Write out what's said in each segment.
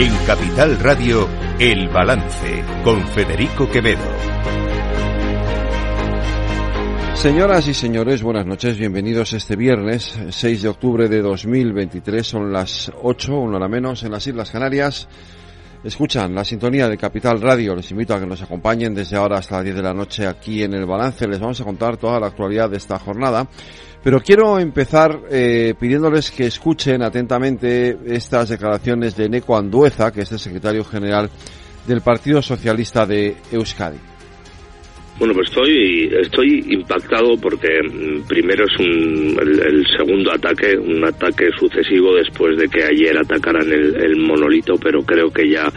En Capital Radio, El Balance, con Federico Quevedo. Señoras y señores, buenas noches, bienvenidos este viernes 6 de octubre de 2023, son las 8, una hora menos, en las Islas Canarias. Escuchan la sintonía de Capital Radio, les invito a que nos acompañen desde ahora hasta las 10 de la noche aquí en El Balance, les vamos a contar toda la actualidad de esta jornada. Pero quiero empezar eh, pidiéndoles que escuchen atentamente estas declaraciones de Neco Andueza, que es el secretario general del Partido Socialista de Euskadi. Bueno, pues estoy, estoy impactado porque mm, primero es un, el, segundo ataque, un ataque sucesivo después de que ayer atacaran el, monolito, pero creo que ya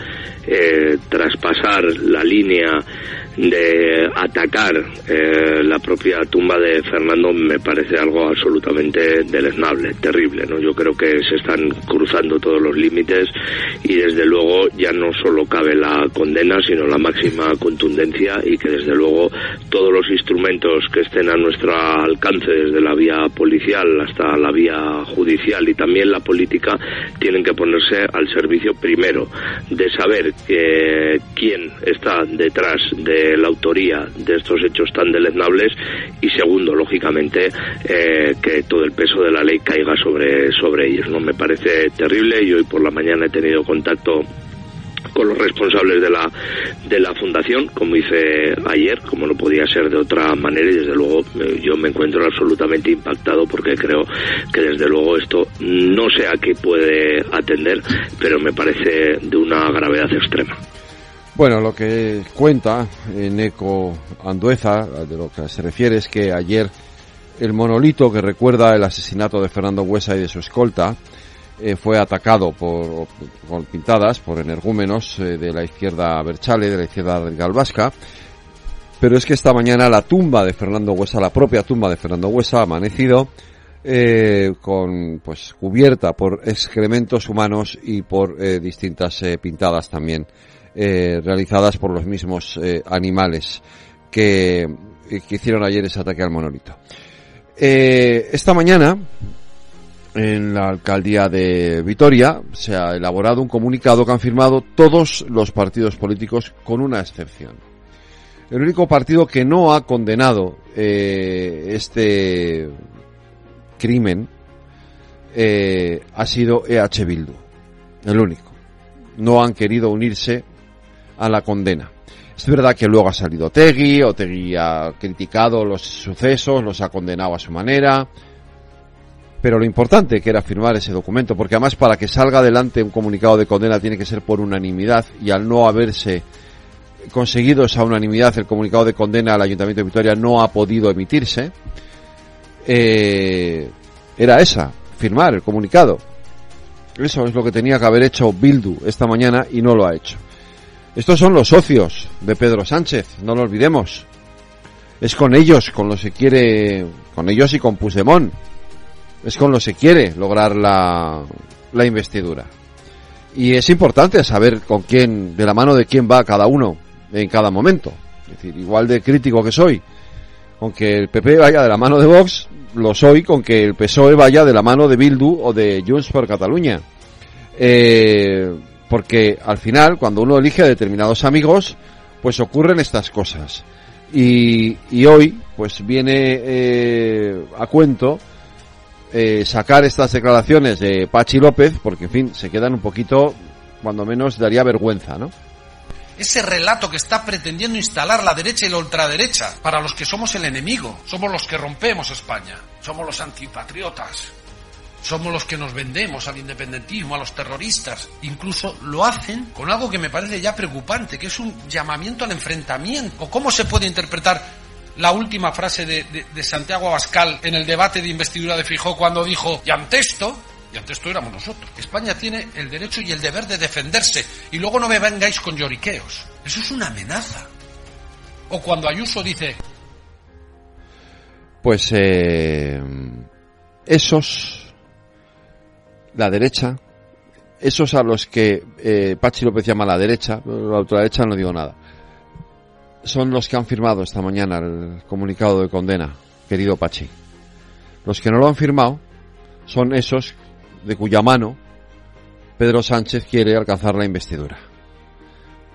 eh, traspasar la línea de atacar eh, la propia tumba de Fernando me parece algo absolutamente deleznable, terrible, ¿no? Yo creo que se están cruzando todos los límites y desde luego ya no solo cabe la condena, sino la máxima contundencia y que desde luego todos los instrumentos que estén a nuestro alcance desde la vía policial hasta la vía judicial y también la política tienen que ponerse al servicio primero de saber que, quién está detrás de la autoría de estos hechos tan deleznables y segundo, lógicamente, eh, que todo el peso de la ley caiga sobre, sobre ellos. ¿no? Me parece terrible y hoy por la mañana he tenido contacto con los responsables de la de la fundación, como hice ayer, como no podía ser de otra manera y desde luego eh, yo me encuentro absolutamente impactado porque creo que desde luego esto no sé a qué puede atender, pero me parece de una gravedad extrema. Bueno, lo que cuenta Eco Andueza, de lo que se refiere es que ayer el monolito que recuerda el asesinato de Fernando Huesa y de su escolta eh, fue atacado por, por, pintadas por energúmenos eh, de la izquierda Berchale, de la izquierda Galvasca. Pero es que esta mañana la tumba de Fernando Huesa, la propia tumba de Fernando Huesa, ha amanecido eh, con pues cubierta por excrementos humanos y por distintas pintadas también eh, realizadas por los mismos eh, animales que, que, hicieron ayer ese ataque al monolito. Eh, esta mañana, en la alcaldía de Vitoria, se ha elaborado un comunicado que han firmado todos los partidos políticos con una excepción. El único partido que no ha condenado este crimen ha sido EH Bildu. El único. No han querido unirse a la condena. Es verdad que luego ha salido Tegui, o Tegui ha criticado los sucesos, los ha condenado a su manera, pero lo importante que era firmar ese documento, porque además para que salga adelante un comunicado de condena tiene que ser por unanimidad y al no haberse conseguido esa unanimidad, el comunicado de condena al Ayuntamiento de Victoria no ha podido emitirse, eh, era esa, firmar el comunicado. Eso es lo que tenía que haber hecho Bildu esta mañana y no lo ha hecho. Estos son los socios de Pedro Sánchez, no lo olvidemos. Es con ellos con los que quiere, con ellos y con Puigdemont. Es con los que quiere lograr la, la investidura. Y es importante saber con quién, de la mano de quién va cada uno en cada momento. Es decir, igual de crítico que soy, con que el PP vaya de la mano de Vox, lo soy con que el PSOE vaya de la mano de Bildu o de Junts por Cataluña. Eh, porque al final, cuando uno elige a determinados amigos, pues ocurren estas cosas. Y, hoy, pues viene eh, a cuento eh, sacar estas declaraciones de Pachi López, porque en fin, se quedan un poquito, cuando menos daría vergüenza, ¿no? ese relato que está pretendiendo instalar la derecha y la ultraderecha, para los que somos el enemigo, somos los que rompemos España, somos los antipatriotas, somos los que nos vendemos al independentismo, a los terroristas. Incluso lo hacen con algo que me parece ya preocupante, que es un llamamiento al enfrentamiento. ¿Cómo se puede interpretar la última frase de, Santiago Abascal en el debate de investidura de Fijó cuando dijo, y ante esto, y ante esto éramos nosotros, España tiene el derecho y el deber de defenderse, y luego no me vengáis con lloriqueos. Eso es una amenaza. O cuando Ayuso dice... Pues eh, esos la derecha, esos a los que eh, Pachi López llama la derecha, la ultraderecha no digo nada, son los que han firmado esta mañana el comunicado de condena, querido Pachi. Los que no lo han firmado son esos de cuya mano Pedro Sánchez quiere alcanzar la investidura.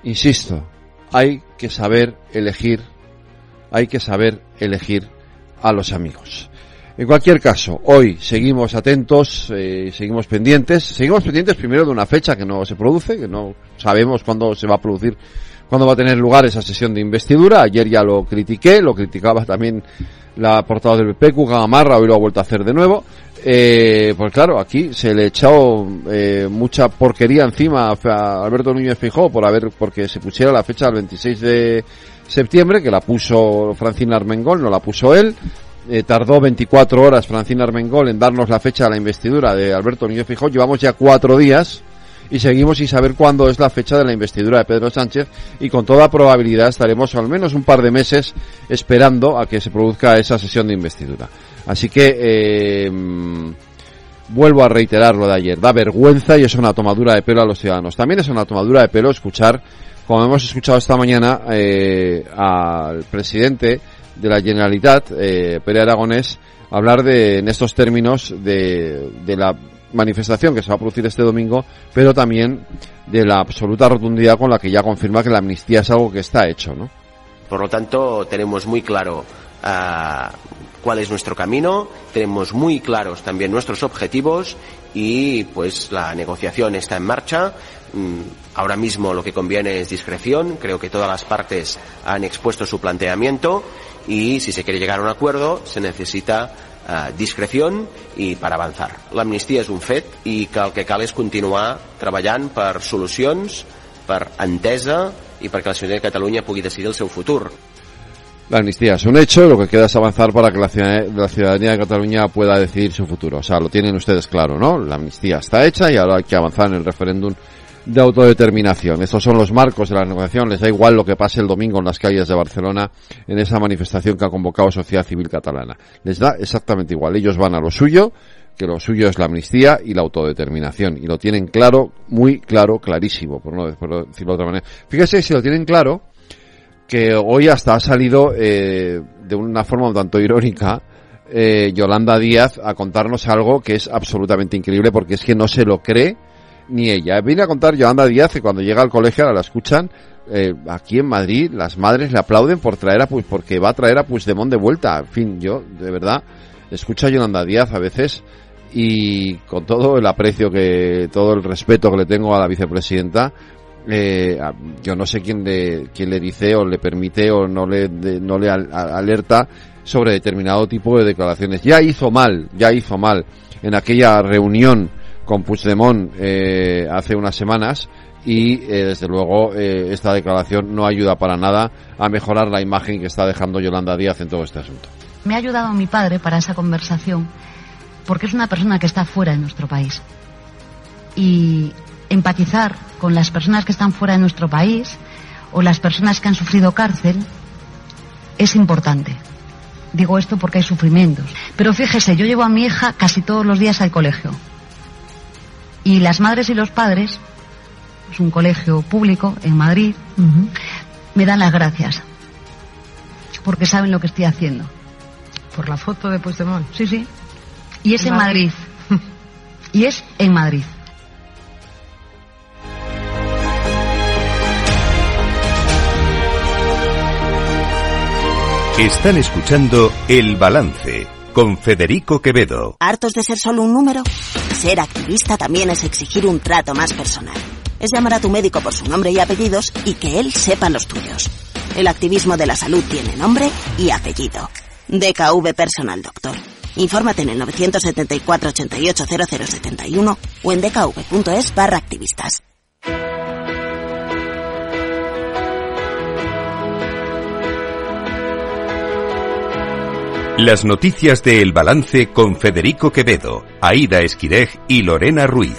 Insisto, hay que saber elegir, hay que saber elegir a los amigos. En cualquier caso, hoy seguimos atentos, eh, seguimos pendientes, seguimos pendientes primero de una fecha que no se produce, que no sabemos cuándo se va a producir, cuándo va a tener lugar esa sesión de investidura. Ayer ya lo critiqué, lo criticaba también la portada del PP, Gamarra, hoy lo ha vuelto a hacer de nuevo. Eh, pues claro, aquí se le echó eh, mucha porquería encima a Alberto Núñez Fijó por haber, porque se pusiera la fecha del 26 de septiembre, que la puso Francina Armengol, no la puso él. Eh, tardó 24 horas Francina Armengol en darnos la fecha de la investidura de Alberto Núñez Fijó. Llevamos ya cuatro días y seguimos sin saber cuándo es la fecha de la investidura de Pedro Sánchez y con toda probabilidad estaremos al menos un par de meses esperando a que se produzca esa sesión de investidura. Así que eh, vuelvo a reiterar lo de ayer. Da vergüenza y es una tomadura de pelo a los ciudadanos. También es una tomadura de pelo escuchar, como hemos escuchado esta mañana, eh, al presidente de la Generalitat, eh, Pere Aragonés, hablar de, en estos términos de, de la manifestación que se va a producir este domingo, pero también de la absoluta rotundidad con la que ya confirma que la amnistía es algo que está hecho, ¿no? Por lo tanto, tenemos muy claro uh, cuál es nuestro camino, tenemos muy claros también nuestros objetivos y pues la negociación está en marcha. Mm, ahora mismo lo que conviene es discreción. Creo que todas las partes han expuesto su planteamiento y si se quiere llegar a un acuerdo se necesita uh, discreción i per avançar. L'amnistia és un fet i que el que cal és continuar treballant per solucions, per entesa i perquè la ciutadania de Catalunya pugui decidir el seu futur. La amnistía es un hecho, lo que queda es avanzar para que la ciudadanía, la ciudadanía de Cataluña pueda decidir su futuro. O sea, lo tienen ustedes claro, ¿no? La amnistía está hecha y ahora hay que avanzar en el referéndum de autodeterminación. Estos son los marcos de la negociación. Les da igual lo que pase el domingo en las calles de Barcelona en esa manifestación que ha convocado Sociedad Civil Catalana. Les da exactamente igual. Ellos van a lo suyo, que lo suyo es la amnistía y la autodeterminación. Y lo tienen claro, muy claro, clarísimo, por no decirlo de otra manera. Fíjese si lo tienen claro, que hoy hasta ha salido eh, de una forma un tanto irónica eh, Yolanda Díaz a contarnos algo que es absolutamente increíble porque es que no se lo cree ni ella. Vine a contar Yolanda Díaz que cuando llega al colegio, ahora la escuchan, eh, aquí en Madrid las madres le aplauden por traer a, pues, porque va a traer a Puigdemont de vuelta. En fin, yo, de verdad, escucho a Yolanda Díaz a veces y con todo el aprecio que, todo el respeto que le tengo a la vicepresidenta, eh, yo no sé quién le, quién le dice o le permite o no le, no le alerta sobre determinado tipo de declaraciones. Ya hizo mal, ya hizo mal en aquella reunión con Puigdemont eh, hace unas semanas y eh, desde luego eh, esta declaración no ayuda para nada a mejorar la imagen que está dejando Yolanda Díaz en todo este asunto. Me ha ayudado mi padre para esa conversación porque es una persona que está fuera de nuestro país y empatizar con las personas que están fuera de nuestro país o las personas que han sufrido cárcel es importante. Digo esto porque hay sufrimientos. Pero fíjese, yo llevo a mi hija casi todos los días al colegio y las madres y los padres, es un colegio público en Madrid, me dan las gracias. Porque saben lo que estoy haciendo. Por la foto de Puigdemont. Sí, sí. Y es en, Madrid. y es en Madrid. Están escuchando El Balance con Federico Quevedo. ¿Hartos de ser solo un número? Ser activista también es exigir un trato más personal. Es llamar a tu médico por su nombre y apellidos y que él sepa los tuyos. El activismo de la salud tiene nombre y apellido. DKV Personal Doctor. Infórmate en el 974 88 0071 o en dkv.es barra activistas. Las noticias de El Balance con Federico Quevedo, Aida Esquirej y Lorena Ruiz.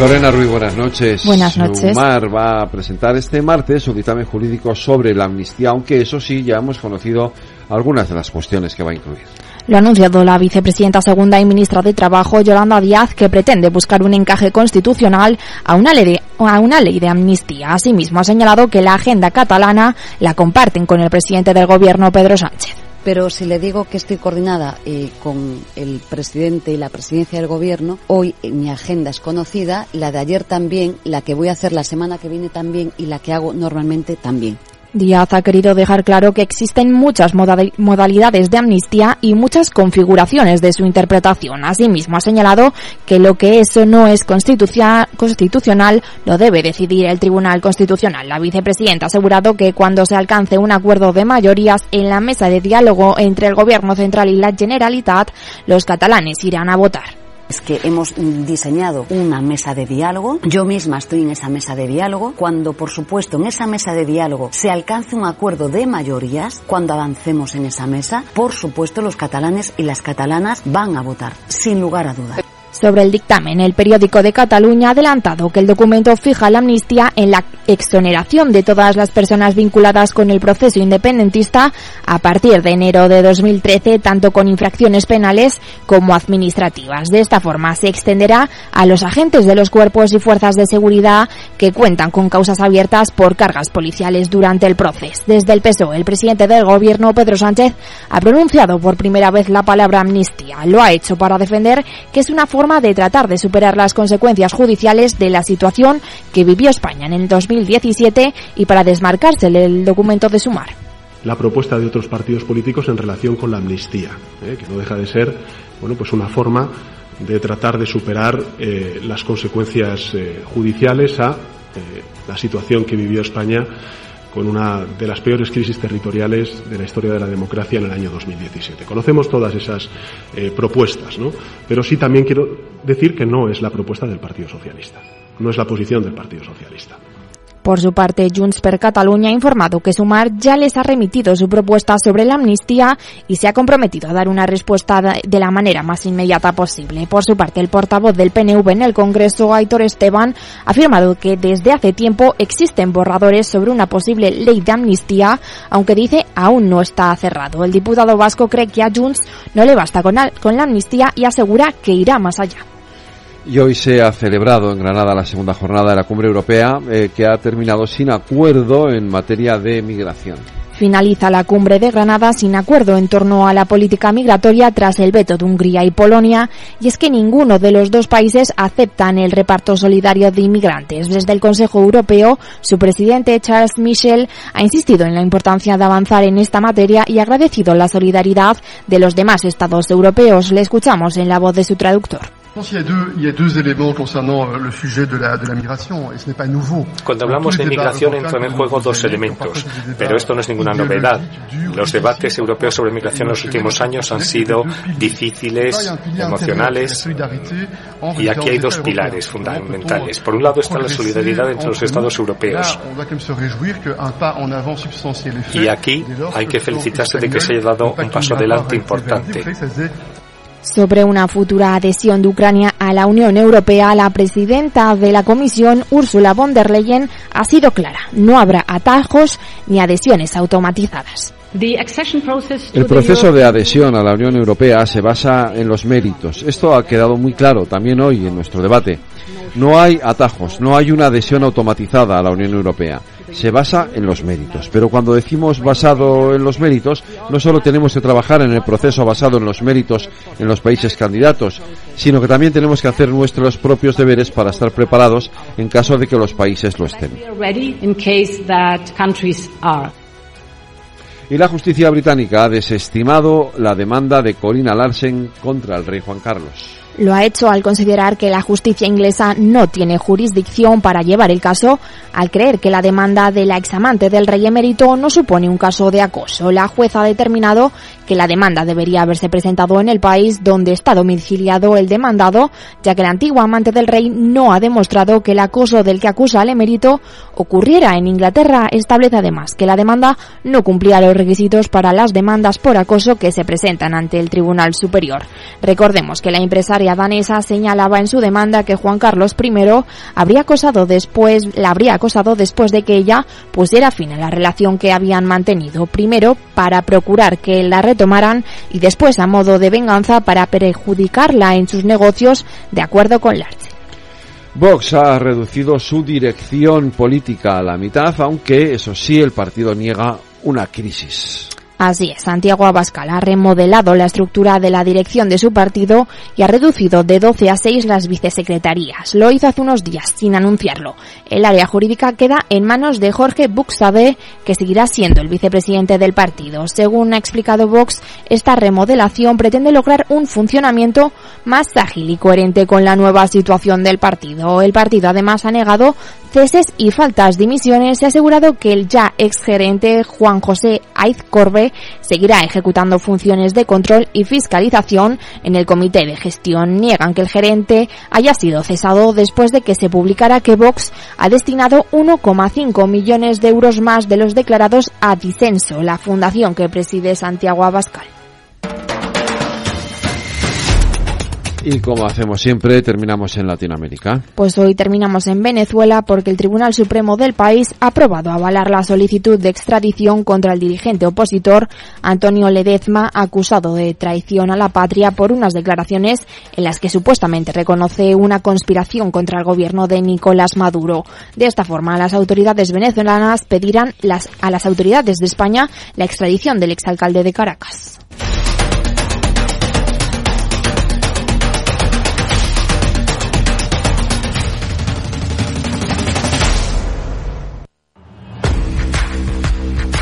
Lorena Ruiz, buenas noches. Buenas noches. Mar va a presentar este martes su dictamen jurídico sobre la amnistía, aunque eso sí, ya hemos conocido algunas de las cuestiones que va a incluir. Lo ha anunciado la vicepresidenta segunda y ministra de Trabajo, Yolanda Díaz, que pretende buscar un encaje constitucional a una ley de, a una ley de amnistía. Asimismo, ha señalado que la agenda catalana la comparten con el presidente del gobierno, Pedro Sánchez. Pero si le digo que estoy coordinada eh, con el presidente y la presidencia del gobierno, hoy en mi agenda es conocida, la de ayer también, la que voy a hacer la semana que viene también y la que hago normalmente también. Díaz ha querido dejar claro que existen muchas modalidades de amnistía y muchas configuraciones de su interpretación. Asimismo, ha señalado que lo que eso no es constitucional lo debe decidir el Tribunal Constitucional. La vicepresidenta ha asegurado que cuando se alcance un acuerdo de mayorías en la mesa de diálogo entre el Gobierno central y la Generalitat, los catalanes irán a votar. Es que hemos diseñado una mesa de diálogo. Yo misma estoy en esa mesa de diálogo. Cuando, por supuesto, en esa mesa de diálogo se alcance un acuerdo de mayorías, cuando avancemos en esa mesa, por supuesto, los catalanes y las catalanas van a votar, sin lugar a dudas. Sobre el dictamen, el periódico de Cataluña ha adelantado que el documento fija la amnistía en la exoneración de todas las personas vinculadas con el proceso independentista a partir de enero de 2013, tanto con infracciones penales como administrativas. De esta forma se extenderá a los agentes de los cuerpos y fuerzas de seguridad que cuentan con causas abiertas por cargas policiales durante el proceso. Desde el PSOE, el presidente del gobierno, Pedro Sánchez, ha pronunciado por primera vez la palabra amnistía. Lo ha hecho para defender que es una forma de tratar de superar las consecuencias judiciales de la situación que vivió España en el 2017 y para desmarcarse del documento de Sumar la propuesta de otros partidos políticos en relación con la amnistía, ¿eh? que no deja de ser bueno, pues una forma de tratar de superar eh, las consecuencias eh, judiciales a la situación que vivió España con una de las peores crisis territoriales de la historia de la democracia en el año 2017. Conocemos todas esas eh, propuestas, ¿no? Pero sí también quiero decir que no es la propuesta del Partido Socialista, no es la posición del Partido Socialista. Por su parte, Junts per Catalunya ha informado que Sumar ya les ha remitido su propuesta sobre la amnistía y se ha comprometido a dar una respuesta de la manera más inmediata posible. Por su parte, el portavoz del PNV en el Congreso, Aitor Esteban, ha afirmado que desde hace tiempo existen borradores sobre una posible ley de amnistía, aunque dice aún no está cerrado. El diputado vasco cree que a Junts no le basta con la amnistía y asegura que irá más allá. Y hoy se ha celebrado en Granada la segunda jornada de la Cumbre Europea eh, que ha terminado sin acuerdo en materia de migración. Finaliza la cumbre de Granada sin acuerdo en torno a la política migratoria tras el veto de Hungría y Polonia, y es que ninguno de los dos países aceptan el reparto solidario de inmigrantes. Desde el Consejo Europeo, su presidente Charles Michel ha insistido en la importancia de avanzar en esta materia y ha agradecido la solidaridad de los demás estados europeos. Le escuchamos en la voz de su traductor. Cuando hablamos de migración entran en juego dos elementos, pero esto no es ninguna novedad. Los debates europeos sobre migración en los últimos años han sido difíciles, emocionales, y aquí hay dos pilares fundamentales. Por un lado está la solidaridad entre los Estados europeos. Y aquí hay que felicitarse de que se haya dado un paso adelante importante. Sobre una futura adhesión de Ucrania a la Unión Europea, la presidenta de la Comisión, Ursula von der Leyen, ha sido clara. No habrá atajos ni adhesiones automatizadas. El proceso de adhesión a la Unión Europea se basa en los méritos. Esto ha quedado muy claro también hoy en nuestro debate. No hay atajos, no hay una adhesión automatizada a la Unión Europea se basa en los méritos. Pero cuando decimos basado en los méritos, no solo tenemos que trabajar en el proceso basado en los méritos en los países candidatos, sino que también tenemos que hacer nuestros propios deberes para estar preparados en caso de que los países lo estén. Y la justicia británica ha desestimado la demanda de Corina Larsen contra el rey Juan Carlos. Lo ha hecho al considerar que la justicia inglesa no tiene jurisdicción para llevar el caso, al creer que la demanda de la examante del rey emérito no supone un caso de acoso. La jueza ha determinado que la demanda debería haberse presentado en el país donde está domiciliado el demandado, ya que la antigua amante del rey no ha demostrado que el acoso del que acusa al emérito ocurriera en Inglaterra. Establece además que la demanda no cumplía los requisitos para las demandas por acoso que se presentan ante el Tribunal Superior. Recordemos que la empresaria danesa señalaba en su demanda que Juan Carlos I habría acosado después, la habría acosado después de que ella pusiera fin a la relación que habían mantenido, primero para procurar que la retomaran y después a modo de venganza para perjudicarla en sus negocios de acuerdo con Larche. Vox ha reducido su dirección política a la mitad, aunque eso sí el partido niega una crisis. Así es, Santiago Abascal ha remodelado la estructura de la dirección de su partido y ha reducido de 12 a 6 las vicesecretarías. Lo hizo hace unos días, sin anunciarlo. El área jurídica queda en manos de Jorge Buxade, que seguirá siendo el vicepresidente del partido. Según ha explicado Vox, esta remodelación pretende lograr un funcionamiento más ágil y coherente con la nueva situación del partido. El partido además ha negado ceses y faltas de dimisiones y ha asegurado que el ya exgerente Juan José Aiz Corbe seguirá ejecutando funciones de control y fiscalización en el comité de gestión. Niegan que el gerente haya sido cesado después de que se publicara que Vox ha destinado 1,5 millones de euros más de los declarados a Disenso, la fundación que preside Santiago Abascal. Y como hacemos siempre, terminamos en Latinoamérica. Pues hoy terminamos en Venezuela porque el Tribunal Supremo del país ha aprobado avalar la solicitud de extradición contra el dirigente opositor Antonio Ledezma, acusado de traición a la patria por unas declaraciones en las que supuestamente reconoce una conspiración contra el gobierno de Nicolás Maduro. De esta forma, las autoridades venezolanas pedirán las, a las autoridades de España la extradición del exalcalde de Caracas.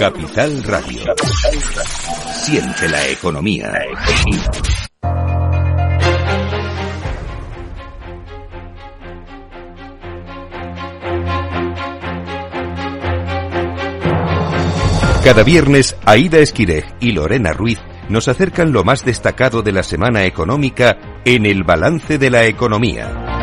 Capital Radio. Siente la economía. Cada viernes, Aida Esquirej y Lorena Ruiz nos acercan lo más destacado de la semana económica en el balance de la economía.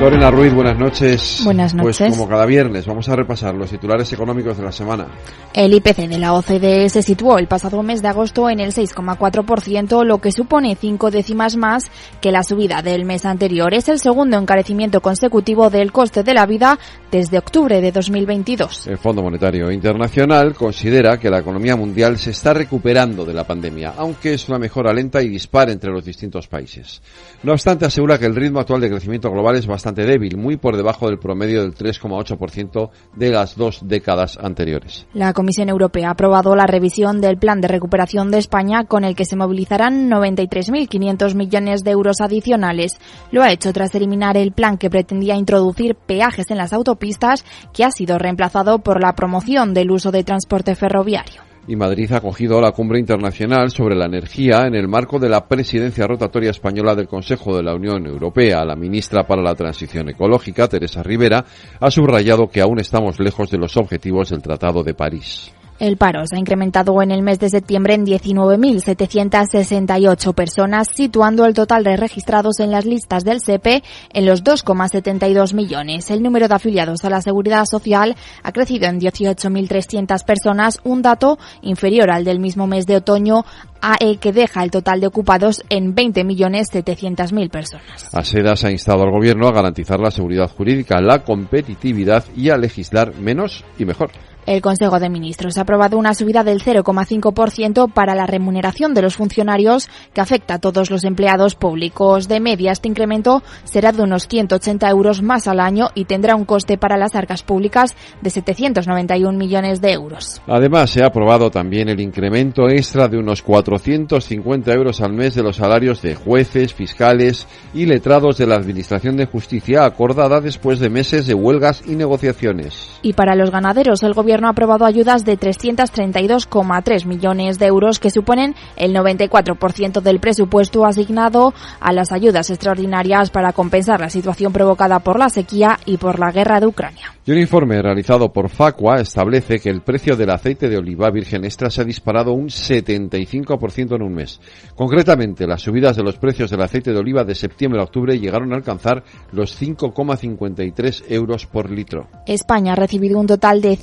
Lorena Ruiz, buenas noches. Buenas noches. Pues como cada viernes vamos a repasar los titulares económicos de la semana. El IPC de la OCDE se situó el pasado mes de agosto en el 6,4%, lo que supone cinco décimas más que la subida del mes anterior. Es el segundo encarecimiento consecutivo del coste de la vida desde octubre de 2022. El Fondo Monetario Internacional considera que la economía mundial se está recuperando de la pandemia, aunque es una mejora lenta y dispar entre los distintos países. No obstante, asegura que el ritmo actual de crecimiento global es bastante débil, muy por debajo del promedio del 3,8% de las dos décadas anteriores. La Comisión Europea ha aprobado la revisión del plan de recuperación de España con el que se movilizarán 93.500 millones de euros adicionales. Lo ha hecho tras eliminar el plan que pretendía introducir peajes en las autopistas que ha sido reemplazado por la promoción del uso de transporte ferroviario y Madrid ha acogido la cumbre internacional sobre la energía en el marco de la presidencia rotatoria española del Consejo de la Unión Europea. La ministra para la Transición Ecológica, Teresa Rivera, ha subrayado que aún estamos lejos de los objetivos del Tratado de París. El paro se ha incrementado en el mes de septiembre en 19.768 personas, situando el total de registrados en las listas del SEPE en los 2,72 millones. El número de afiliados a la Seguridad Social ha crecido en 18.300 personas, un dato inferior al del mismo mes de otoño, AE que deja el total de ocupados en 20.700.000 personas. ASEDAS ha instado al Gobierno a garantizar la seguridad jurídica, la competitividad y a legislar menos y mejor. El Consejo de Ministros ha aprobado una subida del 0,5% para la remuneración de los funcionarios que afecta a todos los empleados públicos. De media, este incremento será de unos 180 euros más al año y tendrá un coste para las arcas públicas de 791 millones de euros. Además, se ha aprobado también el incremento extra de unos 450 euros al mes de los salarios de jueces, fiscales y letrados de la Administración de Justicia acordada después de meses de huelgas y negociaciones. Y para los ganaderos, el Gobierno Gobierno ha aprobado ayudas de 332,3 millones de euros que suponen el 94% del presupuesto asignado a las ayudas extraordinarias para compensar la situación provocada por la sequía y por la guerra de Ucrania. Y un informe realizado por Facua establece que el precio del aceite de oliva virgen extra se ha disparado un 75% en un mes. Concretamente, las subidas de los precios del aceite de oliva de septiembre a octubre llegaron a alcanzar los 5,53 euros por litro. España ha recibido un total de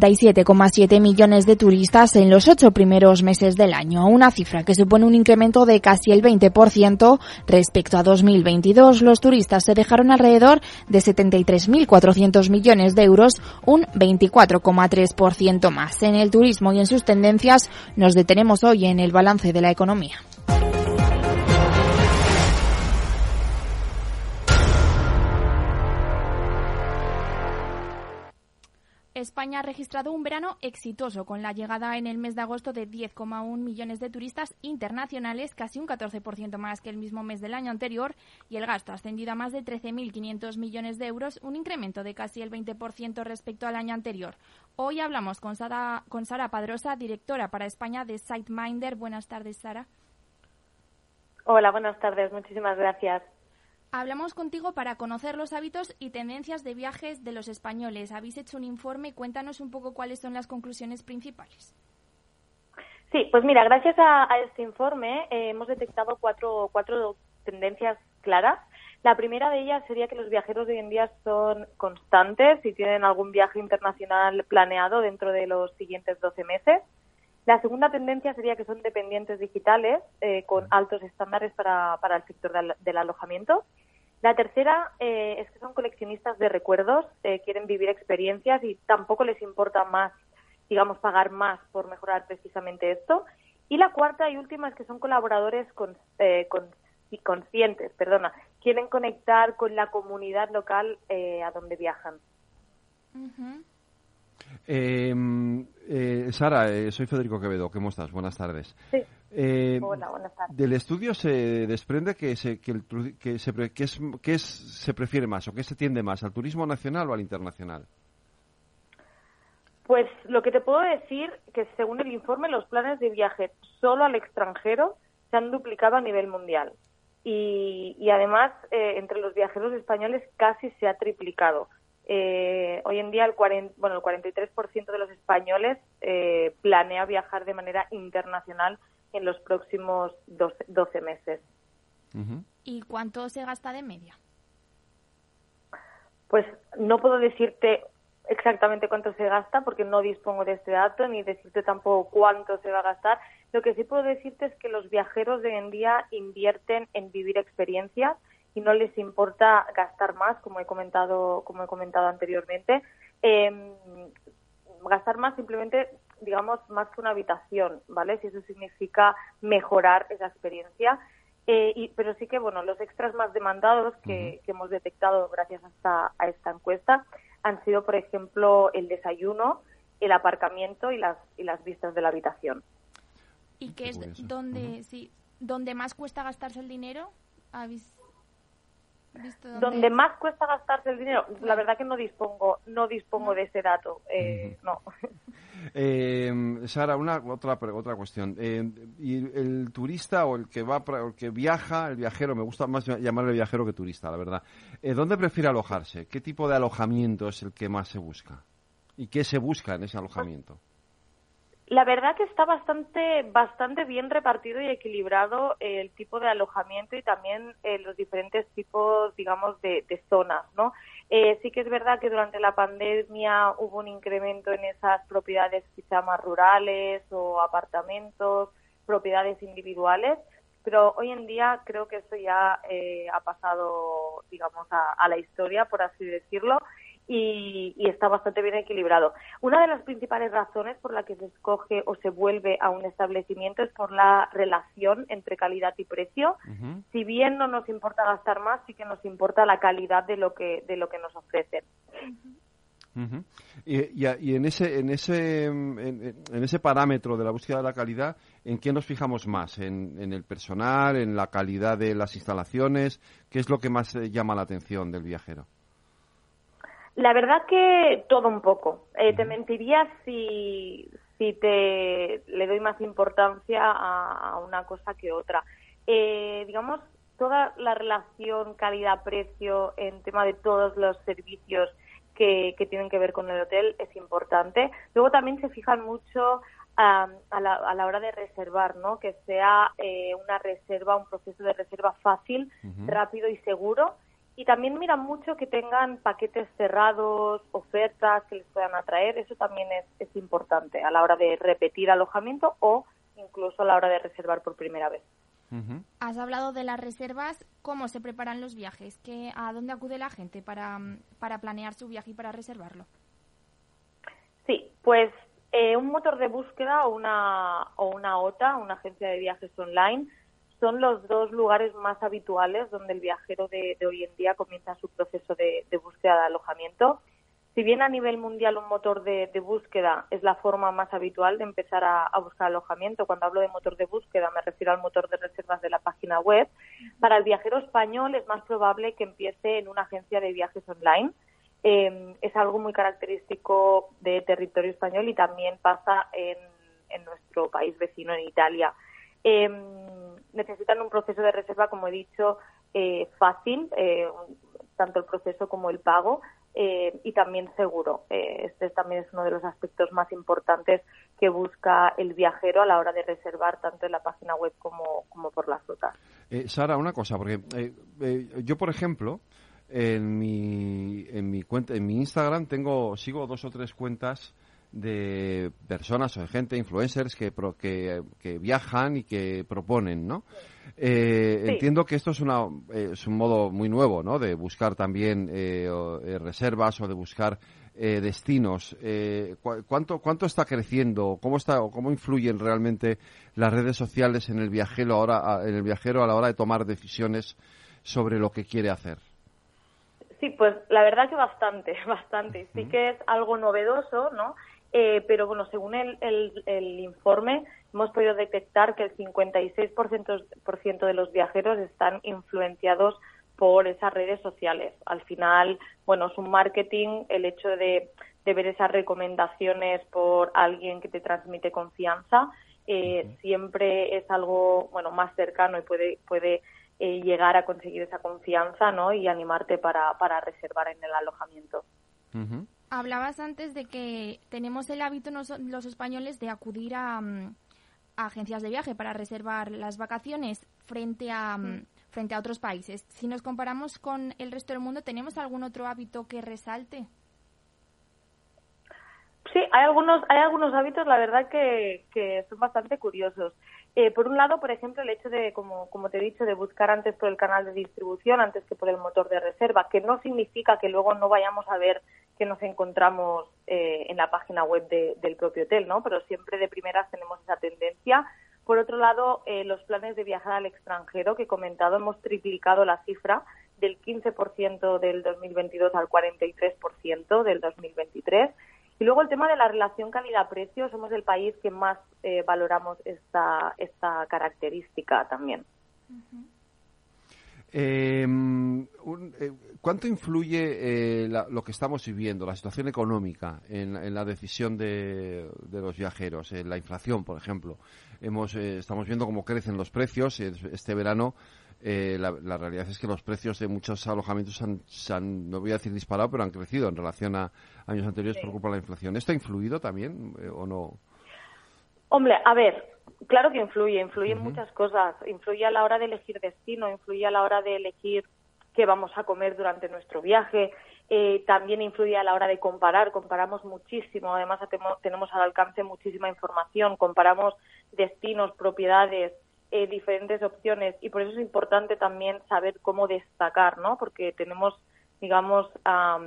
57,7 millones de turistas en los ocho primeros meses del año, una cifra que supone un incremento de casi el 20% respecto a 2022. Los turistas se dejaron alrededor de 73.400 millones de euros, un 24,3% más. En el turismo y en sus tendencias nos detenemos hoy en el balance de la economía. España ha registrado un verano exitoso con la llegada en el mes de agosto de 10,1 millones de turistas internacionales, casi un 14% más que el mismo mes del año anterior, y el gasto ha ascendido a más de 13.500 millones de euros, un incremento de casi el 20% respecto al año anterior. Hoy hablamos con Sara, con Sara Padrosa, directora para España de SiteMinder. Buenas tardes, Sara. Hola, buenas tardes. Muchísimas gracias. Hablamos contigo para conocer los hábitos y tendencias de viajes de los españoles. Habéis hecho un informe, cuéntanos un poco cuáles son las conclusiones principales. Sí, pues mira, gracias a, este informe eh, hemos detectado cuatro, cuatro tendencias claras. La primera de ellas sería que los viajeros de hoy en día son constantes y tienen algún viaje internacional planeado dentro de los siguientes 12 meses. La segunda tendencia sería que son dependientes digitales eh, con altos estándares para, para el sector del alojamiento. La tercera eh, es que son coleccionistas de recuerdos, eh, quieren vivir experiencias y tampoco les importa más, digamos, pagar más por mejorar precisamente esto. Y la cuarta y última es que son colaboradores con, eh, conscientes, perdona, quieren conectar con la comunidad local a donde viajan. Em, Sara, soy Federico Quevedo. ¿Cómo estás? Buenas tardes. Sí. Eh, del estudio se desprende que, se, que, el, que, se, que, es, que es, se prefiere más o que se tiende más al turismo nacional o al internacional. Pues lo que te puedo decir que según el informe los planes de viaje solo al extranjero se han duplicado a nivel mundial y, y además eh, entre los viajeros españoles casi se ha triplicado. Eh, hoy en día el, 40, bueno, el 43% de los españoles eh, planea viajar de manera internacional en los próximos 12, meses. ¿Y cuánto se gasta de media? Pues no puedo decirte exactamente cuánto se gasta porque no dispongo de este dato ni decirte tampoco cuánto se va a gastar. Lo que sí puedo decirte es que los viajeros de hoy en día invierten en vivir experiencias y no les importa gastar más, como he comentado, como he comentado anteriormente. Em, gastar más simplemente digamos, más que una habitación, ¿vale? Si eso significa mejorar esa experiencia. Eh, y, pero sí que, bueno, los extras más demandados que, hemos detectado gracias a esta, a esta encuesta han sido, por ejemplo, el desayuno, el aparcamiento y las, y las vistas de la habitación. ¿Y qué es donde, sí, donde más cuesta gastarse el dinero? Donde... más cuesta gastarse el dinero la verdad que no dispongo no dispongo de ese dato eh, no Eh, Sara, una otra otra cuestión. Eh, y el turista o el que va, el que viaja, el viajero, me gusta más llamarle viajero que turista, la verdad. Eh, ¿Dónde prefiere alojarse? ¿Qué tipo de alojamiento es el que más se busca? ¿Y qué se busca en ese alojamiento? La verdad que está bastante, bastante bien repartido y equilibrado el tipo de alojamiento y también eh, los diferentes tipos, digamos, de, zonas, ¿no? Eh, sí que es verdad que durante la pandemia hubo un incremento en esas propiedades quizá más rurales o apartamentos, propiedades individuales, pero hoy en día creo que eso ya eh, ha pasado, digamos, a la historia, por así decirlo, y, está bastante bien equilibrado. Una de las principales razones por la que se escoge o se vuelve a un establecimiento es por la relación entre calidad y precio. Si bien no nos importa gastar más, sí que nos importa la calidad de lo que, de lo que nos ofrecen. y, en ese en ese en, ese parámetro de la búsqueda de la calidad, ¿en qué nos fijamos más? ¿En, en el personal, en la calidad de las instalaciones? ¿Qué es lo que más llama la atención del viajero? La verdad que todo un poco. Eh, te mentiría si, si te le doy más importancia a, una cosa que otra. Eh, digamos, toda la relación calidad-precio en tema de todos los servicios que, tienen que ver con el hotel es importante. Luego también se fijan mucho a, la, hora de reservar, ¿no? Que sea eh, una reserva, un proceso de reserva fácil, rápido y seguro y también miran mucho que tengan paquetes cerrados, ofertas que les puedan atraer. Eso también es, es importante a la hora de repetir alojamiento o incluso a la hora de reservar por primera vez. Has hablado de las reservas. ¿Cómo se preparan los viajes? ¿Qué, ¿A dónde acude la gente para, para planear su viaje y para reservarlo? Sí, pues eh, un motor de búsqueda o una, o una OTA, una agencia de viajes online, son los dos lugares más habituales donde el viajero de, hoy en día comienza su proceso de, búsqueda de alojamiento. Si bien a nivel mundial un motor de, búsqueda es la forma más habitual de empezar a, buscar alojamiento, cuando hablo de motor de búsqueda me refiero al motor de reservas de la página web, para el viajero español es más probable que empiece en una agencia de viajes online. Eh, es algo muy característico de territorio español y también pasa en nuestro país vecino, en Italia. Eh, necesitan un proceso de reserva, como he dicho, eh, fácil, eh, tanto el proceso como el pago, eh, y también seguro. este también es uno de los aspectos más importantes que busca el viajero a la hora de reservar tanto en la página web como, como por las rutas. Sara, una cosa, porque yo, por ejemplo, en mi, en mi cuenta, en mi Instagram tengo, sigo dos o tres cuentas de personas o de gente, influencers que, que, viajan y que proponen, ¿no? Eh, entiendo que esto es, una, eh, es un modo muy nuevo, ¿no? De buscar también eh, reservas o de buscar destinos. ¿cuánto, ¿Cuánto está creciendo? ¿Cómo está o cómo influyen realmente las redes sociales en el viajero ahora, en el viajero a la hora de tomar decisiones sobre lo que quiere hacer? Sí, pues la verdad que bastante, bastante. Sí que es algo novedoso, ¿no? Eh, pero bueno, según el, el, informe, hemos podido detectar que el 56% de los viajeros están influenciados por esas redes sociales. Al final, bueno, es un marketing el hecho de, de ver esas recomendaciones por alguien que te transmite confianza. Eh, siempre es algo, bueno, más cercano y puede, puede eh, llegar a conseguir esa confianza, ¿no? Y animarte para, para reservar en el alojamiento. Hablabas antes de que tenemos el hábito los españoles de acudir mm, a, agencias de viaje para reservar las vacaciones frente a, mm, frente a otros países. Si nos comparamos con el resto del mundo, ¿tenemos algún otro hábito que resalte? Sí, hay algunos, hay algunos hábitos, la verdad, que, que son bastante curiosos. Eh, por un lado, por ejemplo, el hecho de, como, como te he dicho, de buscar antes por el canal de distribución, antes que por el motor de reserva, que no significa que luego no vayamos a ver que nos encontramos eh, en la página web del propio hotel, ¿no? Pero siempre de primeras tenemos esa tendencia. Por otro lado, eh, los planes de viajar al extranjero, que he comentado, hemos triplicado la cifra del 15% del 2022 al 43% del 2023. Y luego el tema de la relación calidad-precio, somos el país que más eh, valoramos esta, esta característica también. Em, eh, ¿Cuánto influye eh, lo que estamos viviendo, la situación económica, en, la decisión de, los viajeros? En la inflación, por ejemplo. Hemos, eh, estamos viendo cómo crecen los precios. Este verano la, realidad es que los precios de muchos alojamientos se han, no voy a decir disparado, pero han crecido en relación a años anteriores por culpa de la inflación. ¿Esto ha influido también o no? Hombre, a ver, Claro que influye, influye en muchas cosas. Influye a la hora de elegir destino, influye a la hora de elegir qué vamos a comer durante nuestro viaje. Eh, también influye a la hora de comparar, comparamos muchísimo, además tenemos al alcance muchísima información, comparamos destinos, propiedades, eh, diferentes opciones y por eso es importante también saber cómo destacar, ¿no? Porque tenemos digamos, a,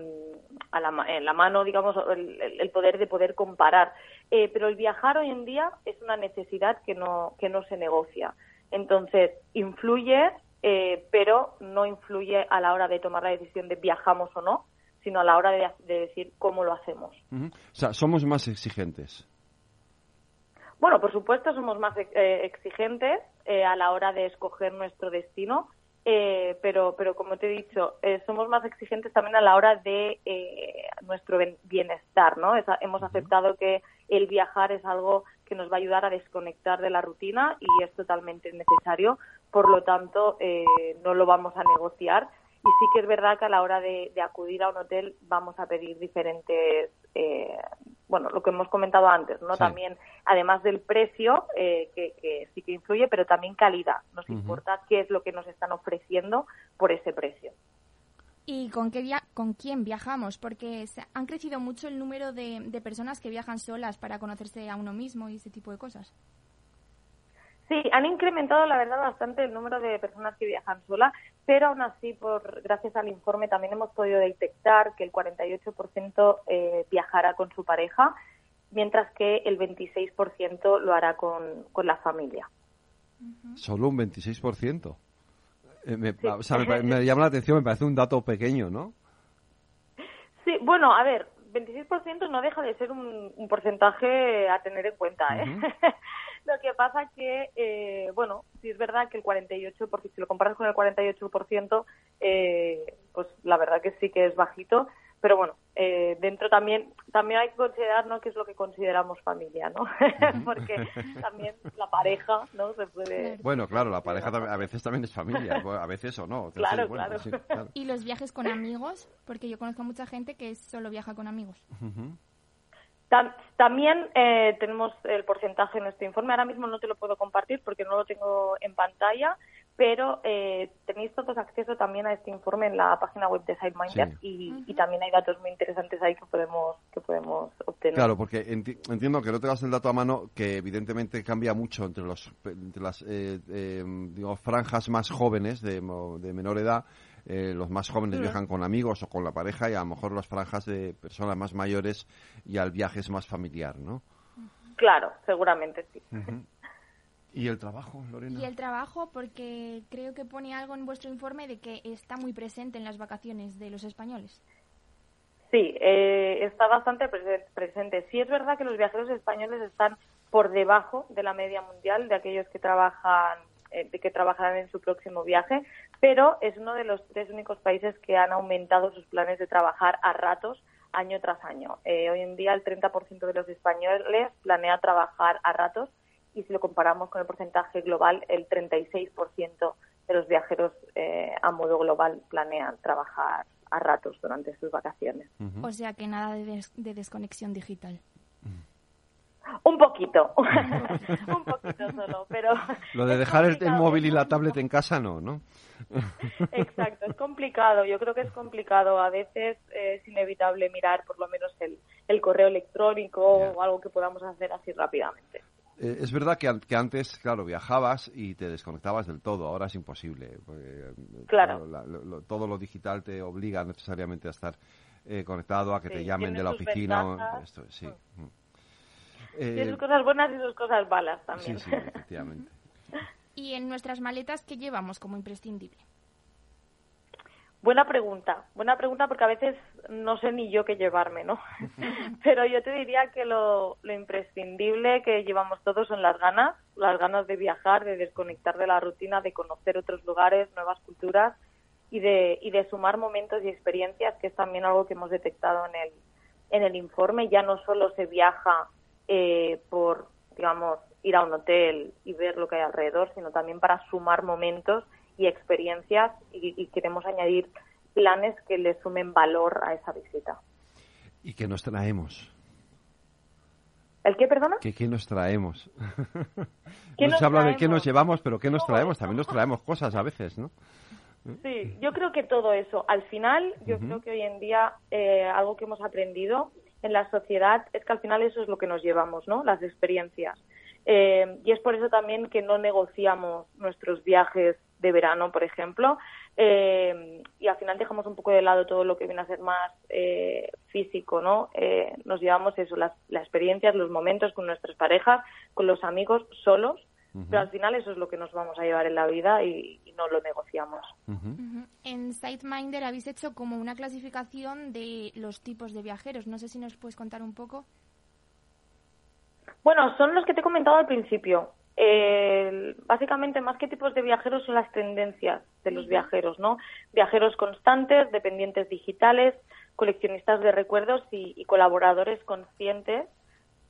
la, en la mano, digamos, el, poder de poder comparar. Eh, pero el viajar hoy en día es una necesidad que no, que no se negocia. Entonces, influye, eh, pero no influye a la hora de tomar la decisión de viajamos o no, sino a la hora de, decir cómo lo hacemos. O sea, somos más exigentes. Bueno, por supuesto, somos más eh, exigentes a la hora de escoger nuestro destino Eh, pero, pero como te he dicho, eh, somos más exigentes también a la hora de eh, nuestro bienestar, ¿no? hemos aceptado que el viajar es algo que nos va a ayudar a desconectar de la rutina y es totalmente necesario. Por lo tanto, no lo vamos a negociar. Y sí que es verdad que a la hora de, acudir a un hotel vamos a pedir diferentes bueno, lo que hemos comentado antes, ¿no? También, además del precio, eh, que, sí que influye, pero también calidad. Nos importa qué es lo que nos están ofreciendo por ese precio. ¿Y con, qué con quién viajamos? Porque se han crecido mucho el número de, de personas que viajan solas para conocerse a uno mismo y ese tipo de cosas. Sí, han incrementado, la verdad, bastante el número de personas que viajan solas, pero aún así, por gracias al informe, también hemos podido detectar que el 48% eh, viajará con su pareja, mientras que el 26% lo hará con, con la familia. Solo un 26%. Eh, me, o sea, me, llama la atención, me parece un dato pequeño, ¿no? Sí, bueno, a ver, 26% no deja de ser un, porcentaje a tener en cuenta, ¿eh? Lo que pasa que, eh, bueno, sí es verdad que el 48%, porque si lo comparas con el 48%, eh, pues la verdad que sí que es bajito, pero bueno, eh, dentro también también hay que considerar ¿no? qué es lo que consideramos familia, ¿no? Porque también la pareja, ¿no? Se puede... Bueno, claro, la pareja a veces también es familia, a veces o no. Claro, claro. ¿Y los viajes con amigos? Porque yo conozco a mucha gente que solo viaja con amigos también eh, tenemos el porcentaje en este informe. Ahora mismo no te lo puedo compartir porque no lo tengo en pantalla, pero eh, tenéis todos acceso también a este informe en la página web de SideMinder y, también hay datos muy interesantes ahí que podemos que podemos obtener. Claro, porque entiendo que no tengas el dato a mano, que evidentemente cambia mucho entre los entre las eh, franjas más jóvenes de, de menor edad eh, los más jóvenes viajan con amigos o con la pareja y a lo mejor las franjas de personas más mayores y al viaje es más familiar, ¿no? Claro, seguramente sí. ¿Y el trabajo, Lorena? Y el trabajo, porque creo que pone algo en vuestro informe de que está muy presente en las vacaciones de los españoles. Sí, eh, está bastante presente. Sí es verdad que los viajeros españoles están por debajo de la media mundial de aquellos que trabajan eh, que trabajarán en su próximo viaje, pero es uno de los tres únicos países que han aumentado sus planes de trabajar a ratos año tras año. Eh, hoy en día el 30% de los españoles planea trabajar a ratos y si lo comparamos con el porcentaje global, el 36% de los viajeros eh, a modo global planean trabajar a ratos durante sus vacaciones. O sea que nada de desconexión digital. Un poquito, un poquito solo, pero... Lo de dejar el, móvil y la tablet en casa no, ¿no? Exacto, es complicado, yo creo que es complicado. A veces es inevitable mirar por lo menos el, el correo electrónico o algo que podamos hacer así rápidamente. Eh, es verdad que, que, antes, claro, viajabas y te desconectabas del todo, ahora es imposible. claro. todo lo digital te obliga necesariamente a estar eh, conectado, a que te llamen de la oficina. Esto, sí. Mm. Tiene sus cosas buenas y sus cosas malas también. Sí, sí, efectivamente. ¿Y en nuestras maletas qué llevamos como imprescindible? Buena pregunta, buena pregunta porque a veces no sé ni yo qué llevarme, ¿no? Pero yo te diría que lo, lo, imprescindible que llevamos todos son las ganas, las ganas de viajar, de desconectar de la rutina, de conocer otros lugares, nuevas culturas y de, y de sumar momentos y experiencias, que es también algo que hemos detectado en el, en el informe. Ya no solo se viaja eh, por, digamos, ir a un hotel y ver lo que hay alrededor, sino también para sumar momentos y experiencias y, queremos añadir planes que le sumen valor a esa visita. ¿Y qué nos traemos? ¿El qué, perdona? ¿Qué, qué nos traemos? no se habla de qué nos llevamos, pero qué nos traemos. También nos traemos cosas a veces, ¿no? Sí, yo creo que todo eso. Al final, yo creo que hoy en día eh, algo que hemos aprendido en la sociedad es que al final eso es lo que nos llevamos, ¿no? Las experiencias. Eh, y es por eso también que no negociamos nuestros viajes de verano, por ejemplo, eh, y al final dejamos un poco de lado todo lo que viene a ser más eh, físico, ¿no? nos llevamos eso, las, las experiencias, los momentos con nuestras parejas, con los amigos, solos, pero al final eso es lo que nos vamos a llevar en la vida y, no lo negociamos. En SiteMinder habéis hecho como una clasificación de los tipos de viajeros. No sé si nos puedes contar un poco. Bueno, son los que te he comentado al principio. básicamente, más que tipos de viajeros, son las tendencias de los viajeros, ¿no? Viajeros constantes, dependientes digitales, coleccionistas de recuerdos y, colaboradores conscientes,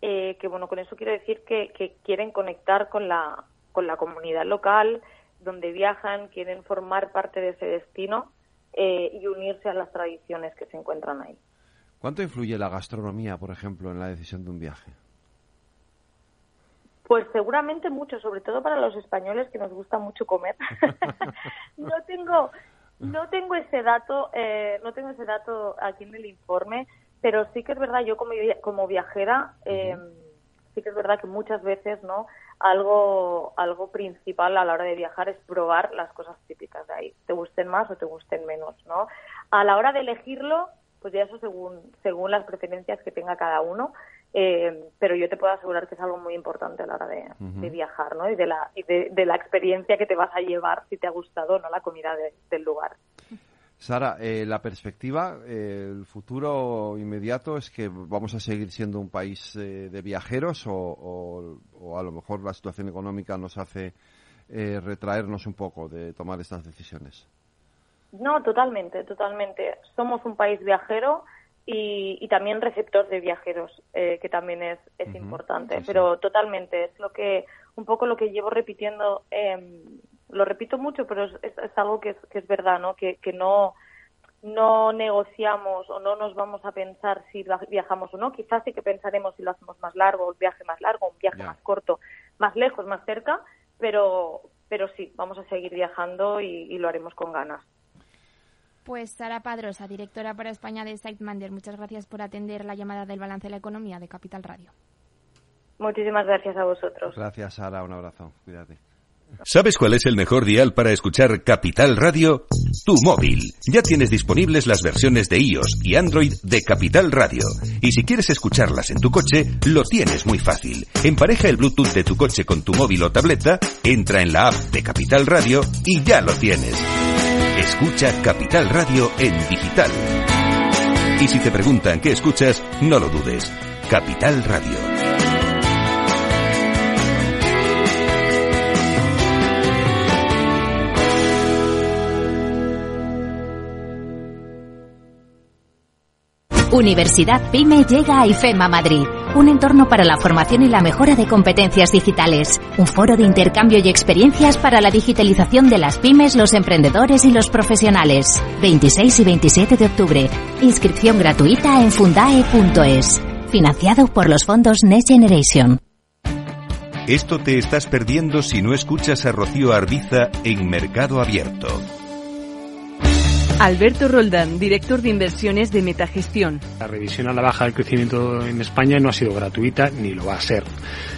eh, que, bueno, con eso quiero decir que, quieren conectar con la, con la comunidad local, donde viajan, quieren formar parte de ese destino eh, y unirse a las tradiciones que se encuentran ahí. ¿Cuánto influye la gastronomía, por ejemplo, en la decisión de un viaje? Pues seguramente mucho, sobre todo para los españoles que nos gusta mucho comer. no tengo no tengo ese dato, eh, no tengo ese dato aquí en el informe, pero sí que es verdad yo como como viajera eh, sí que es verdad que muchas veces no algo algo principal a la hora de viajar es probar las cosas típicas de ahí, te gusten más o te gusten menos, ¿no? A la hora de elegirlo, pues ya eso según según las preferencias que tenga cada uno eh, pero yo te puedo asegurar que es algo muy importante a la hora de, viajar, ¿no? Y de la de, la experiencia que te vas a llevar si te ha gustado, ¿no? La comida del lugar. Sara, eh, la perspectiva, eh, el futuro inmediato es que vamos a seguir siendo un país de viajeros o, a lo mejor la situación económica nos hace retraernos un poco de tomar estas decisiones. No, totalmente, totalmente. Somos un país viajero y, también receptor de viajeros, eh, que también es, es importante. Pero totalmente, es lo que un poco lo que llevo repitiendo, eh, lo repito mucho, pero es, es, algo que es, que es verdad, ¿no? Que, que no no negociamos o no nos vamos a pensar si viajamos o no. Quizás sí que pensaremos si lo hacemos más largo, un viaje más largo, un viaje más corto, más lejos, más cerca, pero, pero sí, vamos a seguir viajando y lo haremos con ganas. Pues Sara Padrosa, directora para España de SiteMander, muchas gracias por atender la llamada del balance de la economía de Capital Radio. Muchísimas gracias a vosotros. Gracias, Sara. Un abrazo. Cuídate. ¿Sabes cuál es el mejor dial para escuchar Capital Radio? Tu móvil. Ya tienes disponibles las versiones de iOS y Android de Capital Radio. Y si quieres escucharlas en tu coche, lo tienes muy fácil. Empareja el Bluetooth de tu coche con tu móvil o tableta, entra en la app de Capital Radio y ya lo tienes. Escucha Capital Radio en digital. Y si te preguntan qué escuchas, no lo dudes. Capital Radio. Universidad PyME llega a IFEMA Madrid un entorno para la formación y la mejora de competencias digitales, un foro de intercambio y experiencias para la digitalización de las pymes, los emprendedores y los profesionales. 26 y 27 de octubre. Inscripción gratuita en fundae.es. Financiado por los fondos Next Generation. Esto te estás perdiendo si no escuchas a Rocío Arbiza en Mercado Abierto. Alberto Roldán, director de inversiones de Metagestión. La revisión a la baja del crecimiento en España no ha sido gratuita ni lo va a ser.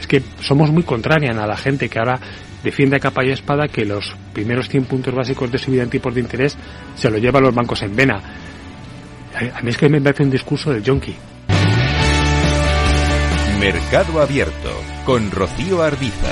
Es que somos muy contrarian a la gente que ahora defiende a capa y espada que los primeros 100 puntos básicos de subida en tipos de interés se lo llevan los bancos en vena a mí es que me parece un discurso del yonki. Mercado Abierto con Rocío Arbiza.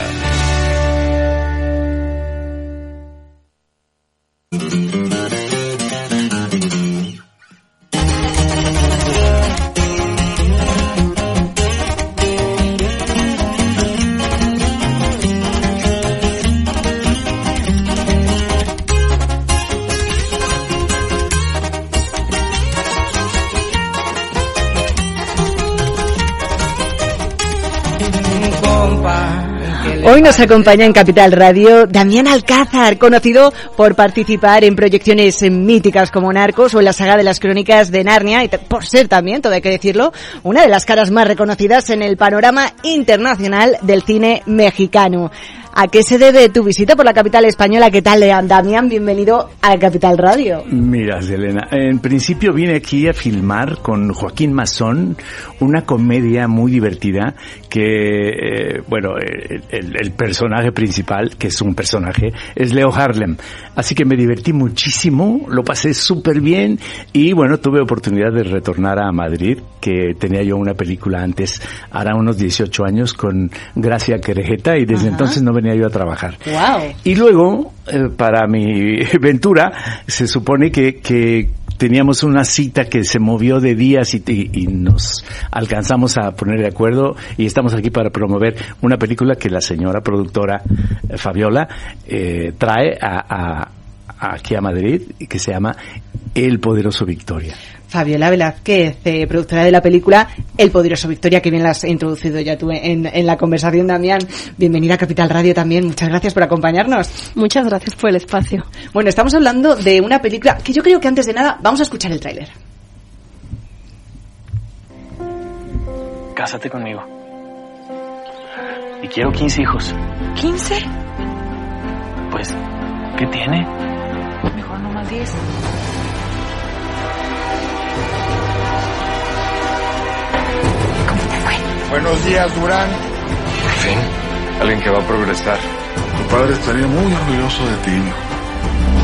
Hoy nos acompaña en Capital Radio Damián Alcázar, conocido por participar en proyecciones míticas como Narcos o en la saga de las crónicas de Narnia y por ser también, todo hay que decirlo, una de las caras más reconocidas en el panorama internacional del cine mexicano. ¿A qué se debe tu visita por la capital española? ¿Qué tal, Damián? Bienvenido a Capital Radio. Mira, Selena, en principio vine aquí a filmar con Joaquín Mazón una comedia muy divertida que, eh, bueno, el, el, personaje principal, que es un personaje, es Leo Harlem. Así que me divertí muchísimo, lo pasé súper bien y, bueno, tuve oportunidad de retornar a Madrid, que tenía yo una película antes, hará unos 18 años, con Gracia Querejeta y desde entonces no venía yo a trabajar. Y luego, eh, para mi ventura, se supone que, que teníamos una cita que se movió de días y, y, nos alcanzamos a poner de acuerdo y estamos aquí para promover una película que la señora productora eh, Fabiola eh, trae a, a, aquí a Madrid que se llama El Poderoso Victoria. Fabiola Velázquez, eh, productora de la película El Poderoso Victoria, que bien la has introducido ya tú en, en, la conversación, Damián. Bienvenida a Capital Radio también. Muchas gracias por acompañarnos. Muchas gracias por el espacio. Bueno, estamos hablando de una película que yo creo que antes de nada vamos a escuchar el tráiler. Cásate conmigo. Y quiero 15 hijos. ¿15? Pues, ¿qué tiene? Mejor no más 10. Buenos días, Durán. Por fin, alguien que va a progresar. Tu padre estaría muy orgulloso de ti.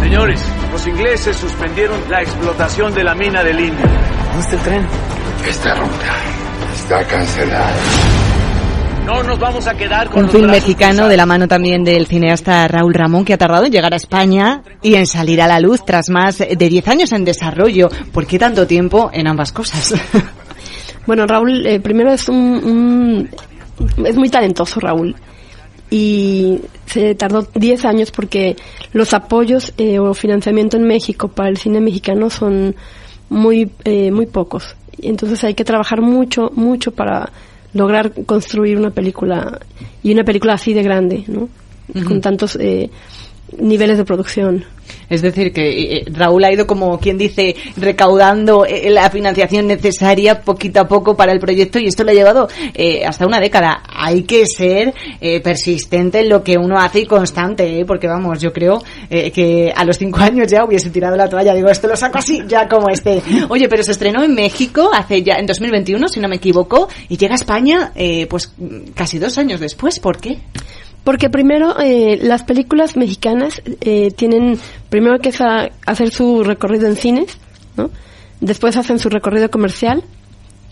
Señores, los ingleses suspendieron la explotación de la mina del Indio. ¿Dónde está el tren? Esta ruta está cancelada. No nos vamos a quedar con un film mexicano de la mano también del cineasta Raúl Ramón que ha tardado en llegar a España y en salir a la luz tras más de 10 años en desarrollo. ¿Por qué tanto tiempo en ambas cosas? Bueno, Raúl, eh, primero es un, es muy talentoso Raúl y se tardó 10 años porque los apoyos eh, o financiamiento en México para el cine mexicano son muy eh, muy pocos. Entonces hay que trabajar mucho mucho para lograr construir una película y una película así de grande, ¿no? Con tantos niveles de producción. Es decir, que eh, eh, Raúl ha ido, como quien dice, recaudando eh, la financiación necesaria poquito a poco para el proyecto y esto lo ha llevado hasta una década. Hay que ser persistente en lo que uno hace y constante, porque vamos, yo creo que a los cinco años ya hubiese tirado la toalla. Digo, esto lo saco así, ya como este. Oye, pero se estrenó en México hace ya, en 2021, si no me equivoco, y llega a España, pues casi dos años después. ¿Por qué? Porque primero eh, las películas mexicanas eh, tienen primero que hacer su recorrido en cines, ¿no? Después hacen su recorrido comercial,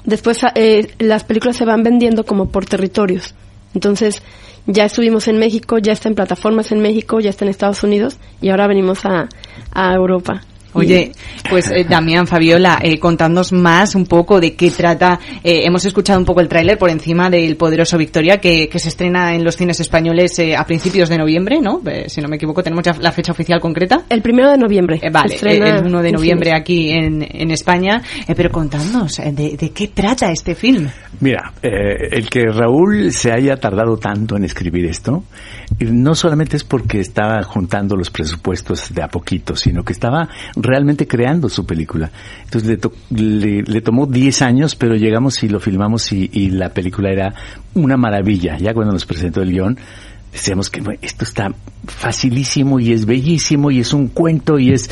después eh, las películas se van vendiendo como por territorios. Entonces ya estuvimos en México, ya está en plataformas en México, ya está en Estados Unidos y ahora venimos a, a Europa. Oye, pues eh, Damián, Fabiola, eh, contándonos más un poco de qué trata. Eh, hemos escuchado un poco el tráiler por encima del Poderoso Victoria que, que se estrena en los cines españoles eh, a principios de noviembre, ¿no? si no me equivoco, tenemos ya la fecha oficial concreta. El primero de noviembre. vale, el 1 de noviembre aquí en, en España. pero contándonos, de, de, qué trata este film? Mira, el que Raúl se haya tardado tanto en escribir esto, no solamente es porque estaba juntando los presupuestos de a poquito, sino que estaba realmente creando su película. Entonces le, le, tomó 10 años, pero llegamos y lo filmamos y, y, la película era una maravilla. Ya cuando nos presentó el guion, decíamos que esto está facilísimo y es bellísimo y es un cuento y es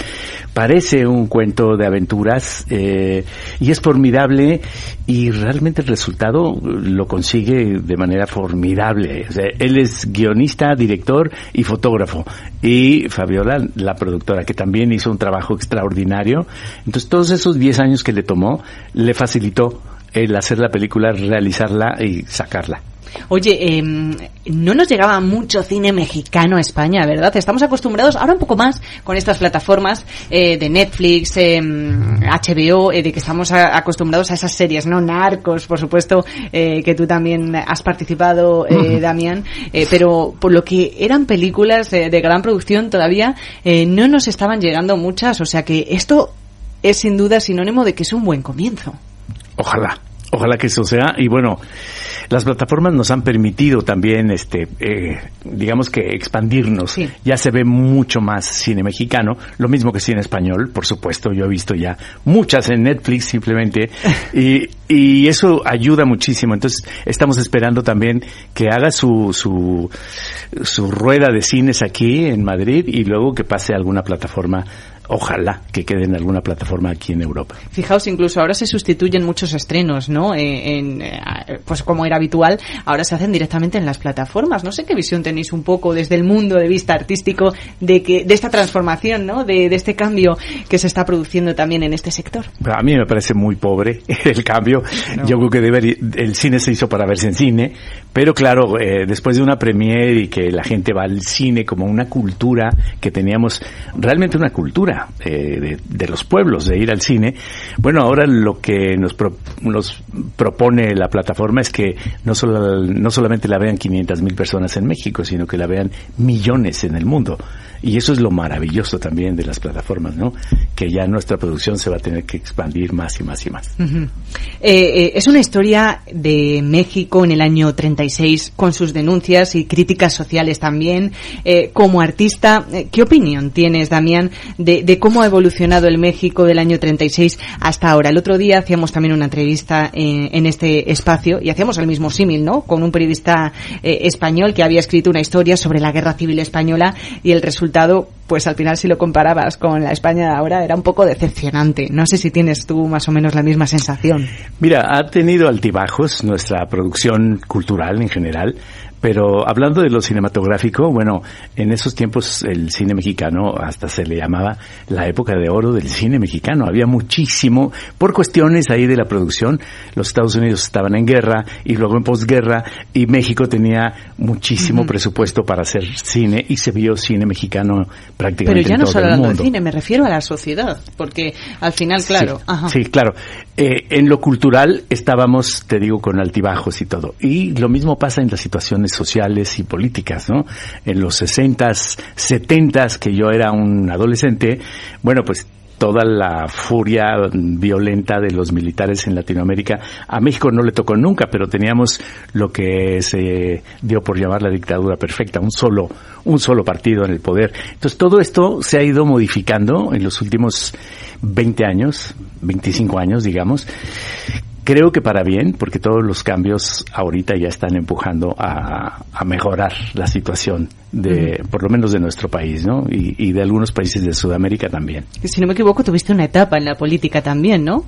parece un cuento de aventuras eh, y es formidable y realmente el resultado lo consigue de manera formidable. O sea, él es guionista, director y fotógrafo y Fabiola, la productora, que también hizo un trabajo extraordinario. Entonces todos esos 10 años que le tomó le facilitó el hacer la película, realizarla y sacarla. Oye, eh, no nos llegaba mucho cine mexicano a España, ¿verdad? Estamos acostumbrados, ahora un poco más, con estas plataformas eh, de Netflix, eh, HBO, de que estamos acostumbrados a esas series, ¿no? Narcos, por supuesto, eh, que tú también has participado, eh, Damián, pero por lo que eran películas de gran producción todavía no nos estaban llegando muchas, o sea que esto es sin duda sinónimo de que es un buen comienzo. Ojalá, Ojalá que eso sea. Y bueno, las plataformas nos han permitido también, este, eh, digamos que expandirnos. Ya se ve mucho más cine mexicano, lo mismo que cine español, por supuesto. Yo he visto ya muchas en Netflix simplemente. y, y eso ayuda muchísimo. Entonces, estamos esperando también que haga su, su, su rueda de cines aquí en Madrid y luego que pase a alguna plataforma ojalá que quede en alguna plataforma aquí en Europa. Fijaos, incluso ahora se sustituyen muchos estrenos, ¿no? Eh, en, eh, pues como era habitual, ahora se hacen directamente en las plataformas. No sé qué visión tenéis un poco desde el mundo de vista artístico de que de esta transformación, ¿no? De, este cambio que se está produciendo también en este sector. A mí me parece muy pobre el cambio. Yo creo que debe, el cine se hizo para verse en cine, pero claro, eh, después de una premiere y que la gente va al cine como una cultura que teníamos, realmente una cultura eh, de, los pueblos de ir al cine. Bueno, ahora lo que nos, nos propone la plataforma es que no, solo, no solamente la vean 500 mil personas en México, sino que la vean millones en el mundo. Y eso es lo maravilloso también de las plataformas, ¿no? Que ya nuestra producción se va a tener que expandir más y más y más. Eh, eh, es una historia de México en el año 36 con sus denuncias y críticas sociales también. como artista, ¿qué opinión tienes, Damián, de, cómo ha evolucionado el México del año 36 hasta ahora. El otro día hacíamos también una entrevista en, este espacio y hacíamos el mismo símil, ¿no? Con un periodista eh, español que había escrito una historia sobre la guerra civil española y el resultado, pues al final si lo comparabas con la España de ahora era un poco decepcionante. No sé si tienes tú más o menos la misma sensación. Mira, ha tenido altibajos nuestra producción cultural en general. Pero hablando de lo cinematográfico, bueno, en esos tiempos el cine mexicano hasta se le llamaba la época de oro del cine mexicano. Había muchísimo, por cuestiones ahí de la producción, los Estados Unidos estaban en guerra y luego en posguerra y México tenía muchísimo presupuesto para hacer cine y se vio cine mexicano prácticamente Pero ya no solo hablando de cine, me refiero a la sociedad, porque al final, claro. Sí, claro. Eh, en lo cultural estábamos, te digo, con altibajos y todo. Y lo mismo pasa en las situaciones sociales y políticas, ¿no? En los 60s, 70s, que yo era un adolescente, bueno, pues toda la furia violenta de los militares en Latinoamérica. A México no le tocó nunca, pero teníamos lo que se dio por llamar la dictadura perfecta, un solo, un solo partido en el poder. Entonces todo esto se ha ido modificando en los últimos 20 años, 25 años, digamos, creo que para bien, porque todos los cambios ahorita ya están empujando a, mejorar la situación de, por lo menos de nuestro país, ¿no? Y, de algunos países de Sudamérica también. Si no me equivoco, tuviste una etapa en la política también, ¿no?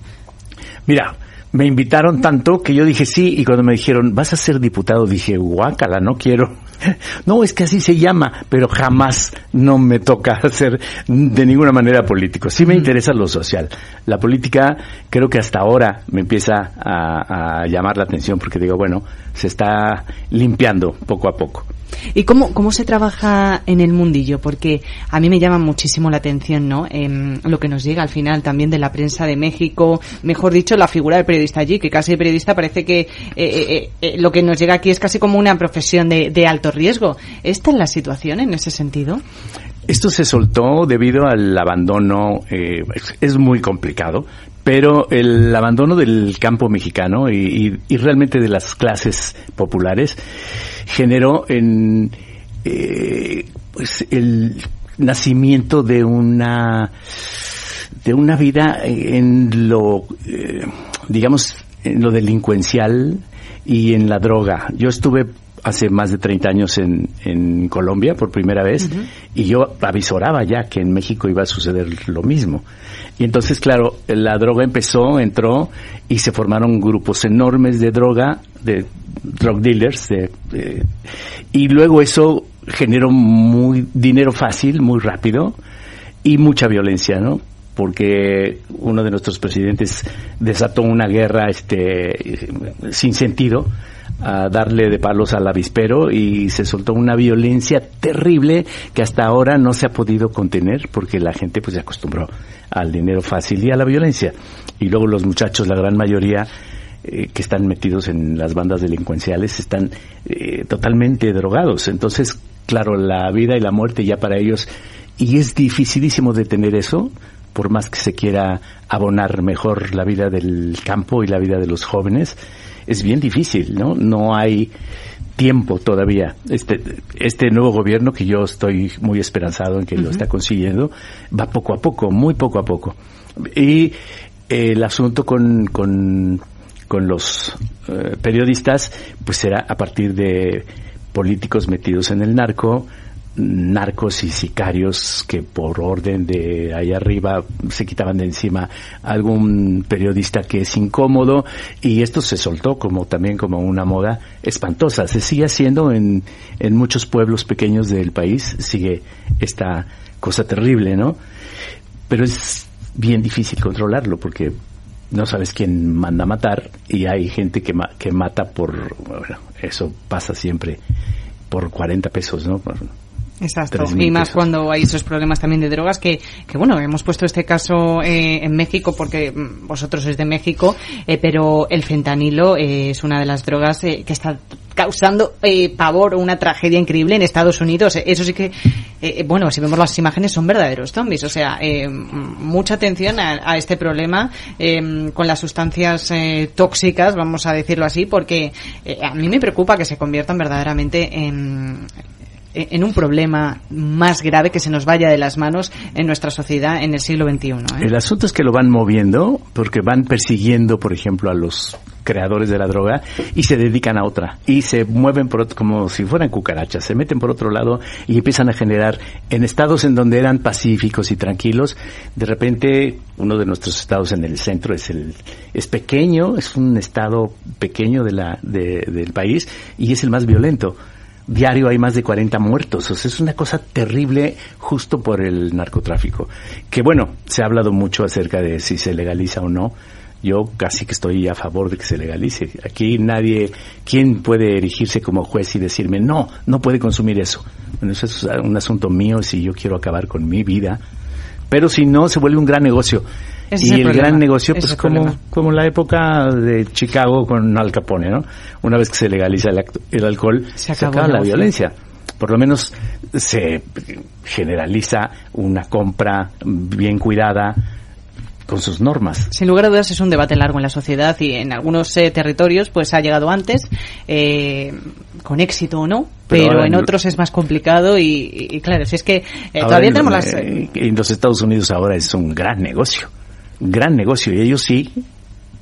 Mira, me invitaron tanto que yo dije sí y cuando me dijeron vas a ser diputado dije guácala no quiero no es que así se llama pero jamás no me toca hacer de ninguna manera político sí me interesa lo social la política creo que hasta ahora me empieza a, a llamar la atención porque digo bueno se está limpiando poco a poco ¿Y cómo, cómo se trabaja en el mundillo? Porque a mí me llama muchísimo la atención, ¿no? En lo que nos llega al final también de la prensa de México, mejor dicho, la figura del periodista allí, que casi periodista parece que eh, eh, eh, lo que nos llega aquí es casi como una profesión de, de alto riesgo. ¿Esta es la situación en ese sentido? Esto se soltó debido al abandono, eh, es muy complicado, pero el abandono del campo mexicano y, realmente de las clases populares generó en eh, pues el nacimiento de una de una vida en lo eh, digamos en lo delincuencial y en la droga. Yo estuve hace más de 30 años en, en Colombia por primera vez y yo avisoraba ya que en México iba a suceder lo mismo. Y entonces, claro, la droga empezó, entró y se formaron grupos enormes de droga, de drug dealers, y luego eso generó muy dinero fácil, muy rápido y mucha violencia, ¿no? porque uno de nuestros presidentes desató una guerra este sin sentido a darle de palos al avispero y se soltó una violencia terrible que hasta ahora no se ha podido contener porque la gente pues se acostumbró al dinero fácil y a la violencia. Y luego los muchachos, la gran mayoría eh, que están metidos en las bandas delincuenciales están eh, totalmente drogados. Entonces, claro, la vida y la muerte ya para ellos y es dificilísimo detener eso por más que se quiera abonar mejor la vida del campo y la vida de los jóvenes, es bien difícil, ¿no? No hay tiempo todavía. Este, este nuevo gobierno, que yo estoy muy esperanzado en que lo está consiguiendo, va poco a poco, muy poco a poco. Y el asunto con, con, con los eh, periodistas, pues será a partir de políticos metidos en el narco, narcos y sicarios que por orden de ahí arriba se quitaban de encima algún periodista que es incómodo y esto se soltó como también como una moda espantosa. Se sigue haciendo en, en muchos pueblos pequeños del país, sigue esta cosa terrible, ¿no? Pero es bien difícil controlarlo porque no sabes quién manda a matar y hay gente que, que mata por, bueno, eso pasa siempre, por 40 pesos, ¿no? Exacto. Y más cuando hay esos problemas también de drogas que, que bueno, hemos puesto este caso eh, en México porque mm, vosotros sois de México, eh, pero el fentanilo eh, es una de las drogas que está causando pavor o una tragedia increíble en Estados Unidos. Eso sí que, bueno, si vemos las imágenes son verdaderos zombies. O sea, mucha atención a, este problema con las sustancias tóxicas, vamos a decirlo así, porque a mí me preocupa que se conviertan verdaderamente en en un problema más grave que se nos vaya de las manos en nuestra sociedad en el siglo XXI. ¿eh? El asunto es que lo van moviendo porque van persiguiendo, por ejemplo, a los creadores de la droga y se dedican a otra y se mueven por como si fueran cucarachas, se meten por otro lado y empiezan a generar en estados en donde eran pacíficos y tranquilos, de repente uno de nuestros estados en el centro es el es pequeño, es un estado pequeño de la del país y es el más violento diario hay más de 40 muertos. O sea, es una cosa terrible justo por el narcotráfico. Que bueno, se ha hablado mucho acerca de si se legaliza o no. Yo casi que estoy a favor de que se legalice. Aquí nadie, ¿quién puede erigirse como juez y decirme, no, no puede consumir eso? Bueno, eso es un asunto mío si yo quiero acabar con mi vida. Pero si no, se vuelve un gran negocio y el, gran negocio, pues como, como la época de Chicago con Al Capone, ¿no? Una vez que se legaliza el, alcohol, se, acaba la violencia. Por lo menos se generaliza una compra bien cuidada, con sus normas. Sin lugar a dudas es un debate largo en la sociedad y en algunos eh, territorios pues ha llegado antes, eh, con éxito o no, pero, en otros es más complicado y, claro, si es que eh, todavía tenemos las... en los Estados Unidos ahora es un gran negocio gran negocio. Y ellos sí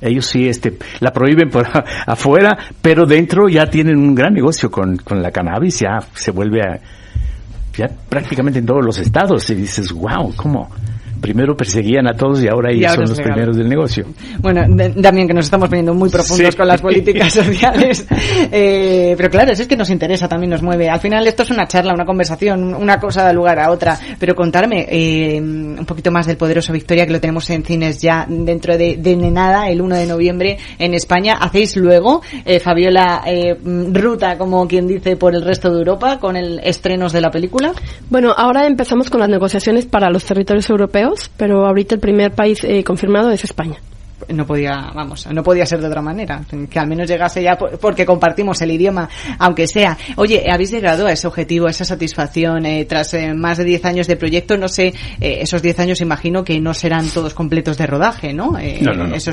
ellos sí este la prohíben por afuera pero dentro ya tienen un gran negocio con, con la cannabis ya se vuelve a ya prácticamente en todos los estados. Y dices wow cómo primero perseguían a todos y ahora ellos son los primeros del negocio. Bueno, también que nos estamos poniendo muy profundos con las políticas sociales. Eh, pero claro, es que nos interesa, también nos mueve. Al final esto es una charla, una conversación, una cosa da lugar a otra. Pero contarme eh, un poquito más del poderoso Victoria, que lo tenemos en cines ya dentro de, de nada, el 1 de noviembre en España. ¿Hacéis luego, eh, Fabiola, ruta, como quien dice, por el resto de Europa con el estrenos de la película? Bueno, ahora empezamos con las negociaciones para los territorios europeos pero ahorita el primer país eh, confirmado es España no podía, vamos, no podía ser de otra manera, que al menos llegase ya porque compartimos el idioma, aunque sea. Oye, ¿habéis llegado a ese objetivo, a esa satisfacción eh, tras eh, más de 10 años de proyecto? No sé, eh, esos 10 años imagino que no serán todos completos de rodaje, ¿no? no, no, Eso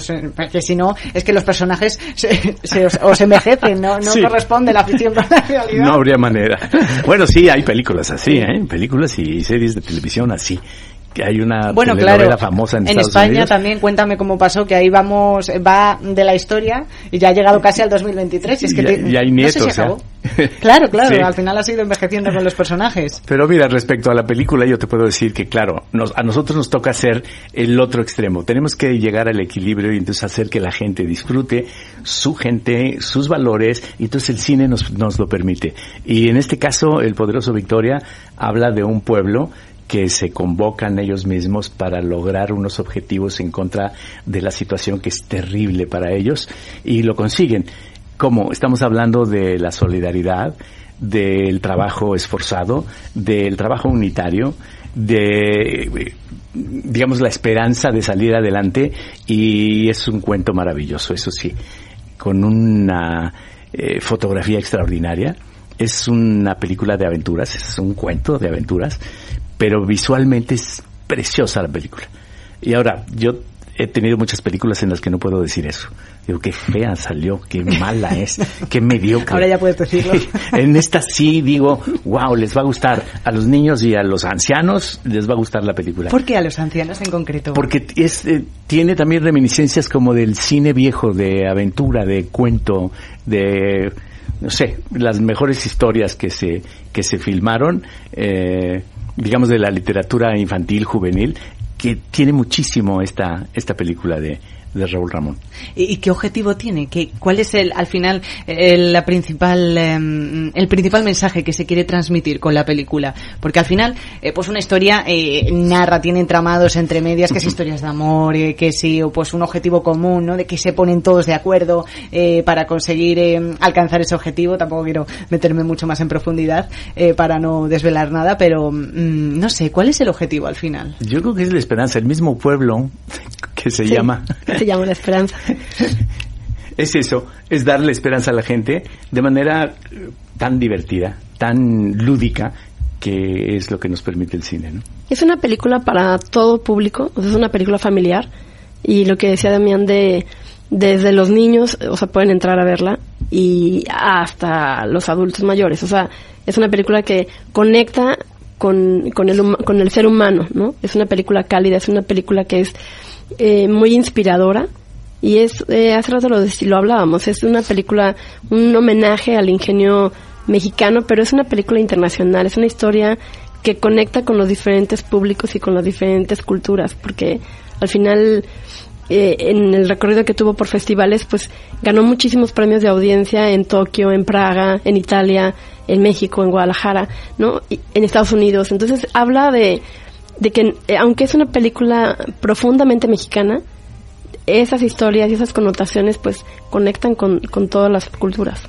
que si no, es que los personajes se, se os, envejecen, ¿no? No corresponde la ficción con la realidad. No habría manera. Bueno, sí, hay películas así, ¿eh? Películas y series de televisión así hay una bueno, claro, famosa en, en España también cuéntame cómo pasó que ahí vamos va de la historia y ya ha llegado casi al 2023 y es que y, hay nietos claro claro al final ha sido envejeciendo con los personajes. Pero mira respecto a la película yo te puedo decir que claro nos, a nosotros nos toca hacer el otro extremo. Tenemos que llegar al equilibrio y entonces hacer que la gente disfrute su gente sus valores y entonces el cine nos, nos lo permite. Y en este caso el poderoso Victoria habla de un pueblo que se convocan ellos mismos para lograr unos objetivos en contra de la situación que es terrible para ellos y lo consiguen. Como estamos hablando de la solidaridad, del trabajo esforzado, del trabajo unitario, de digamos la esperanza de salir adelante y es un cuento maravilloso, eso sí, con una eh, fotografía extraordinaria. Es una película de aventuras, es un cuento de aventuras pero visualmente es preciosa la película. Y ahora, yo he tenido muchas películas en las que no puedo decir eso. Digo, qué fea salió, qué mala es, qué mediocre. Ahora ya puedes decirlo. en esta sí digo, wow, les va a gustar. A los niños y a los ancianos les va a gustar la película. ¿Por qué a los ancianos en concreto? Porque es, eh, tiene también reminiscencias como del cine viejo, de aventura, de cuento, de no sé, las mejores historias que se, que se filmaron, eh, digamos, de la literatura infantil, juvenil, que tiene muchísimo esta, esta película de, de Raúl Ramón. ¿Y, qué objetivo tiene? ¿Qué, ¿Cuál es el, al final el, la principal, em, el principal mensaje que se quiere transmitir con la película? Porque al final, eh, pues una historia eh, narra, tiene entramados entre medias, que es historias de amor, eh, que sí, o pues un objetivo común, ¿no? De que se ponen todos de acuerdo para conseguir em, alcanzar ese objetivo. Tampoco quiero meterme mucho más en profundidad para no desvelar nada, pero mm, no sé, ¿cuál es el objetivo al final? Yo creo que es la esperanza, el mismo pueblo que se llama se llama la esperanza. es eso, es darle esperanza a la gente de manera eh, tan divertida, tan lúdica, que es lo que nos permite el cine. ¿no? Es una película para todo público, es una película familiar y lo que decía Damián de desde los niños, o sea, pueden entrar a verla y hasta los adultos mayores, o sea, es una película que conecta con, con, el, con el ser humano, ¿no? Es una película cálida, es una película que es eh, muy inspiradora y es, eh, hace rato lo, lo hablábamos, es una película, un homenaje al ingenio mexicano, pero es una película internacional, es una historia que conecta con los diferentes públicos y con las diferentes culturas, porque al final eh, en el recorrido que tuvo por festivales, pues ganó muchísimos premios de audiencia en Tokio, en Praga, en Italia, en México, en Guadalajara, ¿no? Y en Estados Unidos. Entonces habla de, de que eh, aunque es una película profundamente mexicana, esas historias y esas connotaciones pues conectan con, con todas las culturas.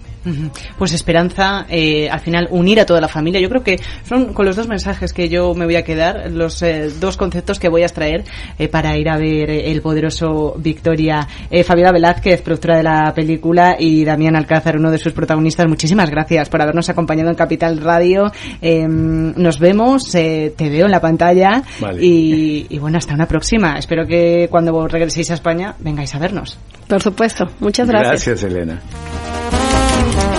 Pues esperanza, eh, al final unir a toda la familia. Yo creo que son con los dos mensajes que yo me voy a quedar, los eh, dos conceptos que voy a extraer eh, para ir a ver el poderoso Victoria. Fabiola Velázquez, productora de la película, y Damián Alcázar, uno de sus protagonistas. Muchísimas gracias por habernos acompañado en Capital Radio. Em, nos vemos, te veo en la pantalla y, y bueno, hasta una próxima. Espero que cuando regreséis a España vengáis a vernos. Por supuesto. Muchas gracias. Gracias, Elena. Thank you.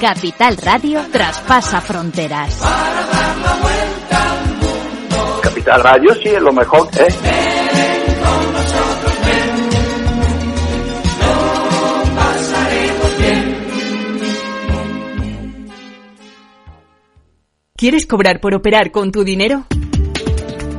Capital Radio traspasa fronteras. Para dar la vuelta al mundo. Capital Radio sí es lo mejor, ¿eh? ¿Quieres cobrar por operar con tu dinero?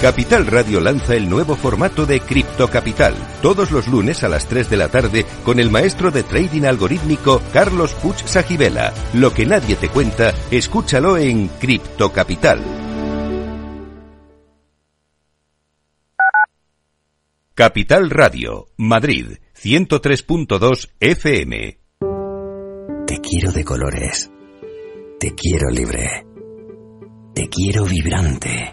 Capital Radio lanza el nuevo formato de Cripto Capital, todos los lunes a las 3 de la tarde con el maestro de trading algorítmico Carlos Puch Sajibela. Lo que nadie te cuenta, escúchalo en Cripto Capital. Capital Radio, Madrid, 103.2 FM. quiero de colores. Te quiero libre. Te quiero vibrante.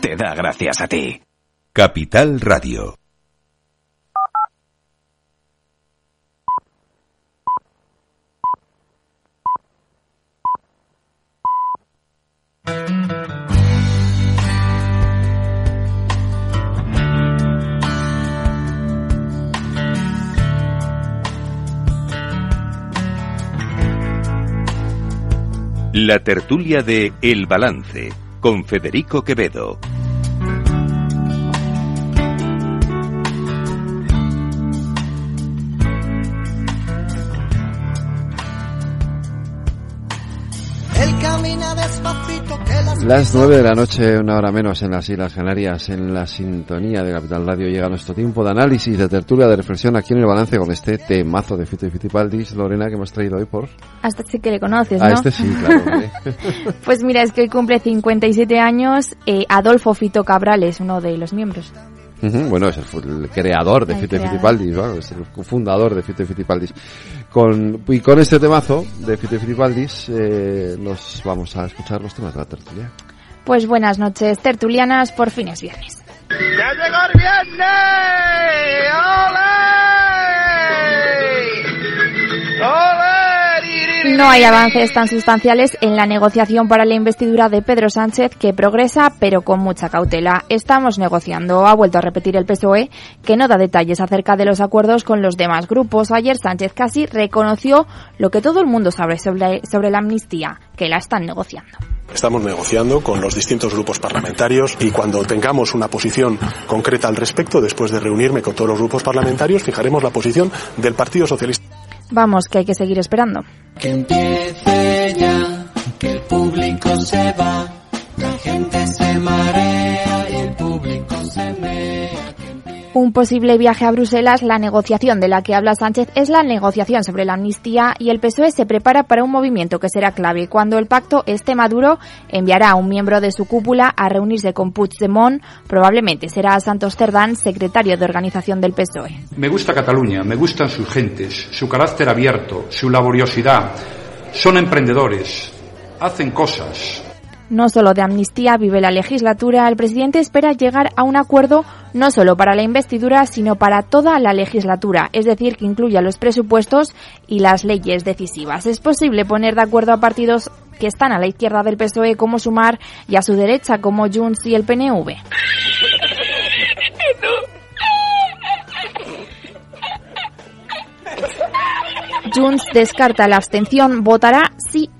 te da gracias a ti. Capital Radio. La tertulia de El Balance con Federico Quevedo. Las nueve de la noche, una hora menos en las Islas Canarias, en la sintonía de Capital Radio, llega nuestro tiempo de análisis, de tertulia, de reflexión aquí en el balance con este temazo de Fito y Fitipaldis. Lorena, que hemos traído hoy por... Hasta sí que le conoces, ¿no? A este sí, claro. pues mira, es que hoy cumple 57 años eh, Adolfo Fito Cabrales, uno de los miembros. Bueno, es el, creador de Fito y Fitipaldis, ¿no? es el fundador de Fito y Fitipaldis. Con, y con este temazo de Fito y Fitipaldis eh, nos vamos a escuchar los temas de la tertulia. Pues buenas noches, tertulianas, por fin es viernes. ¡Ya llegó el viernes! ¡Ole! ¡Ole! No hay avances tan sustanciales en la negociación para la investidura de Pedro Sánchez que progresa pero con mucha cautela. Estamos negociando. Ha vuelto a repetir el PSOE que no da detalles acerca de los acuerdos con los demás grupos. Ayer Sánchez casi reconoció lo que todo el mundo sabe sobre, sobre la amnistía, que la están negociando. Estamos negociando con los distintos grupos parlamentarios y cuando tengamos una posición concreta al respecto, después de reunirme con todos los grupos parlamentarios, fijaremos la posición del Partido Socialista. Vamos, que hay que seguir esperando. Un posible viaje a Bruselas, la negociación de la que habla Sánchez es la negociación sobre la amnistía y el PSOE se prepara para un movimiento que será clave. Cuando el pacto esté maduro, enviará a un miembro de su cúpula a reunirse con Puigdemont, probablemente será Santos Cerdán, secretario de organización del PSOE. Me gusta Cataluña, me gustan sus gentes, su carácter abierto, su laboriosidad. Son emprendedores, hacen cosas, no solo de amnistía vive la legislatura, el presidente espera llegar a un acuerdo no solo para la investidura, sino para toda la legislatura, es decir, que incluya los presupuestos y las leyes decisivas. Es posible poner de acuerdo a partidos que están a la izquierda del PSOE como Sumar y a su derecha como Junts y el PNV. Junts descarta la abstención, votará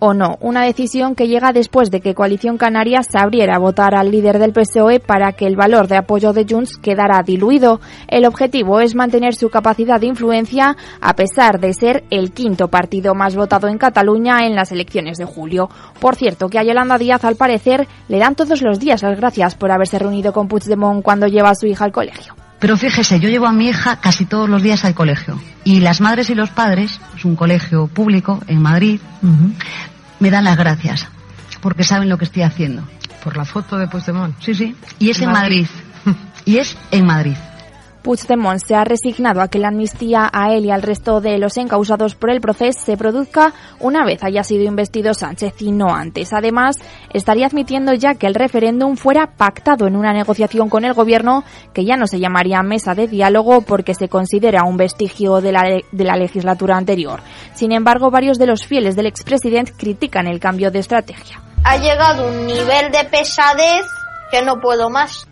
o no, una decisión que llega después de que Coalición Canaria se abriera a votar al líder del PSOE para que el valor de apoyo de Junts quedara diluido. El objetivo es mantener su capacidad de influencia a pesar de ser el quinto partido más votado en Cataluña en las elecciones de julio. Por cierto, que a Yolanda Díaz al parecer le dan todos los días las gracias por haberse reunido con Puigdemont cuando lleva a su hija al colegio. Pero fíjese, yo llevo a mi hija casi todos los días al colegio. Y las madres y los padres, es un colegio público en Madrid, me dan las gracias. Porque saben lo que estoy haciendo. Por la foto de Puigdemont. Sí, sí. Y es en Madrid. y es en Madrid. Puigdemont se ha resignado a que la amnistía a él y al resto de los encausados por el proceso se produzca una vez haya sido investido Sánchez y no antes. Además, estaría admitiendo ya que el referéndum fuera pactado en una negociación con el gobierno que ya no se llamaría mesa de diálogo porque se considera un vestigio de la, de la legislatura anterior. Sin embargo, varios de los fieles del expresidente critican el cambio de estrategia. Ha llegado un nivel de pesadez que no puedo más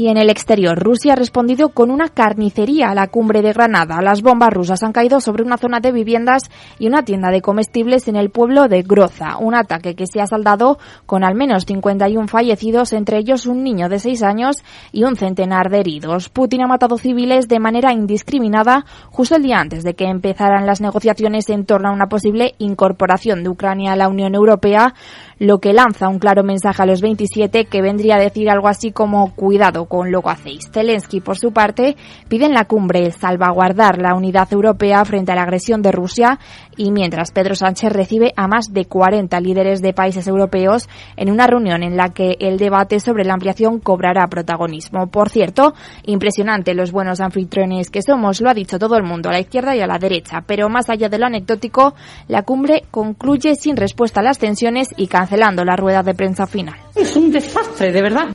Y en el exterior, Rusia ha respondido con una carnicería a la cumbre de Granada. Las bombas rusas han caído sobre una zona de viviendas y una tienda de comestibles en el pueblo de Groza. Un ataque que se ha saldado con al menos 51 fallecidos, entre ellos un niño de 6 años y un centenar de heridos. Putin ha matado civiles de manera indiscriminada justo el día antes de que empezaran las negociaciones en torno a una posible incorporación de Ucrania a la Unión Europea, lo que lanza un claro mensaje a los 27 que vendría a decir algo así como cuidado con lo que hacéis. Zelensky, por su parte, pide en la cumbre salvaguardar la unidad europea frente a la agresión de Rusia y mientras Pedro Sánchez recibe a más de 40 líderes de países europeos en una reunión en la que el debate sobre la ampliación cobrará protagonismo. Por cierto, impresionante los buenos anfitriones que somos, lo ha dicho todo el mundo, a la izquierda y a la derecha, pero más allá de lo anecdótico, la cumbre concluye sin respuesta a las tensiones y cancelando la rueda de prensa final. Es un desastre, de verdad.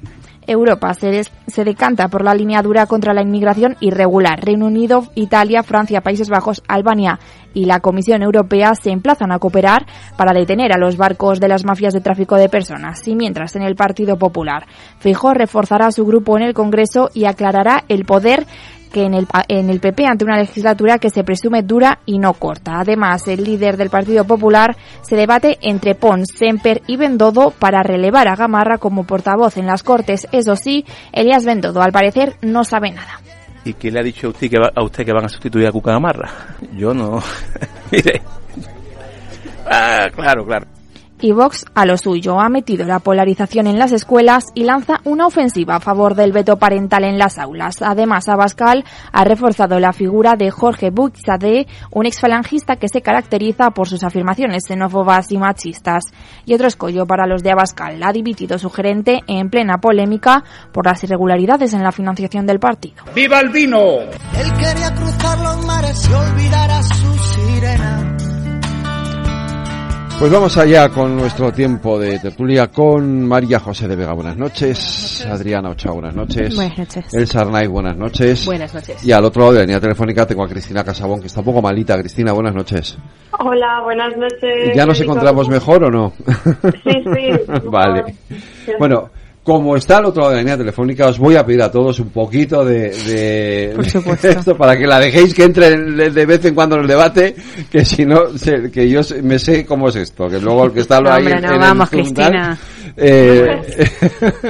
Europa se, des- se decanta por la línea dura contra la inmigración irregular. Reino Unido, Italia, Francia, Países Bajos, Albania y la Comisión Europea se emplazan a cooperar para detener a los barcos de las mafias de tráfico de personas. Y mientras en el Partido Popular, Feijóo reforzará su grupo en el Congreso y aclarará el poder que en el, en el PP ante una legislatura que se presume dura y no corta. Además, el líder del Partido Popular se debate entre Pons, Semper y Bendodo para relevar a Gamarra como portavoz en las Cortes. Eso sí, Elías Bendodo al parecer no sabe nada. ¿Y quién le ha dicho a usted que, va- a usted que van a sustituir a Cuca Gamarra? Yo no. Mire. Ah, claro, claro. Y Vox a lo suyo ha metido la polarización en las escuelas y lanza una ofensiva a favor del veto parental en las aulas. Además, Abascal ha reforzado la figura de Jorge Buxade, un exfalangista que se caracteriza por sus afirmaciones xenófobas y machistas. Y otro escollo para los de Abascal. Ha dimitido su gerente en plena polémica por las irregularidades en la financiación del partido. ¡Viva el vino! Él quería cruzar los mares y olvidar a su sirena. Pues vamos allá con nuestro tiempo de tertulia con María José de Vega. Buenas noches. Adriana Ochoa, buenas noches. Buenas noches. El Sarnay, buenas noches. Buenas noches. Y al otro lado de la línea telefónica tengo a Cristina Casabón, que está un poco malita. Cristina, buenas noches. Hola, buenas noches. ¿Ya nos encontramos mejor o no? Sí, sí. vale. Bueno, como está al otro lado de la línea telefónica, os voy a pedir a todos un poquito de, de, Por de supuesto. esto para que la dejéis que entre de de vez en cuando en el debate, que si no, que yo me sé cómo es esto, que luego el que está No, ahí hombre, no, en el vamos, instrumental, Cristina. eh,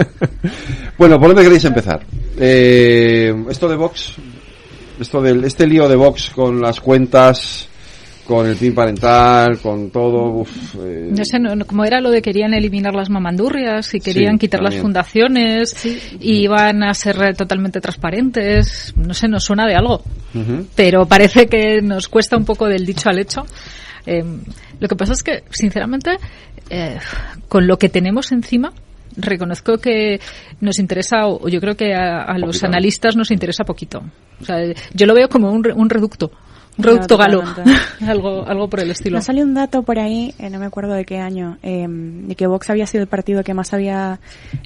bueno, ¿por dónde queréis empezar? Eh, esto de Vox, esto del, este lío de Vox con las cuentas, con el PIN parental, con todo, uf, eh, No sé, no, como era lo de querían eliminar las mamandurrias y querían Sí, quitar las fundaciones y iban a ser totalmente transparentes. No sé, nos suena de algo. Pero parece que nos cuesta un poco del dicho al hecho. Eh, lo que pasa es que, sinceramente, eh, con lo que tenemos encima, reconozco que nos interesa, o yo creo que a, a los analistas nos interesa poquito. O sea, yo lo veo como un, re- un reducto. Reducto galo. algo, algo por el estilo. Nos salió un dato por ahí, eh, no me acuerdo de qué año, eh, de que Vox había sido el partido que más había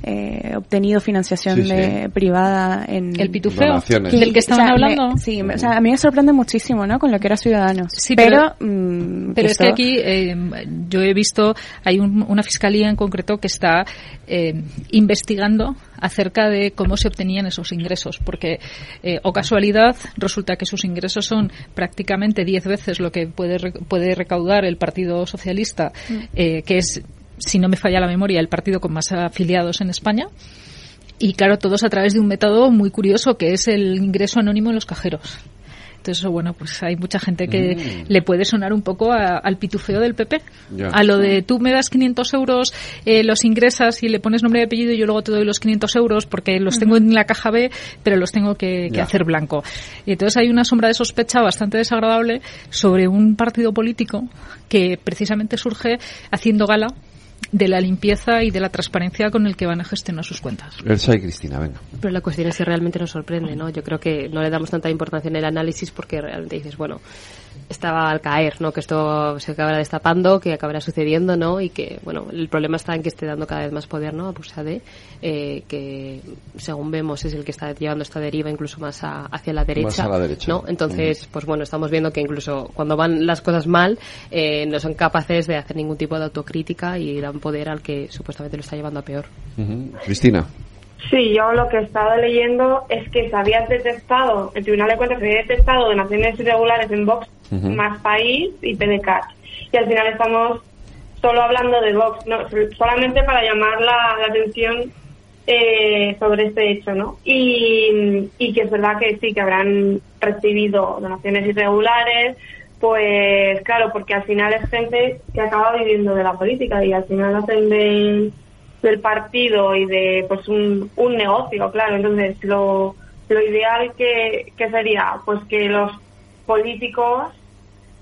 eh, obtenido financiación Sí, sí. de, privada en... El pitufeo, Donaciones. del que estaban hablando. sí, o sea, a mí me sorprende muchísimo, ¿no? Con lo que era Ciudadanos. Sí, pero... pero- mm, Pero es que aquí eh, yo he visto, hay un- una fiscalía en concreto que está eh, investigando acerca de cómo se obtenían esos ingresos, porque, eh, o casualidad, resulta que sus ingresos son prácticamente 10 veces lo que puede, puede recaudar el Partido Socialista, Mm. eh, que es, si no me falla la memoria, el partido con más afiliados en España. Y claro, todos a través de un método muy curioso que es el ingreso anónimo en los cajeros. Entonces, bueno, pues hay mucha gente que Mm. le puede sonar un poco a- al pitufeo del PP. Ya. A lo de tú me das 500 euros, eh, los ingresas y le pones nombre y apellido y yo luego te doy los 500 euros porque los tengo en la caja B, pero los tengo que, que hacer blanco. Y entonces hay una sombra de sospecha bastante desagradable sobre un partido político que precisamente surge haciendo gala de la limpieza y de la transparencia con el que van a gestionar sus cuentas. Elsa y Cristina, venga. Pero la cuestión es que realmente nos sorprende, ¿no? Yo creo que no le damos tanta importancia en el análisis porque realmente dices, bueno, estaba al caer, ¿no? Que esto se acabará destapando, que acabará sucediendo, ¿no? Y que, bueno, el problema está en que esté dando cada vez más poder, ¿no? A Bursade, eh, que según vemos es el que está llevando esta deriva incluso más a- hacia la derecha. Más a la derecha. ¿no? Entonces, pues bueno, estamos viendo que incluso cuando van las cosas mal, eh, no son capaces de hacer ningún tipo de autocrítica y dan poder al que supuestamente lo está llevando a peor. Cristina. Sí, yo lo que he estado leyendo es que se había detectado, el Tribunal de Cuentas se había detectado donaciones irregulares en Vox, más país y PDCAT. Y al final estamos solo hablando de Vox, no, solamente para llamar la, la atención eh, sobre este hecho, ¿no? Y, y que es verdad que sí, que habrán recibido donaciones irregulares, pues claro, porque al final es gente que acaba viviendo de la política y al final hacen de, del partido y de pues un, un negocio, claro. Entonces, lo, lo ideal que, que sería pues que los políticos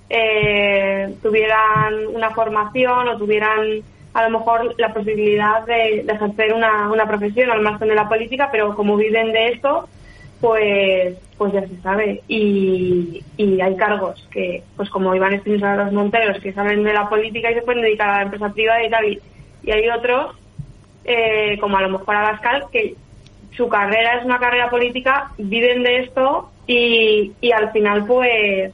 eh, tuvieran una formación o tuvieran a lo mejor la posibilidad de, de ejercer una, una profesión al margen de la política, pero como viven de esto, pues pues ya se sabe y, y hay cargos que pues como Iván Espinosa los Monteros que salen de la política y se pueden dedicar a la empresa privada y tal y, y hay otros eh, como a lo mejor Abascal que su carrera es una carrera política viven de esto y, y al final pues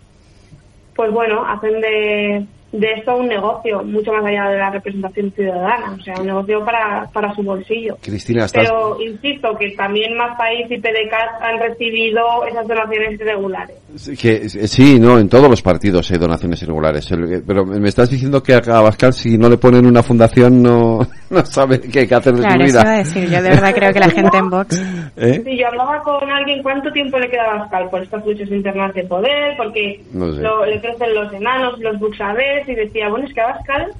pues bueno hacen de, de esto un negocio mucho más allá de la representación ciudadana o sea un negocio para, para su bolsillo Cristina, estás... pero insisto que también más país y PDCAT han recibido esas donaciones irregulares. Que, sí, no, en todos los partidos hay donaciones irregulares. El- Pero me estás diciendo que a Abascal si no le ponen una fundación no, no sabe qué, qué hacer de Claro, su eso vida. iba a decir. Yo de verdad creo que la gente en Vox... ¿Eh? Si yo hablaba con alguien, ¿cuánto tiempo le queda a Abascal por estas luchas internas de poder? Porque No sé. lo- le crecen los enanos, los buxabés, y decía, bueno, es que Abascal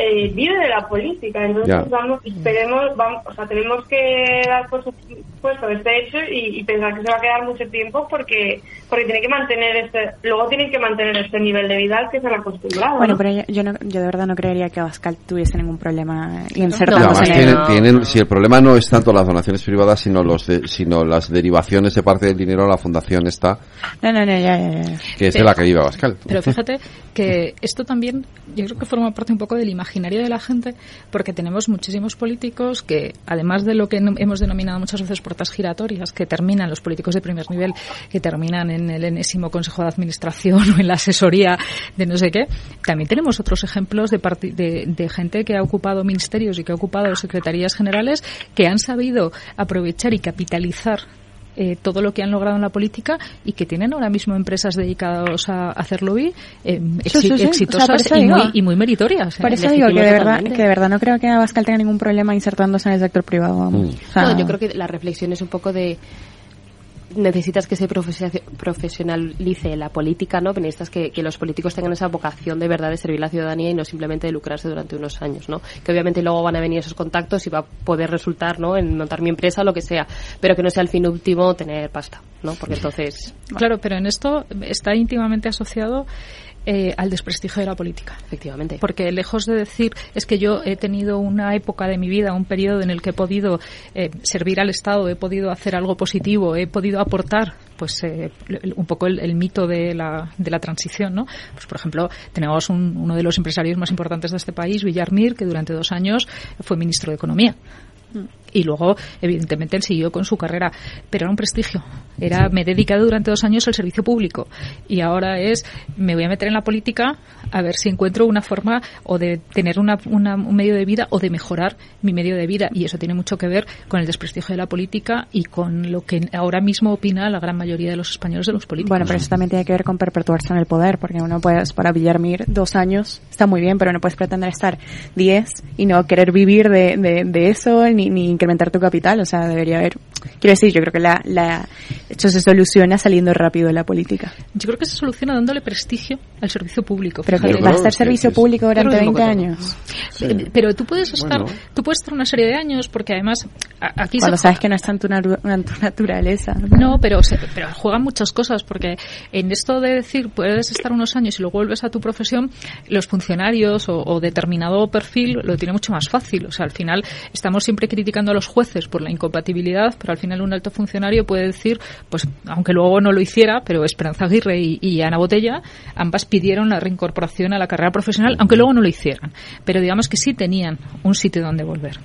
eh, vive de la política, entonces Ya. vamos, esperemos, vamos, o sea, tenemos que dar por supuesto este hecho y, y pensar que se va a quedar mucho tiempo porque porque tiene que mantener este, luego tienen que mantener este nivel de vida al que se han acostumbrado. Bueno, ¿no? pero yo, yo, no- yo de verdad no creería que Abascal tuviese ningún problema Y insertándose además en tienen, el... tienen- si el problema no es tanto las donaciones privadas, sino los de- sino las derivaciones de parte del dinero a la fundación esta, No, no, no, ya, ya, ya. que es de la que vive Abascal. Pero fíjate que esto también yo creo que forma parte un poco del imaginario de la gente porque tenemos muchísimos políticos que además de lo que hemos denominado muchas veces puertas giratorias que terminan los políticos de primer nivel que terminan en el enésimo consejo de administración o en la asesoría de no sé qué también tenemos otros ejemplos de, de, de gente que ha ocupado ministerios y que ha ocupado secretarías generales que han sabido aprovechar y capitalizar eh, todo lo que han logrado en la política y que tienen ahora mismo empresas dedicadas a hacer lobby eh, Sí, sí, exi- sí. O sea, exitosas por y, digo. muy, y muy meritorias. Por eh. eso digo que de verdad que de verdad no creo que Abascal tenga ningún problema insertándose en el sector privado. O sea, No, yo creo que la reflexión es un poco de necesitas que se profesionalice la política, ¿no? Pero necesitas que, que los políticos tengan esa vocación de verdad de servir a la ciudadanía y no simplemente de lucrarse durante unos años, ¿no? Que obviamente luego van a venir esos contactos y va a poder resultar, ¿no? En montar mi empresa o lo que sea, pero que no sea el fin último tener pasta, ¿no? Porque entonces... Claro, pero en esto está íntimamente asociado eh, al desprestigio de la política. Efectivamente. Porque lejos de decir es que yo he tenido una época de mi vida, un periodo en el que he podido eh, servir al Estado, he podido hacer algo positivo, he podido aportar, pues eh, un poco el, el mito de la, de la transición, ¿no? Pues por ejemplo tenemos un- uno de los empresarios más importantes de este país, Villarmir, que durante dos años fue ministro de Economía. Y luego, evidentemente, él siguió con su carrera, pero era un prestigio. Era, me he dedicado durante dos años al servicio público y ahora es, me voy a meter en la política a ver si encuentro una forma o de tener una, una- un medio de vida o de mejorar mi medio de vida. Y eso tiene mucho que ver con el desprestigio de la política y con lo que ahora mismo opina la gran mayoría de los españoles de los políticos. Bueno, pero eso también tiene que ver con perpetuarse en el poder, porque uno puede, para Villarmir, dos años está muy bien, pero no puedes pretender estar diez y no querer vivir de, de, de eso ni, ni incrementar tu capital. O sea, debería haber. Quiero decir, yo creo que la, la, esto se soluciona saliendo rápido de la política. Yo creo que se soluciona dándole prestigio al servicio público. Pero que va a ser servicio público durante Pero 20 años. Pero tú puedes estar, Bueno. tú puedes estar una serie de años porque además aquí Cuando se sabes que no está en tu, naru- en tu naturaleza. no, pero se- pero juegan muchas cosas porque en esto de decir puedes estar unos años y luego vuelves a tu profesión, los funcionarios o, o determinado perfil lo tiene mucho más fácil. O sea, al final estamos siempre criticando a los jueces por la incompatibilidad, pero al final un alto funcionario puede decir, pues aunque luego no lo hiciera, pero Esperanza Aguirre y, y Ana Botella ambas pidieron la reincorporación a la carrera profesional, aunque luego no lo hicieran. Pero digamos que sí tenían un sitio donde volver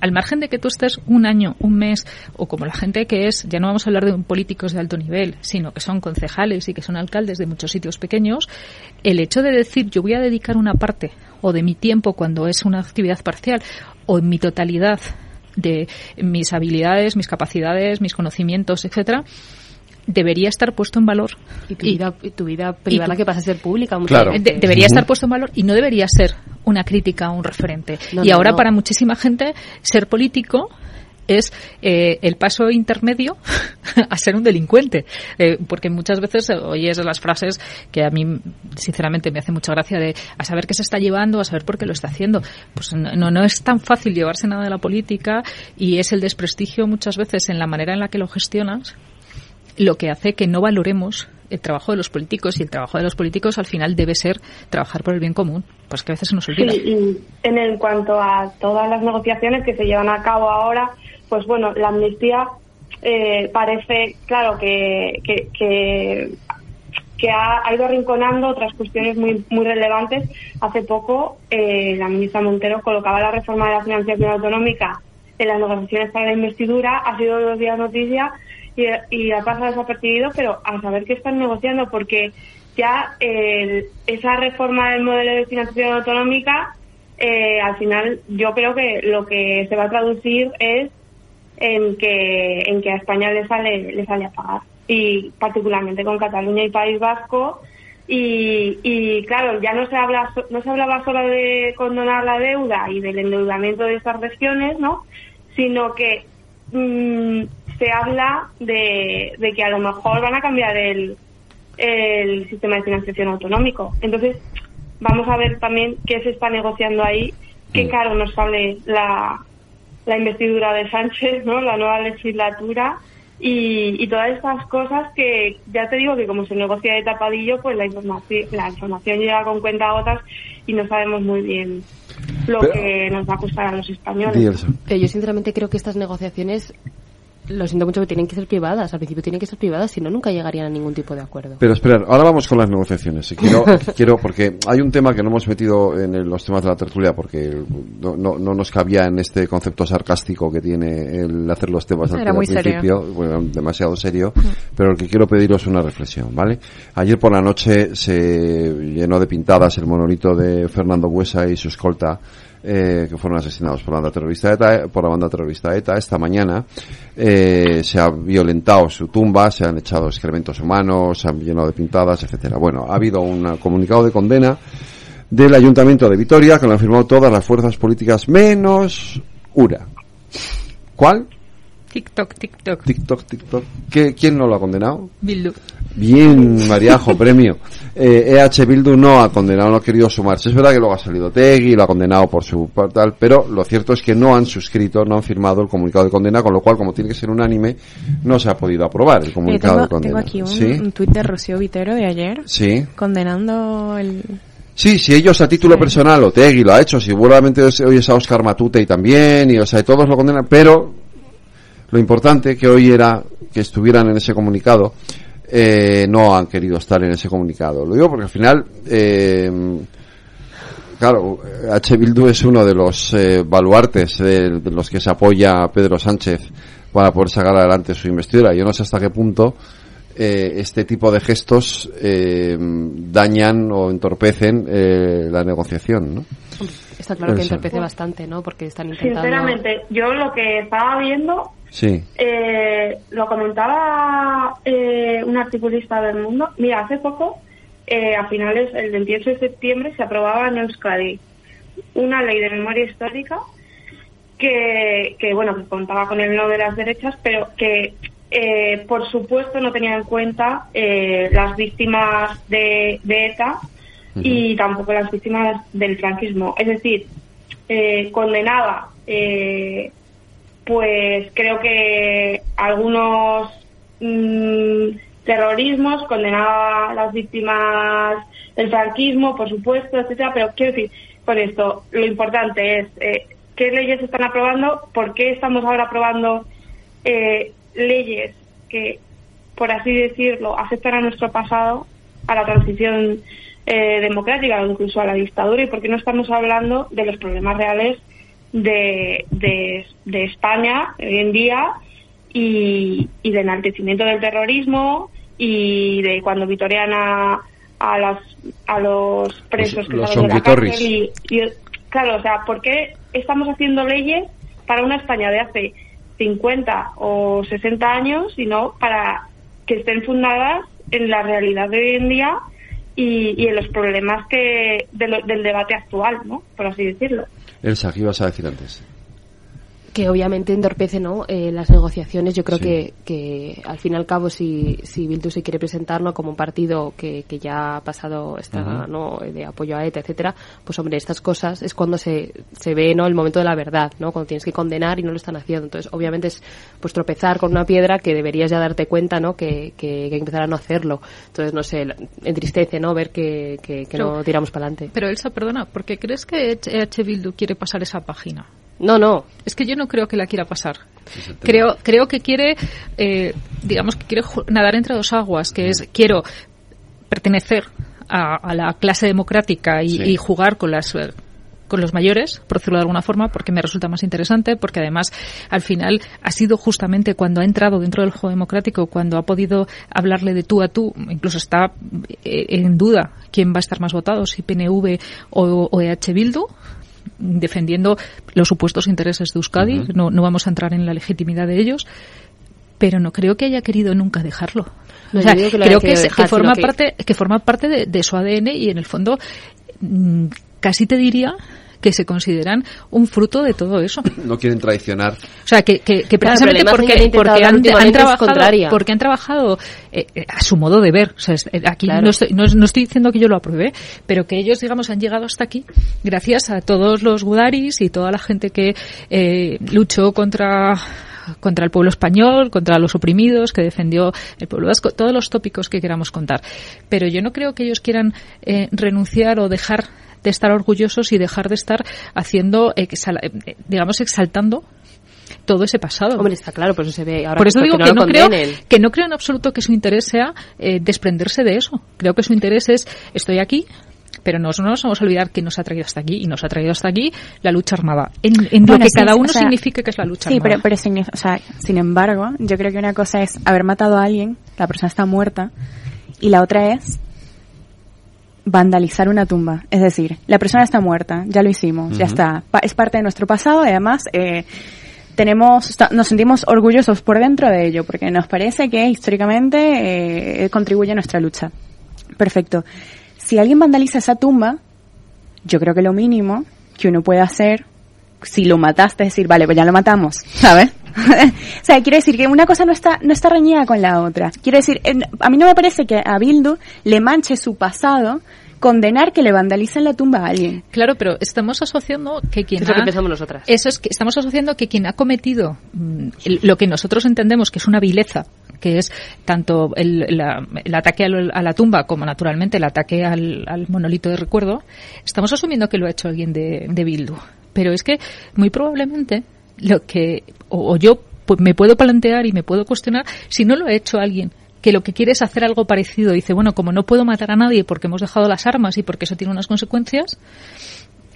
al margen de que tú estés un año, un mes, o como la gente que es, ya no vamos a hablar de políticos de alto nivel, sino que son concejales y que son alcaldes de muchos sitios pequeños, el hecho de decir yo voy a dedicar una parte o de mi tiempo cuando es una actividad parcial o en mi totalidad de mis habilidades, mis capacidades, mis conocimientos, etcétera, debería estar puesto en valor. Y tu vida, y tu vida privada tu- que pasa a ser pública. Claro. de- debería estar puesto en valor y no debería ser una crítica o un referente. No, y no, ahora no. para muchísima gente ser político es eh, el paso intermedio a ser un delincuente. Eh, porque muchas veces eh, oyes las frases que a mí, sinceramente, me hace mucha gracia de a saber qué se está llevando, a saber por qué lo está haciendo. Pues no, no, es tan fácil llevarse nada de la política y es el desprestigio muchas veces en la manera en la que lo gestionas lo que hace que no valoremos el trabajo de los políticos y el trabajo de los políticos al final debe ser trabajar por el bien común. Pues que a veces se nos olvida. Sí, y en, en cuanto a todas las negociaciones que se llevan a cabo ahora, pues bueno, la amnistía eh, parece, claro, que, que, ha, ido arrinconando otras cuestiones muy, muy relevantes. Hace poco, eh, la ministra Montero colocaba la reforma de la financiación autonómica en las negociaciones para la investidura. Ha sido dos días noticia y, y ha pasado desapercibido, pero a saber qué están negociando, porque ya el- esa reforma del modelo de financiación autonómica, eh, al final yo creo que lo que se va a traducir es en que en que a España le sale le sale a pagar. Y particularmente con Cataluña y País Vasco. Y, y claro ya no se habla no se hablaba solo de condonar la deuda y del endeudamiento de estas regiones no sino que mm, se habla de, de que a lo mejor van a cambiar el el sistema de financiación autonómico. Entonces vamos a ver también qué se está negociando ahí qué caro nos sale la la investidura de Sánchez, ¿no? La nueva legislatura y, y todas estas cosas que ya te digo que como se negocia de tapadillo, pues la información, la información llega con cuentagotas y no sabemos muy bien lo Pero- que nos va a costar a los españoles. Pero yo sinceramente creo que estas negociaciones, lo siento mucho, que tienen que ser privadas. Al principio tienen que ser privadas, si no, nunca llegarían a ningún tipo de acuerdo. Pero esperar, ahora vamos con las negociaciones. Y Quiero, quiero, porque hay un tema que no hemos metido en el- los temas de la tertulia, porque no, no, no nos cabía en este concepto sarcástico que tiene el hacer los temas al, Era al muy serio. principio, bueno, demasiado serio, pero lo que quiero pediros es una reflexión, ¿vale? Ayer por la noche se llenó de pintadas el monolito de Fernando Buesa y su escolta, eh, que fueron asesinados por la banda terrorista ETA, por la banda terrorista ETA. Esta mañana eh, se ha violentado su tumba, se han echado excrementos humanos, se han llenado de pintadas, etcétera. Bueno, ha habido un comunicado de condena del Ayuntamiento de Vitoria que lo han firmado todas las fuerzas políticas menos URA. ¿Cuál? TikTok, TikTok. TikTok, TikTok. ¿Qué, ¿Quién no lo ha condenado? Bildu. Bien, Mariajo, premio. Eh, EH Bildu no ha condenado, no ha querido sumarse. Es verdad que luego ha salido Tegui, lo ha condenado por su portal, pero lo cierto es que no han suscrito, no han firmado el comunicado de condena, con lo cual, como tiene que ser unánime, no se ha podido aprobar el Eh, comunicado tengo, de condena. tengo aquí un, ¿Sí? un tuit de Rocío Vitero de ayer Sí. condenando el... Sí, si ellos a título personal, o Tegui lo ha hecho, si seguramente oyes a Oscar Matute y también, y o sea, todos lo condenan, pero lo importante que hoy era que estuvieran en ese comunicado, eh, no han querido estar en ese comunicado. Lo digo porque al final, eh, claro, H. Bildu es uno de los eh, baluartes de, de los que se apoya a Pedro Sánchez para poder sacar adelante su investidura. Yo no sé hasta qué punto eh, este tipo de gestos eh, dañan o entorpecen eh, la negociación, ¿no? Está claro que entorpece bastante, ¿no? Porque están intentando... Sinceramente, yo lo que estaba viendo, Sí. eh, lo comentaba eh, un articulista del Mundo. Mira, hace poco, eh, a finales, el 28 de septiembre, se aprobaba en Euskadi una ley de memoria histórica que, que bueno, que contaba con el no de las derechas, pero que eh, por supuesto no tenía en cuenta eh, las víctimas de, de ETA y tampoco las víctimas del franquismo. Es decir, eh, condenaba, eh, pues creo que algunos mm, terrorismos, condenaba a las víctimas del franquismo, por supuesto, etcétera, pero quiero decir, con esto, lo importante es eh, qué leyes están aprobando, por qué estamos ahora aprobando eh, leyes que, por así decirlo, afectan a nuestro pasado, a la transición eh, democrática o incluso a la dictadura y por qué no estamos hablando de los problemas reales de, de, de España hoy en día y, y de enaltecimiento del terrorismo y de cuando vitorean a, a, las, a los presos Los- que los de la cárcel y, y, claro, o sea, ¿por qué estamos haciendo leyes para una España de hace 50 o 60 años, sino para que estén fundadas en la realidad de hoy en día y, y en los problemas que del debate actual, ¿no? Por así decirlo. Elsa, ¿qué ibas a decir antes? Que obviamente entorpece ¿no? Eh, las negociaciones. Yo creo que, que al fin y al cabo, si, si Bildu se quiere presentar ¿no? como un partido que, que ya ha pasado esta, ¿no? de apoyo a ETA, etcétera, pues hombre, estas cosas es cuando se, se ve ¿no? el momento de la verdad, ¿no? cuando tienes que condenar y no lo están haciendo. Entonces, obviamente es pues tropezar con una piedra que deberías ya darte cuenta ¿no? que, que, que empezar a no hacerlo. Entonces, no sé, entristece ¿no? ver que, que, no tiramos para adelante. Pero Elsa, perdona, ¿por qué crees que EH Bildu quiere pasar esa página? No, no. Es que yo no creo que la quiera pasar. creo, creo que quiere, eh, digamos que quiere nadar entre dos aguas, que es quiero pertenecer a, la clase democrática y, jugar con las eh, con los mayores, por decirlo de alguna forma, porque me resulta más interesante, porque además al final ha sido justamente cuando ha entrado dentro del juego democrático, cuando ha podido hablarle de tú a tú, incluso está eh, en duda quién va a estar más votado, si PNV o, o EH Bildu, defendiendo los supuestos intereses de Euskadi. no, no vamos a entrar en la legitimidad de ellos, pero no creo que haya querido nunca dejarlo. creo que, forma parte que forma parte de, de, su ADN y en el fondo mm, casi te diría que se consideran un fruto de todo eso. No quieren traicionar. O sea, que, que, precisamente porque, porque, han, trabajado, porque han trabajado eh, eh, a su modo de ver. O sea, eh, aquí no, estoy, no, estoy diciendo que yo lo apruebe, pero que ellos, digamos, han llegado hasta aquí gracias a todos los gudaris y toda la gente que luchó contra contra el pueblo español, contra los oprimidos, que defendió el pueblo vasco, todos los tópicos que queramos contar. Pero yo no creo que ellos quieran renunciar o dejar de estar orgullosos y dejar de estar haciendo, eh, digamos, exaltando todo ese pasado. Hombre, está claro, por eso se ve ahora Por eso digo que, no, creo, que no creo en absoluto que su interés sea eh, desprenderse de eso. Creo que su interés es, estoy aquí, pero no, no nos vamos a olvidar que nos ha traído hasta aquí y nos ha traído hasta aquí la lucha armada. En, lo que cada uno signifique que es la lucha armada. Sí, pero, pero o sea, sin embargo, yo creo que una cosa es haber matado a alguien, la persona está muerta, y la otra es vandalizar una tumba. Es decir, la persona está muerta, ya lo hicimos, ya está. es parte de nuestro pasado y además eh, tenemos, nos sentimos orgullosos por dentro de ello porque nos parece que históricamente eh, contribuye a nuestra lucha. Perfecto. Si alguien vandaliza esa tumba, yo creo que lo mínimo que uno puede hacer, si lo mataste, es decir, vale, pues ya lo matamos, ¿sabes? o sea, quiero decir que una cosa no está, no está reñida con la otra. Quiero decir, a mí no me parece que a Bildu le manche su pasado condenar que le vandalicen la tumba a alguien. Claro, pero estamos asociando que quien eso ha, que pensamos nosotras. Eso es que estamos asociando que quien ha cometido mm, lo que nosotros entendemos que es una vileza que es tanto el, el ataque a la tumba como naturalmente el ataque al, monolito de recuerdo, estamos asumiendo que lo ha hecho alguien de, de Bildu. Pero es que muy probablemente lo que o, yo pues, me puedo plantear y me puedo cuestionar si no lo ha hecho alguien que lo que quiere es hacer algo parecido. Dice, bueno, como no puedo matar a nadie porque hemos dejado las armas y porque eso tiene unas consecuencias,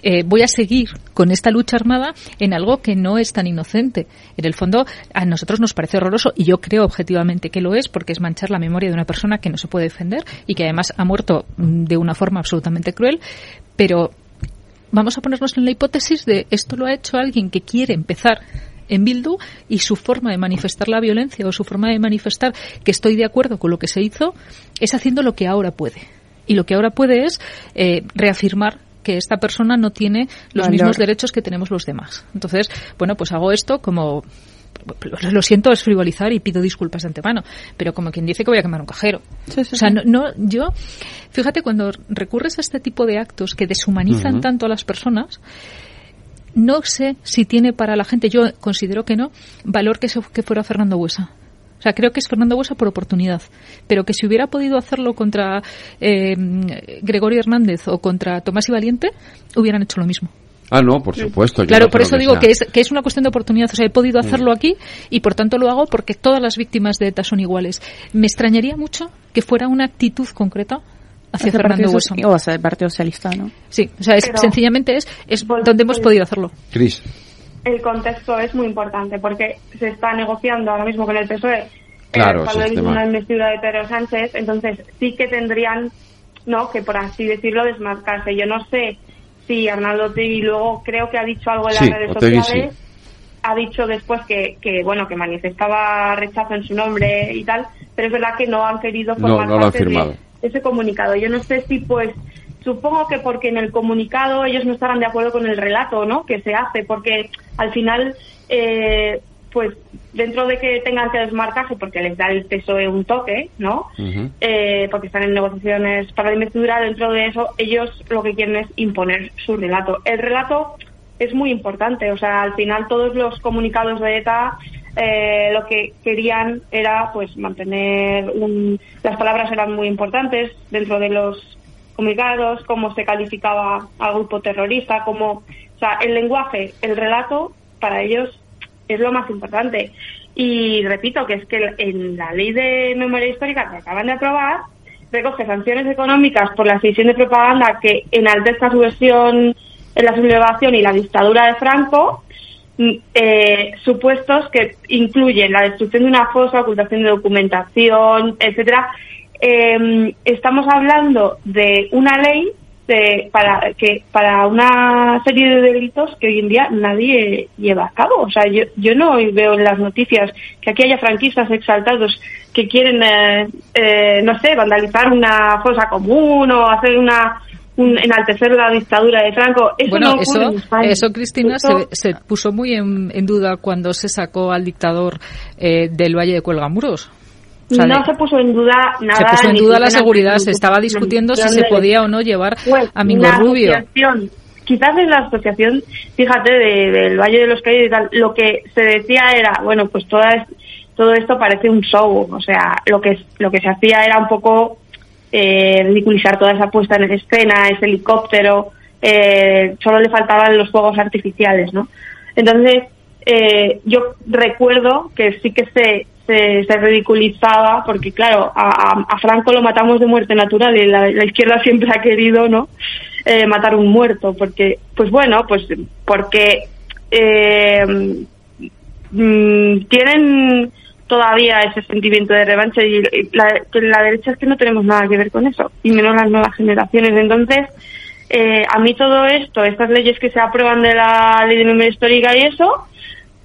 eh, voy a seguir con esta lucha armada en algo que no es tan inocente. En el fondo, a nosotros nos parece horroroso y yo creo objetivamente que lo es porque es manchar la memoria de una persona que no se puede defender y que además ha muerto mm, de una forma absolutamente cruel, pero vamos a ponernos en la hipótesis de esto lo ha hecho alguien que quiere empezar en Bildu y su forma de manifestar la violencia o su forma de manifestar que estoy de acuerdo con lo que se hizo es haciendo lo que ahora puede. Y lo que ahora puede es eh, reafirmar que esta persona no tiene los mismos derechos que tenemos los demás. Entonces, bueno, pues hago esto como lo siento es frivolizar y pido disculpas de antemano, pero como quien dice que voy a quemar un cajero. o sea, no, yo, fíjate, cuando recurres a este tipo de actos que deshumanizan tanto a las personas, no sé si tiene para la gente, yo considero que no, valor que, que fuera Fernando Huesa. O sea, creo que es Fernando Huesa por oportunidad. Pero que si hubiera podido hacerlo contra eh, Gregorio Hernández o contra Tomás y Valiente, hubieran hecho lo mismo. Ah, no, por supuesto. Claro, por eso digo que es, que es una cuestión de oportunidad. O sea, he podido mm. hacerlo aquí y por tanto lo hago porque todas las víctimas de ETA son iguales. Me extrañaría mucho que fuera una actitud concreta hacia Fernando Hueso. O hacia el Partido Socialista, ¿no? Sí, o sea, es, sencillamente es, es donde hemos podido hacerlo. Cris. El contexto es muy importante porque se está negociando ahora mismo con el PSOE claro, el una investidura de Pedro Sánchez, entonces sí que tendrían, no, que por así decirlo, desmarcarse. Yo no sé si Arnaldo Tegui luego creo que ha dicho algo en las redes sociales ha dicho después que, que, bueno, que manifestaba rechazo en su nombre y tal, pero es verdad que no han querido formar no lo han parte firmado. de ese comunicado. Yo no sé si, pues, supongo que porque en el comunicado ellos no estarán de acuerdo con el relato, ¿no? Que se hace, porque al final, eh, pues, dentro de que tengan que desmarcarse, porque les da el PSOE un toque, ¿no? eh, porque están en negociaciones para la investidura, dentro de eso ellos lo que quieren es imponer su relato. El relato es muy importante, o sea, al final todos los comunicados de ETA eh, lo que querían era pues mantener un, las palabras eran muy importantes dentro de los comunicados, cómo se calificaba al grupo terrorista, cómo, o sea, el lenguaje, el relato para ellos es lo más importante. Y repito que es que en la ley de memoria histórica que acaban de aprobar recoge sanciones económicas por la sesión de propaganda que enaltezca su versión en la sublevación y la dictadura de Franco, eh, supuestos que incluyen la destrucción de una fosa, ocultación de documentación, etcétera. Eh, estamos hablando de una ley de, para que para una serie de delitos que hoy en día nadie lleva a cabo. O sea, yo, yo no veo en las noticias que aquí haya franquistas exaltados que quieren, eh, eh, no sé, vandalizar una fosa común o hacer una un, enaltecer la dictadura de Franco. Eso bueno, no eso, eso, Cristina, Eso- se, se puso muy en, en duda cuando se sacó al dictador eh, del Valle de Cuelgamuros. O sea, no de- se puso en duda nada. se puso en duda la seguridad, se estaba discutiendo si se podía o no llevar Pues, a Mingo Rubio. quizás en la asociación, fíjate, de- del Valle de los Caídos y tal, lo que se decía era, bueno, pues toda todo esto parece un show, o sea, lo que lo que se hacía era un poco eh, ridiculizar toda esa puesta en escena, ese helicóptero, eh, solo le faltaban los fuegos artificiales, ¿no? Entonces, eh, yo recuerdo que sí que se, se, se ridiculizaba, porque claro, a, Franco lo matamos de muerte natural y la, izquierda siempre ha querido, ¿no? Eh, matar un muerto, porque, pues bueno, pues porque eh, mm, tienen todavía ese sentimiento de revancha y la, la derecha es que no tenemos nada que ver con eso, y menos las nuevas generaciones. Entonces, eh, a mí todo esto, estas leyes que se aprueban de la ley de memoria histórica y eso,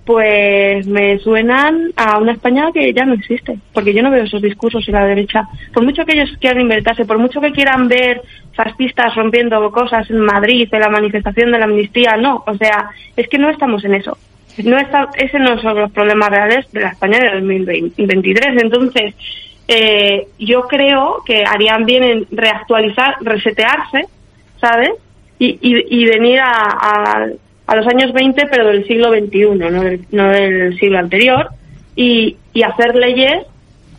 pues me suenan a una España que ya no existe, porque yo no veo esos discursos en la derecha. Por mucho que ellos quieran inventarse, por mucho que quieran ver fascistas rompiendo cosas en Madrid, en la manifestación de la amnistía, no, o sea, es que no estamos en eso. No está, ese no son los problemas reales de la España de 2023. Entonces, eh, yo creo que harían bien en reactualizar, resetearse, ¿sabes? Y, y, venir a, a, a los años 20, pero del siglo XXI, no del, no del siglo anterior, y, y hacer leyes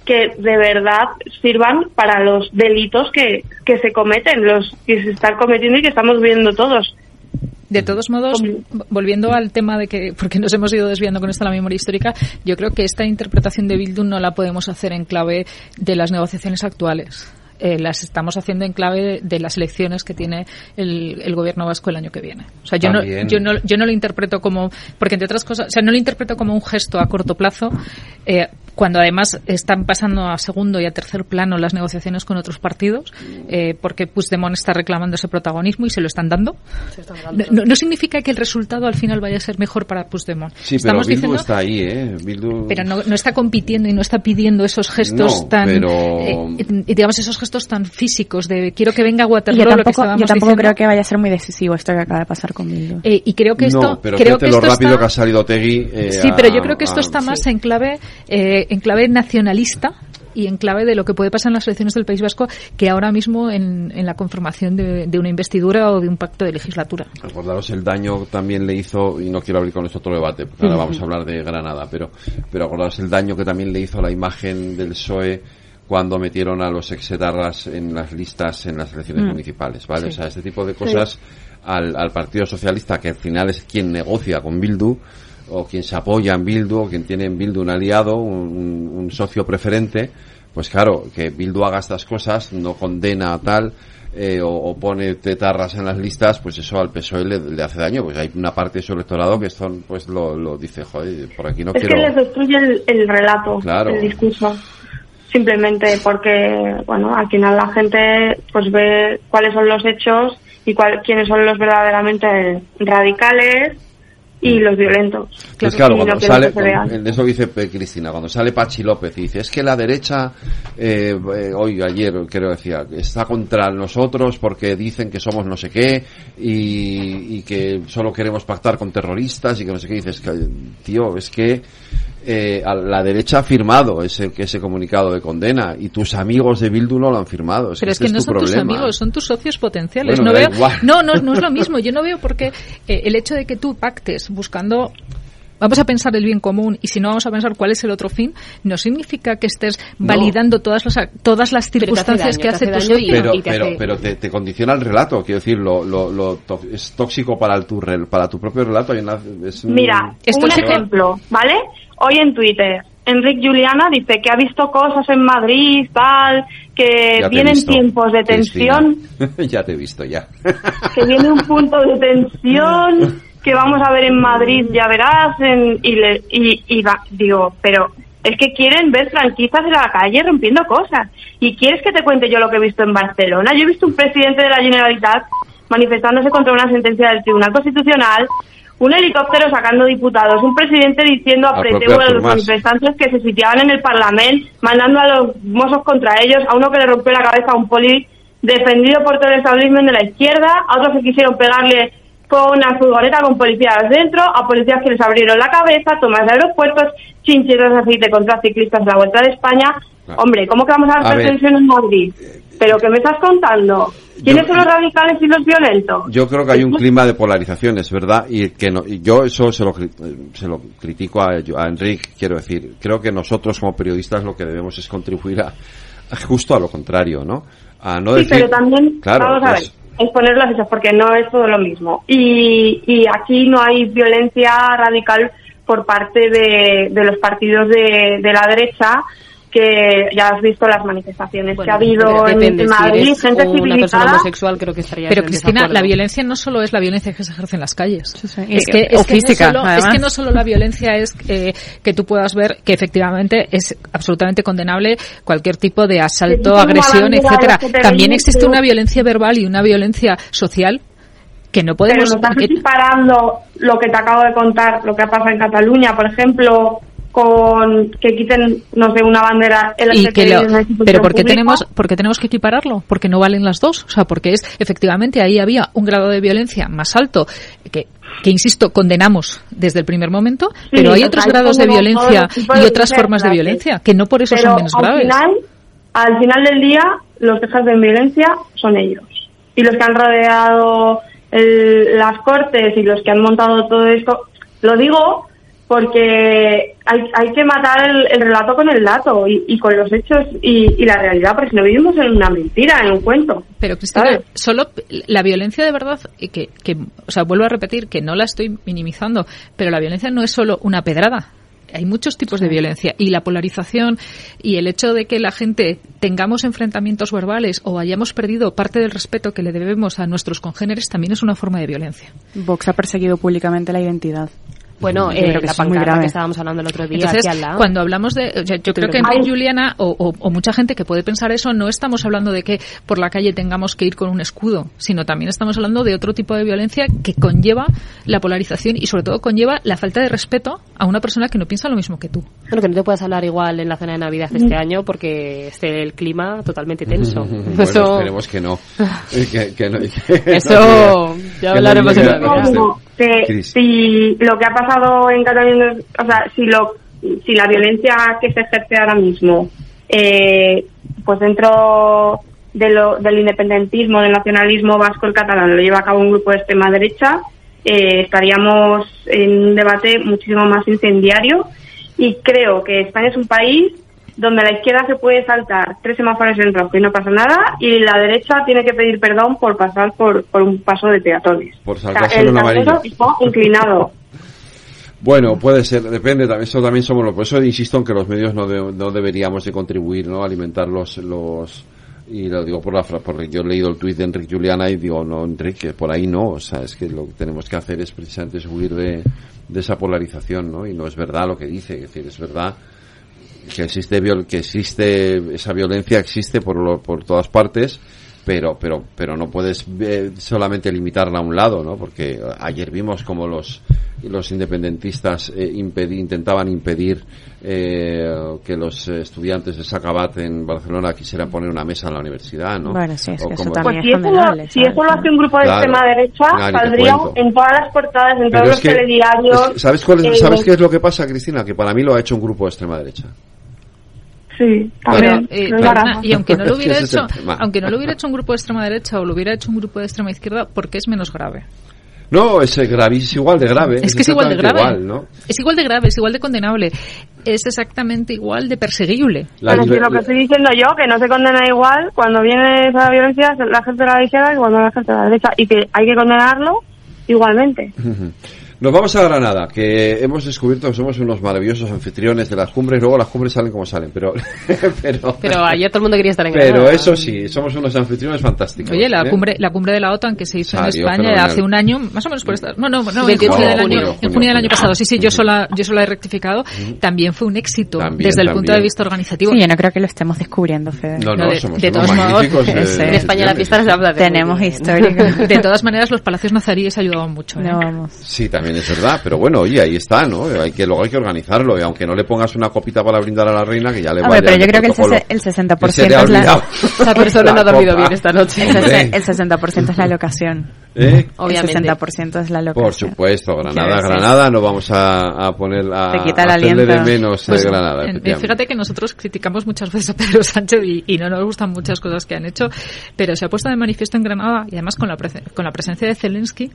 que de verdad sirvan para los delitos que, que se cometen, los que se están cometiendo y que estamos viendo todos. De todos modos, volviendo al tema de que, porque nos hemos ido desviando con esto la memoria histórica, yo creo que esta interpretación de Bildu no la podemos hacer en clave de las negociaciones actuales. Eh, las estamos haciendo en clave de, de las elecciones que tiene el, el, gobierno vasco el año que viene. O sea, yo no, yo no, yo no lo interpreto como, porque entre otras cosas, o sea, no lo interpreto como un gesto a corto plazo, eh, cuando además están pasando a segundo y a tercer plano las negociaciones con otros partidos, eh, porque Puigdemont está reclamando ese protagonismo y se lo están dando. No, no, significa que el resultado al final vaya a ser mejor para Puigdemont. Sí, Estamos pero Bildu diciendo, está ahí, ¿eh? Bildu... Pero no, no, está compitiendo y no está pidiendo esos gestos no, tan, pero... eh, digamos, esos gestos tan físicos de quiero que venga Waterloo, yo tampoco, lo que yo tampoco diciendo. creo que vaya a ser muy decisivo esto que acaba de pasar con Bildu. Eh, y creo que esto, no, pero creo que lo esto rápido está... que ha salido Tegui. Eh, sí, a, pero yo creo que esto a, está más sí. en clave, eh, en clave nacionalista y en clave de lo que puede pasar en las elecciones del País Vasco que ahora mismo en, en la conformación de, de, una investidura o de un pacto de legislatura. Recordaros el daño también le hizo, y no quiero abrir con esto otro debate, porque ahora vamos a hablar de Granada, pero, pero acordaros el daño que también le hizo la imagen del PSOE cuando metieron a los exetarras en las listas en las elecciones Mm. municipales, ¿vale? Sí. O sea, este tipo de cosas al, al Partido Socialista, que al final es quien negocia con Bildu, o quien se apoya en Bildu, o quien tiene en Bildu un aliado, un, un socio preferente, pues claro, que Bildu haga estas cosas, no condena a tal, eh, o, o, pone tetarras en las listas, pues eso al PSOE le, le, hace daño, pues hay una parte de su electorado que esto pues lo, lo dice, joder, por aquí no es quiero... que les destruye el, el relato, Claro. el discurso. Simplemente porque, bueno, al final la gente pues ve cuáles son los hechos y cuál, quiénes son los verdaderamente radicales y los violentos. Pues claro, Y no cuando sale, en eso dice eh, Cristina, cuando sale Pachi López y dice, es que la derecha, eh, eh, hoy, ayer, creo decía, está contra nosotros porque dicen que somos no sé qué y, y que solo queremos pactar con terroristas y que no sé qué, dices, que, tío, es que eh, a la derecha ha firmado ese, ese comunicado de condena y tus amigos de Bildu no lo han firmado. Es Pero que es que este no tu son tus problema. amigos, son tus socios potenciales. Bueno, no, veo, no, no, no es lo mismo. Yo no veo por qué eh, el hecho de que tú pactes buscando vamos a pensar el bien común y si no vamos a pensar cuál es el otro fin, no significa que estés validando todas las todas las Pero te hace circunstancias daño, que te hace hace tu daño y- socio. pero, pero, pero te, te condiciona el relato, quiero decir, lo, lo, lo to- es tóxico para el, tu, para tu propio relato. Hay una, es un- Mira, un ejemplo, ¿vale? Hoy en Twitter, Enrique Juliana dice que ha visto cosas en Madrid, tal, que te vienen visto, tiempos de Cristina. tensión, ya te he visto, ya. que viene un punto de tensión, que vamos a ver en Madrid, ya verás, en- y, le, y, y va- digo, pero es que quieren ver franquistas en la calle rompiendo cosas. ¿Y quieres que te cuente yo lo que he visto en Barcelona? Yo he visto un presidente de la Generalitat manifestándose contra una sentencia del Tribunal Constitucional, un helicóptero sacando diputados, un presidente diciendo a a los manifestantes que se sitiaban en el Parlamento, mandando a los mozos contra ellos, a uno que le rompió la cabeza a un poli defendido por todo el establishment de la izquierda, a otros que quisieron pegarle con una furgoneta con policías dentro, a policías que les abrieron la cabeza, tomas de aeropuertos, chinchetas de aceite contra ciclistas a la vuelta de España. Hombre, ¿cómo que vamos a ver. tensión en Madrid? ¿Pero qué me estás contando? ¿Quiénes Yo- son los radicales y los violentos? Yo creo que hay un clima de polarización, es verdad, y que no, y yo eso se lo, se lo critico a, a Enrique, quiero decir, creo que nosotros como periodistas lo que debemos es contribuir a, a justo a lo contrario, ¿no? A no sí, decir, pero también, claro, vamos a ver, pues- es poner las porque no es todo lo mismo. Y, y aquí no hay violencia radical por parte de, de los partidos de, de la derecha que ya has visto las manifestaciones que ha habido en, Depende, en si Madrid, eres gente una persona civilizada. homosexual creo que estaría Pero en Cristina, la violencia no solo es la violencia que se ejerce en las calles. Y- Es que, o es, que física, no solo, es que no solo la violencia es eh, que tú puedas ver que efectivamente es absolutamente condenable cualquier tipo de asalto, agresión, etcétera. También existe pero- una violencia verbal y una violencia social que no Pero podemos no estás que- equiparando lo que te acabo de contar, lo que ha pasado en Cataluña, por ejemplo, con que quiten, no sé, una bandera y LGTBI que lo- en pero porque pública. tenemos porque tenemos que equipararlo porque no valen las dos o sea porque es efectivamente ahí había un grado de violencia más alto que que insisto condenamos desde el primer momento pero hay otros grados de violencia y otras formas de violencia, violencia que no por eso Pero son menos al graves Final, al final del día, los que ejercen violencia son ellos. Y los que han rodeado el- las cortes y los que han montado todo esto, lo digo porque hay, hay que matar el, el relato con el dato y, y con los hechos y, y la realidad, porque si no vivimos en una mentira, en un cuento. Pero Cristina, ¿sabes? solo la violencia de verdad, y que, que, o sea, vuelvo a repetir que no la estoy minimizando, pero la violencia no es solo una pedrada. Hay muchos tipos de violencia y la polarización y el hecho de que la gente tengamos enfrentamientos verbales o hayamos perdido parte del respeto que le debemos a nuestros congéneres también es una forma de violencia. Vox ha perseguido públicamente la identidad. Bueno, eh, creo que la pancarta que estábamos hablando el otro día Entonces, aquí al lado. cuando hablamos de, o sea, yo creo que Ay. Enrique Juliana o, o- o mucha gente que puede pensar eso, no estamos hablando de que por la calle tengamos que ir con un escudo, sino también estamos hablando de otro tipo de violencia que conlleva la polarización y sobre todo conlleva la falta de respeto a una persona que no piensa lo mismo que tú. Bueno, que no te puedas hablar igual en la cena de Navidad este año porque esté el clima totalmente tenso. Bueno, Eso- esperemos que no. que, que no- Eso, ya hablaremos en a- Navidad. Que Cris. si lo que ha pasado en Cataluña, o sea, si lo, si la violencia que se ejerce ahora mismo, eh, pues dentro de lo, del independentismo, del nacionalismo vasco, el catalán, lo lleva a cabo un grupo de extrema derecha, eh, estaríamos en un debate muchísimo más incendiario y creo que España es un país donde la izquierda se puede saltar tres semáforos en rojo y no pasa nada y la derecha tiene que pedir perdón por pasar por, por un paso de peatones. Por O sea, saltarse el está inclinado. Bueno, puede ser, depende, también- eso también somos los, por eso insisto en que los medios no, de- no deberíamos de contribuir, ¿no? Alimentar los, los, y lo digo por la fra- porque yo he leído el tuit de Enrique Juliana y digo, no, Enrique, por ahí no, o sea, es que lo que tenemos que hacer es precisamente es huir de, de esa polarización, ¿no? Y no es verdad lo que dice, es decir, es verdad que existe viol- que existe esa violencia existe por lo- por todas partes pero pero pero no puedes eh, solamente limitarla a un lado no porque ayer vimos como los los independentistas eh, intentaban impedir eh, que los estudiantes de Sacabat en Barcelona quisieran poner una mesa en la universidad no Bueno, sí, es O que eso también Pues si es eso, lo, condenable. si eso lo hace un grupo de Claro. extrema derecha, Claro, y te saldría cuento. en todas las portadas, en Pero todos los que- telediarios. es ¿sabes, cuál es- eh, ¿sabes qué es lo que pasa, Cristina? Que para mí lo ha hecho un grupo de extrema derecha. Sí, Pero, también. eh, es y aunque no lo hubiera es hecho, aunque no lo hubiera hecho un grupo de extrema derecha o lo hubiera hecho un grupo de extrema izquierda, ¿por qué es menos grave? No, es, gravis, igual de grave. Es que es igual de exactamente grave. igual, ¿no? Es igual de grave, es igual de condenable, es exactamente igual de perseguible. La Pero si lo que estoy diciendo yo, que no se condena igual cuando viene esa violencia la gente de la izquierda que cuando la gente de la derecha. Y que hay que condenarlo igualmente. Nos vamos a Granada, que hemos descubierto que somos unos maravillosos anfitriones de las cumbres. Luego las cumbres salen como salen, pero. pero, Pero ayer todo el mundo quería estar en pero Granada. eso sí, somos unos anfitriones fantásticos. Oye, la ¿eh? cumbre, la cumbre de la OTAN que se hizo en España fenomenal. hace un año, más o menos por esta, no, no, no, en 28 junio de del año, junio, en junio del año junio. pasado. Sí, sí, yo sola, yo sola he rectificado. También fue un éxito También, desde el punto de vista organizativo. Sí, yo no creo que lo estemos descubriendo, Fede. No, no, No, de- somos de todos modos, En España la se habla de Tenemos histórica. De todas maneras, los palacios nazaríes ayudaban mucho. ¿eh? No vamos. Sí, también es verdad, pero bueno, oye, ahí está, ¿no? Hay que, luego hay que organizarlo, y aunque no le pongas una copita para brindar a la reina, que ya le Hombre, vaya pero yo creo que el, protocolo. sese- el Que 60% se le ha es la... Esa persona no ha dormido bien esta noche. El, el 60% es la locación. ¿Eh? Obviamente. El 60% es la locación. Por supuesto, Granada. Granada, no vamos a, a poner a, Te quita el a hacerle de aliento. menos eh, Pues, Granada. en- efectivamente. fíjate que nosotros criticamos muchas veces a Pedro Sánchez y, y no nos gustan muchas cosas que han hecho, pero se ha puesto de manifiesto en Granada y además con la, con la presencia de Zelensky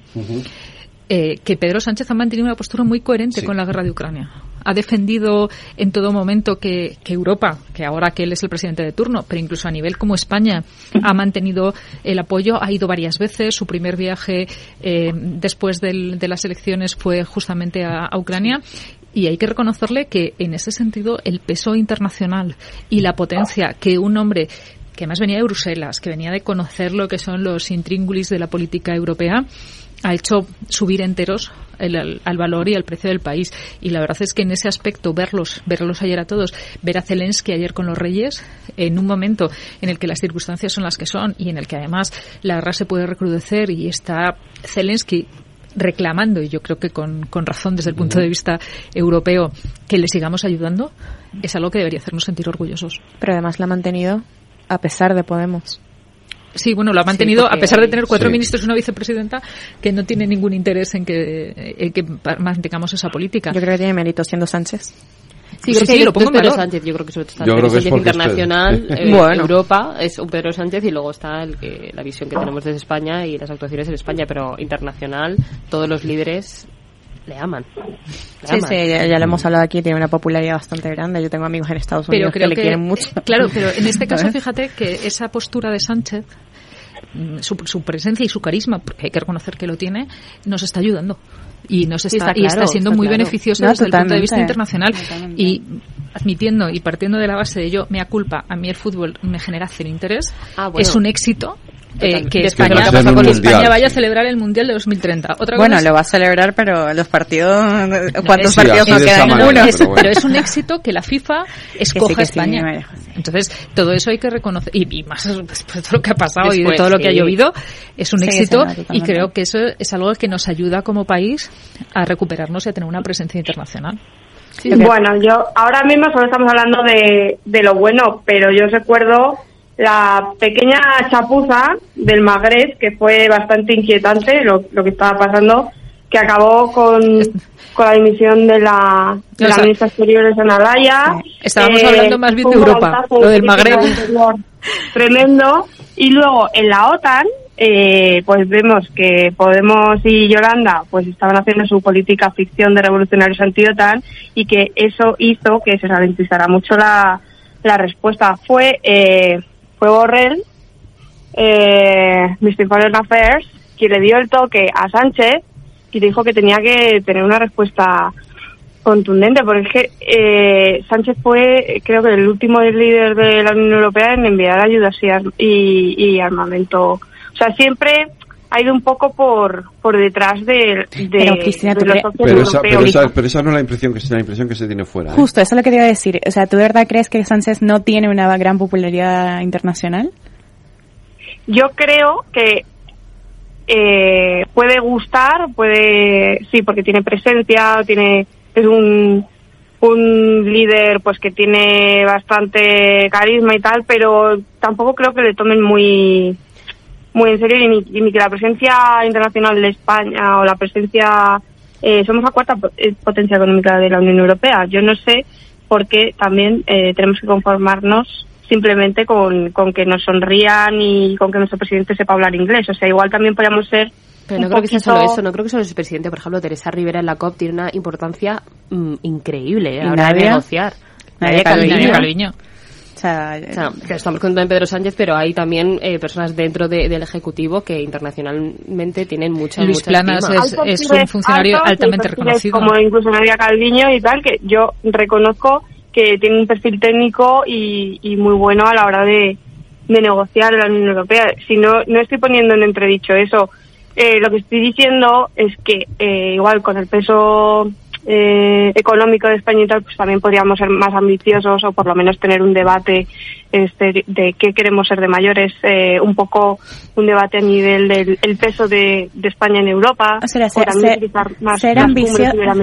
eh, que Pedro Sánchez ha mantenido una postura muy coherente Sí. con la guerra de Ucrania. Ha defendido en todo momento que, que Europa, que ahora que él es el presidente de turno, pero incluso a nivel como España, ha mantenido el apoyo, ha ido varias veces. Su primer viaje eh, después del- de las elecciones fue justamente a, a Ucrania. Y hay que reconocerle que en ese sentido el peso internacional y la potencia que un hombre que además venía de Bruselas, que venía de conocer lo que son los intríngulis de la política europea, ha hecho subir enteros el, al, al valor y al precio del país. Y la verdad es que en ese aspecto, verlos, verlos ayer a todos, ver a Zelensky ayer con los Reyes, en un momento en el que las circunstancias son las que son y en el que además la guerra se puede recrudecer y está Zelensky reclamando, y yo creo que con, con razón desde el punto de vista europeo, que le sigamos ayudando, es algo que debería hacernos sentir orgullosos. Pero además la ha mantenido a pesar de Podemos. Sí, bueno, lo ha mantenido porque a pesar de tener cuatro Sí. ministros y una vicepresidenta que no tiene ningún interés en que, en que mantengamos esa política. Yo creo que tiene mérito siendo Sánchez. Sí, Sí, creo que sí, lo pongo Pedro. Sánchez. Yo creo que sobre todo está Yo el creo que es Sánchez internacional, eh, Bueno. Europa es un Pedro Sánchez y luego está el que, la visión que tenemos desde España y las actuaciones en España, pero internacional todos los líderes le aman. Le Sí, aman. sí, ya, ya lo hemos hablado aquí, tiene una popularidad bastante grande. Yo tengo amigos en Estados pero Unidos creo que le quieren mucho. Claro, pero en este caso, fíjate que esa postura de Sánchez, su, su presencia y su carisma, porque hay que reconocer que lo tiene, nos está ayudando. Y nos Sí, está, y está siendo está muy claro. beneficioso No, desde el punto de vista internacional. Y admitiendo y partiendo de la base de yo, mea culpa, a mí el fútbol me genera cero interés, Ah, bueno. es un éxito. eh, que De España. Que España mundial, vaya a sí. celebrar el Mundial de 2030. Otra Bueno, cosa lo va a celebrar, pero los partidos, ¿cuántos es- partidos de esa quedan? manera, Uno. es- pero bueno. pero es un éxito que la FIFA escoja Que sí, que a sí, España. Entonces, todo eso hay que reconocer, y, y más después de todo lo que ha pasado y de todo lo que ha llovido, es un Sí, éxito y creo que eso es algo que nos ayuda como país a recuperarnos y a tener una presencia internacional. Bueno, yo ahora mismo solo estamos hablando de, de lo bueno, pero yo recuerdo la pequeña chapuza del Magreb, que fue bastante inquietante lo, lo que estaba pasando, que acabó con, con la dimisión de la, de O la sea, ministra exterior de Sanalaya. estábamos hablando más bien de Europa, lo del de Magreb. Tremendo. Y luego en la OTAN, eh, pues vemos que Podemos y Yolanda pues estaban haciendo su política ficción de revolucionarios anti-OTAN y que eso hizo que se ralentizara mucho la, la respuesta. Fue, eh, fue Borrell, eh, Mr. Foreign Affairs, quien le dio el toque a Sánchez y dijo que tenía que tener una respuesta contundente, porque es que eh, Sánchez fue, creo que el último líder de la Unión Europea en enviar ayudas y, ar- y, y armamento. O sea, siempre ha ido un poco por por detrás de, de, Pero, Cristina, de ¿tú los socios Pero esa, pero, europeos. esa, pero esa no es la impresión que se, la impresión que se tiene fuera. ¿eh? Justo, eso es lo que te iba a decir. O sea, ¿tú de verdad crees que Sánchez no tiene una gran popularidad internacional? yo creo que eh, puede gustar, puede, sí, porque tiene presencia, tiene, es un, un líder pues que tiene bastante carisma y tal, pero tampoco creo que le tomen muy muy en serio y ni, que la presencia internacional de España o la presencia eh, somos la cuarta eh, potencia económica de la Unión Europea. Yo no sé por qué también eh, tenemos que conformarnos simplemente con, con que nos sonrían y con que nuestro presidente sepa hablar inglés. O sea, igual también podríamos ser Pero no creo que sea solo eso, no creo que solo es el presidente. Por ejemplo, Teresa Rivera en la COP tiene una importancia mm, increíble ¿Y a la hora de negociar. Nadia Calviño. O sea, que estamos contando en Pedro Sánchez, pero hay también eh, personas dentro de- del Ejecutivo que internacionalmente tienen mucha, Luis mucha Planas es- un funcionario altamente reconocido. Como incluso Nadia Calviño y tal, que yo reconozco que tiene un perfil técnico y, y muy bueno a la hora de, de negociar en la Unión Europea. Si no, no estoy poniendo en entredicho eso. Eh, lo que estoy diciendo es que eh, igual con el peso eh, económico de España y tal, pues también podríamos ser más ambiciosos o por lo menos tener un debate este, de qué queremos ser de mayores, eh, un poco un debate a nivel del el peso de, de España en Europa, O sea, ser- también ser- utilizar más, ser más.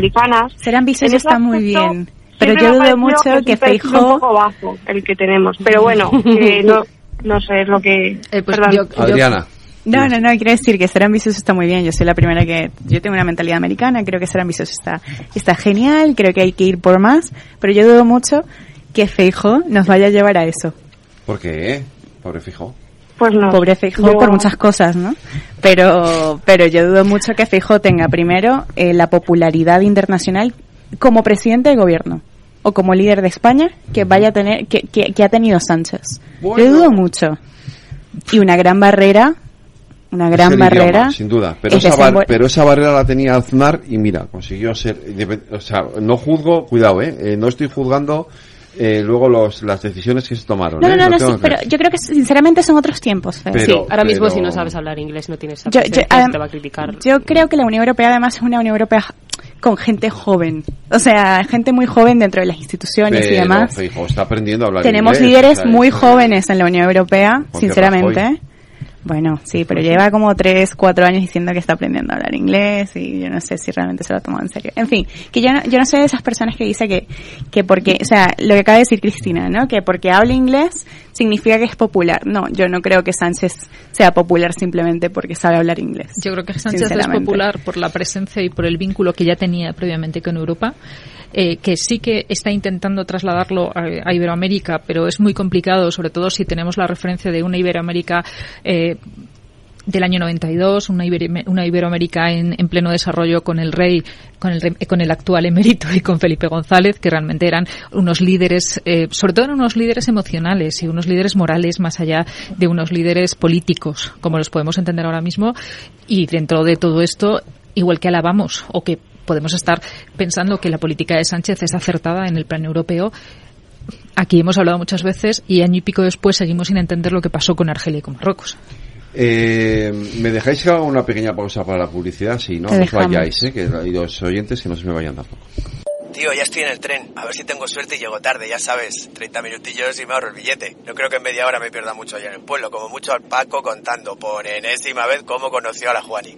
Ser ambicioso está muy bien, pero yo dudo mucho es que perfil Feijóo- un poco bajo el que tenemos, pero bueno, que no, no sé, es lo que... perdón. Adriana. No, no, no, quiero decir que ser ambicioso está muy bien. Yo soy la primera que. Yo tengo una mentalidad americana, creo que ser ambicioso está, está genial, creo que hay que ir por más, pero yo dudo mucho que Feijo nos vaya a llevar a eso. ¿Por qué? Pobre fijo. Pues no. Pobre Feijo Yo- por muchas cosas, ¿no? Pero, pero yo dudo mucho que Feijo tenga primero eh, la popularidad internacional como presidente del gobierno o como líder de España que vaya a tener, que, que, que ha tenido Sánchez. Yo dudo mucho. Y una gran barrera, una gran Es el barrera. idioma, sin duda. Pero es esa, bar- pero esa barrera la tenía Aznar y mira, consiguió ser. O sea, no juzgo, cuidado, ¿eh? Eh, no estoy juzgando eh, luego los, las decisiones que se tomaron. No, ¿eh? no, no, tengo sí, pero yo creo que sinceramente son otros tiempos. Pero- sí, ahora mismo pero- si no sabes hablar inglés no tienes Yo- yo- presencia, adem- te va a criticar. Yo creo que la Unión Europea además es una Unión Europea con gente joven. O sea, gente muy joven dentro de las instituciones y demás. Está aprendiendo a hablar Tenemos inglés, líderes o sea, muy jóvenes en la Unión Europea, sinceramente. Rajoy- Bueno, sí, pero lleva como tres, cuatro años diciendo que está aprendiendo a hablar inglés y yo no sé si realmente se lo ha tomado en serio. En fin, que yo no, yo no soy de esas personas que dice que, que porque, o sea, lo que acaba de decir Cristina, ¿no? Que porque habla inglés significa que es popular. No, yo no creo que Sánchez sea popular simplemente porque sabe hablar inglés. Yo creo que Sánchez es popular por la presencia y por el vínculo que ya tenía previamente con Europa, eh, que sí que está intentando trasladarlo a, Iberoamérica, pero es muy complicado, sobre todo si tenemos la referencia de una Iberoamérica eh, del año 92, una, Iberi- una Iberoamérica en, en pleno desarrollo con el rey, con el, con el actual emérito y con Felipe González, que realmente eran unos líderes, eh, sobre todo eran unos líderes emocionales y unos líderes morales más allá de unos líderes políticos, como los podemos entender ahora mismo. Y dentro de todo esto, igual que alabamos o que podemos estar pensando que la política de Sánchez es acertada en el plan europeo, aquí hemos hablado muchas veces y año y pico después seguimos sin entender lo que pasó con Argelia y con Marruecos. Eh, ¿Me dejáis que haga una pequeña pausa para la publicidad? Si no, os vayáis, ¿eh? que hay dos oyentes que no se me vayan tampoco. Tío, ya estoy en el tren. A ver si tengo suerte y llego tarde, ya sabes. 30 minutillos y me ahorro el billete. No creo que en media hora me pierda mucho allá en el pueblo. Como mucho al Paco contando por enésima vez cómo conoció a la Juani.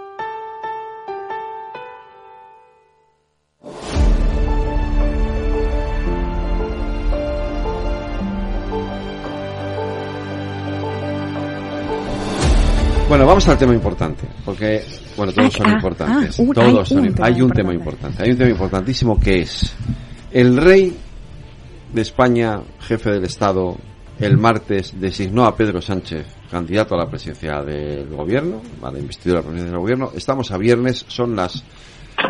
Bueno, vamos al tema importante, porque, bueno, todos son Ah, importantes. ah, un- todos hay son, un im- tema hay un tema importante, hay un tema importantísimo que es el rey de España, jefe del Estado, el martes designó a Pedro Sánchez candidato a la presidencia del gobierno, a la investidura de la presidencia del gobierno. Estamos a viernes, son las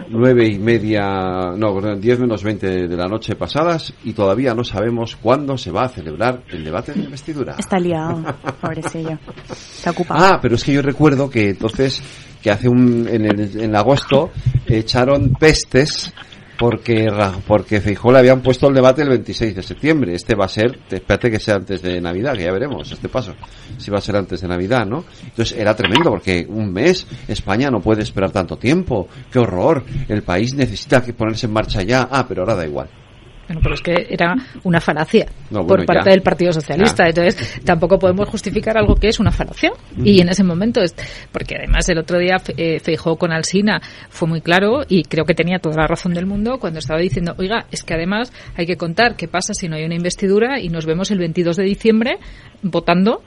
nueve y media, no, perdón, diez menos veinte de la noche pasadas y todavía no sabemos cuándo se va a celebrar el debate de investidura. Está liado, pobrecillo. Está ocupado. Ah, pero es que yo recuerdo que entonces, que hace un, en, el, en agosto, echaron pestes porque, porque Feijóo le habían puesto el debate el 26 de septiembre. Este va a ser, espérate que sea antes de Navidad, que ya veremos este paso. Si va a ser antes de Navidad, ¿no? Entonces era tremendo porque un mes, España no puede esperar tanto tiempo. ¡Qué horror! El país necesita que ponerse en marcha ya. Ah, pero ahora da igual. Bueno, pero es que era una falacia No, por parte ya. del Partido Socialista. Ya. Entonces, tampoco podemos justificar algo que es una falacia. Y en ese momento, es, porque además el otro día eh, con Alsina fue muy claro y creo que tenía toda la razón del mundo cuando estaba diciendo, oiga, es que además hay que contar qué pasa si no hay una investidura y nos vemos el 22 de diciembre votando,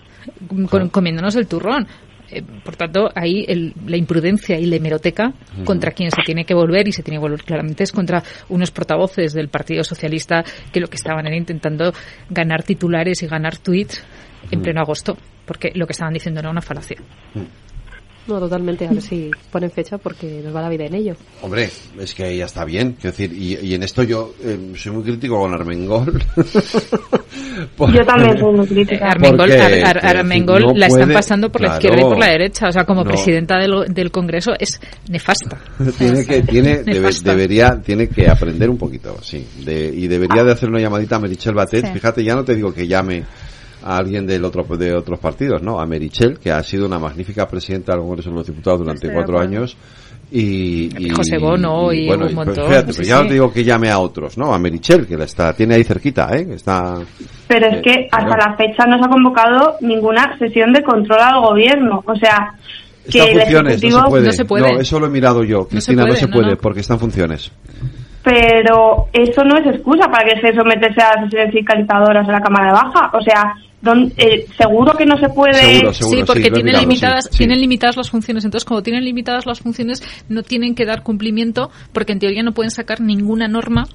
con- comiéndonos el turrón. Eh, por tanto, ahí el- la imprudencia y la hemeroteca contra quien se tiene que volver y se tiene que volver claramente es contra unos portavoces del Partido Socialista que lo que estaban era intentando ganar titulares y ganar tweets en pleno agosto, porque lo que estaban diciendo era una falacia. No, totalmente. A ver si ponen fecha porque nos va la vida en ello. Hombre, es que ya está bien. Quiero decir, y, y en esto yo eh, soy muy crítico con Armengol. Por- Yo también soy muy crítica. Armengol, Ar- Ar- decir, Armengol no la están pasando por la izquierda y por la derecha. O sea, como no. presidenta del, del Congreso es nefasta. tiene que tiene debe- debería tiene que aprender un poquito sí de- y debería de hacer una llamadita a Merichel Batet Sí. fíjate ya no te digo que llame a alguien del otro de otros partidos no a Merichel que ha sido una magnífica presidenta del Congreso de los Diputados durante Estoy de cuatro años y, y- José Bono y bueno, un montón, fíjate, sí, pero ya no sí. te digo que llame a otros no a Merichel que la está tiene ahí cerquita eh está Pero es Eh, que hasta claro. la fecha no se ha convocado ninguna sesión de control al gobierno. O sea, que está en el funciones Ejecutivo... no se puede no, eso lo he mirado yo Cristina no se puede, no, no. porque está en funciones Pero eso no es excusa para que se someterse a sesiones fiscalizadoras en la Cámara de Baja. O sea, don- eh, seguro que no se puede... Seguro, seguro, sí, porque sí, tienen mirado, limitadas, sí, sí. tienen limitadas las funciones. Entonces, como tienen limitadas las funciones, no tienen que dar cumplimiento, porque en teoría no pueden sacar ninguna norma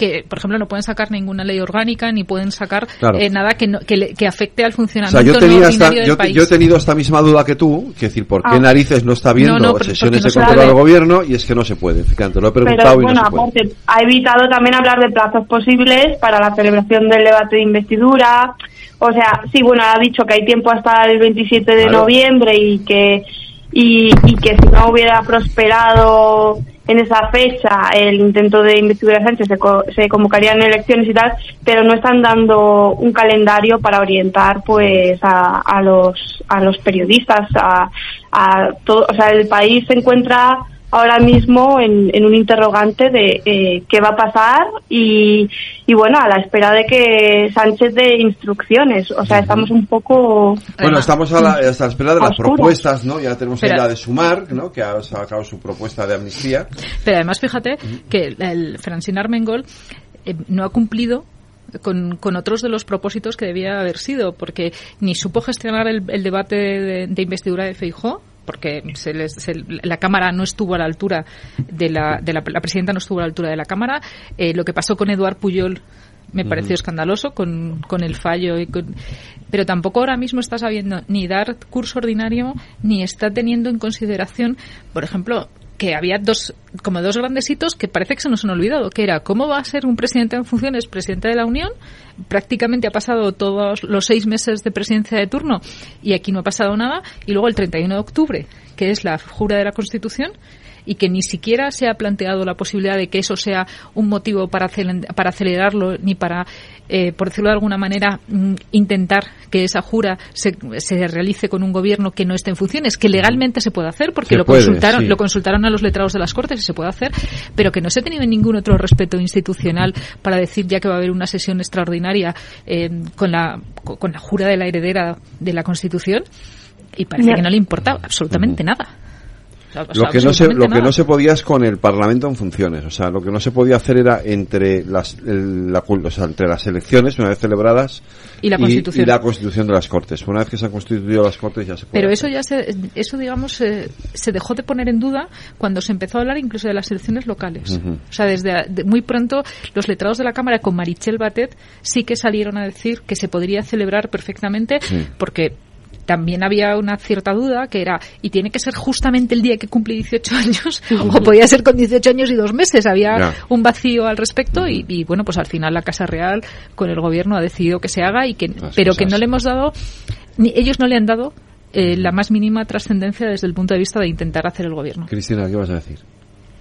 que, por ejemplo, no pueden sacar ninguna ley orgánica ni pueden sacar Claro. eh, nada que, no- que, le- que afecte al O funcionamiento sea, yo, tenía ordinario del yo, país. yo he tenido esta misma duda que tú, que decir, ¿por qué Ah. narices no está viendo No, sesiones de control al gobierno? Y es que no se puede, fíjate, lo he preguntado Pero y bueno, no se puede. aparte, ha evitado también hablar de plazos posibles para la celebración del debate de investidura. O sea, sí, bueno, ha dicho que hay tiempo hasta el 27 de Claro. noviembre y que y, y que si no hubiera prosperado en esa fecha el intento de investidura de Sánchez se, co- se convocarían elecciones y tal, pero no están dando un calendario para orientar pues a, a los a los periodistas a, a todo, o sea, el país se encuentra ahora mismo en, en un interrogante de eh, qué va a pasar y, y bueno, a la espera de que Sánchez dé instrucciones. O sea, estamos un poco... Bueno, estamos a la, hasta la espera de las Oscuras. propuestas, ¿no? Ya tenemos ahí la de Sumar, ¿no? Que ha sacado su propuesta de amnistía. Pero además, fíjate que el, el Francine Armengol eh, no ha cumplido con, con otros de los propósitos que debía haber sido, porque ni supo gestionar el, el debate de, de investidura de Feijó, porque se les- se- la Cámara no estuvo a la altura de la, de la, la presidenta no estuvo a la altura de la Cámara. Eh, lo que pasó con Eduard Puyol me pareció escandaloso con, con el fallo y con- pero tampoco ahora mismo está sabiendo ni dar curso ordinario ni está teniendo en consideración por ejemplo que había dos como dos grandes hitos que parece que se nos han olvidado que era cómo va a ser un presidente en funciones presidente de la Unión prácticamente ha pasado todos los seis meses de presidencia de turno y aquí no ha pasado nada y luego el 31 de octubre que es la jura de la Constitución y que ni siquiera se ha planteado la posibilidad de que eso sea un motivo para, para acelerarlo ni para, eh, por decirlo de alguna manera, mm, intentar que esa jura se, se, realice con un gobierno que no esté en funciones, que legalmente se puede hacer, porque lo, consultaron, lo consultaron a los letrados de las Cortes y se puede hacer, pero que no se ha tenido ningún otro respeto institucional para decir ya que va a haber una sesión extraordinaria eh, con, la, con la jura de la heredera de la Constitución y parece que no le importa absolutamente nada lo que no se lo que no se podía es con el Parlamento en funciones o sea lo que no se podía hacer era entre las la, o sea, entre las elecciones una vez celebradas y la constitución. y, la constitución de las cortes. Una vez que se han constituido las cortes ya se puede pero eso ya se eso digamos eh, se dejó de poner en duda cuando se empezó a hablar incluso de las elecciones locales. O sea desde muy pronto los letrados de la cámara con Marichel Batet sí que salieron a decir que se podría celebrar perfectamente porque también había una cierta duda que era, ¿y tiene que ser justamente el día que cumple 18 años? o podía ser con 18 años y dos meses. Había un vacío al respecto y, bueno, pues al final la Casa Real con el gobierno ha decidido que se haga y que, pero que no le hemos dado, ni ellos no le han dado eh, la más mínima trascendencia desde el punto de vista de intentar hacer el gobierno. Cristina, ¿qué vas a decir?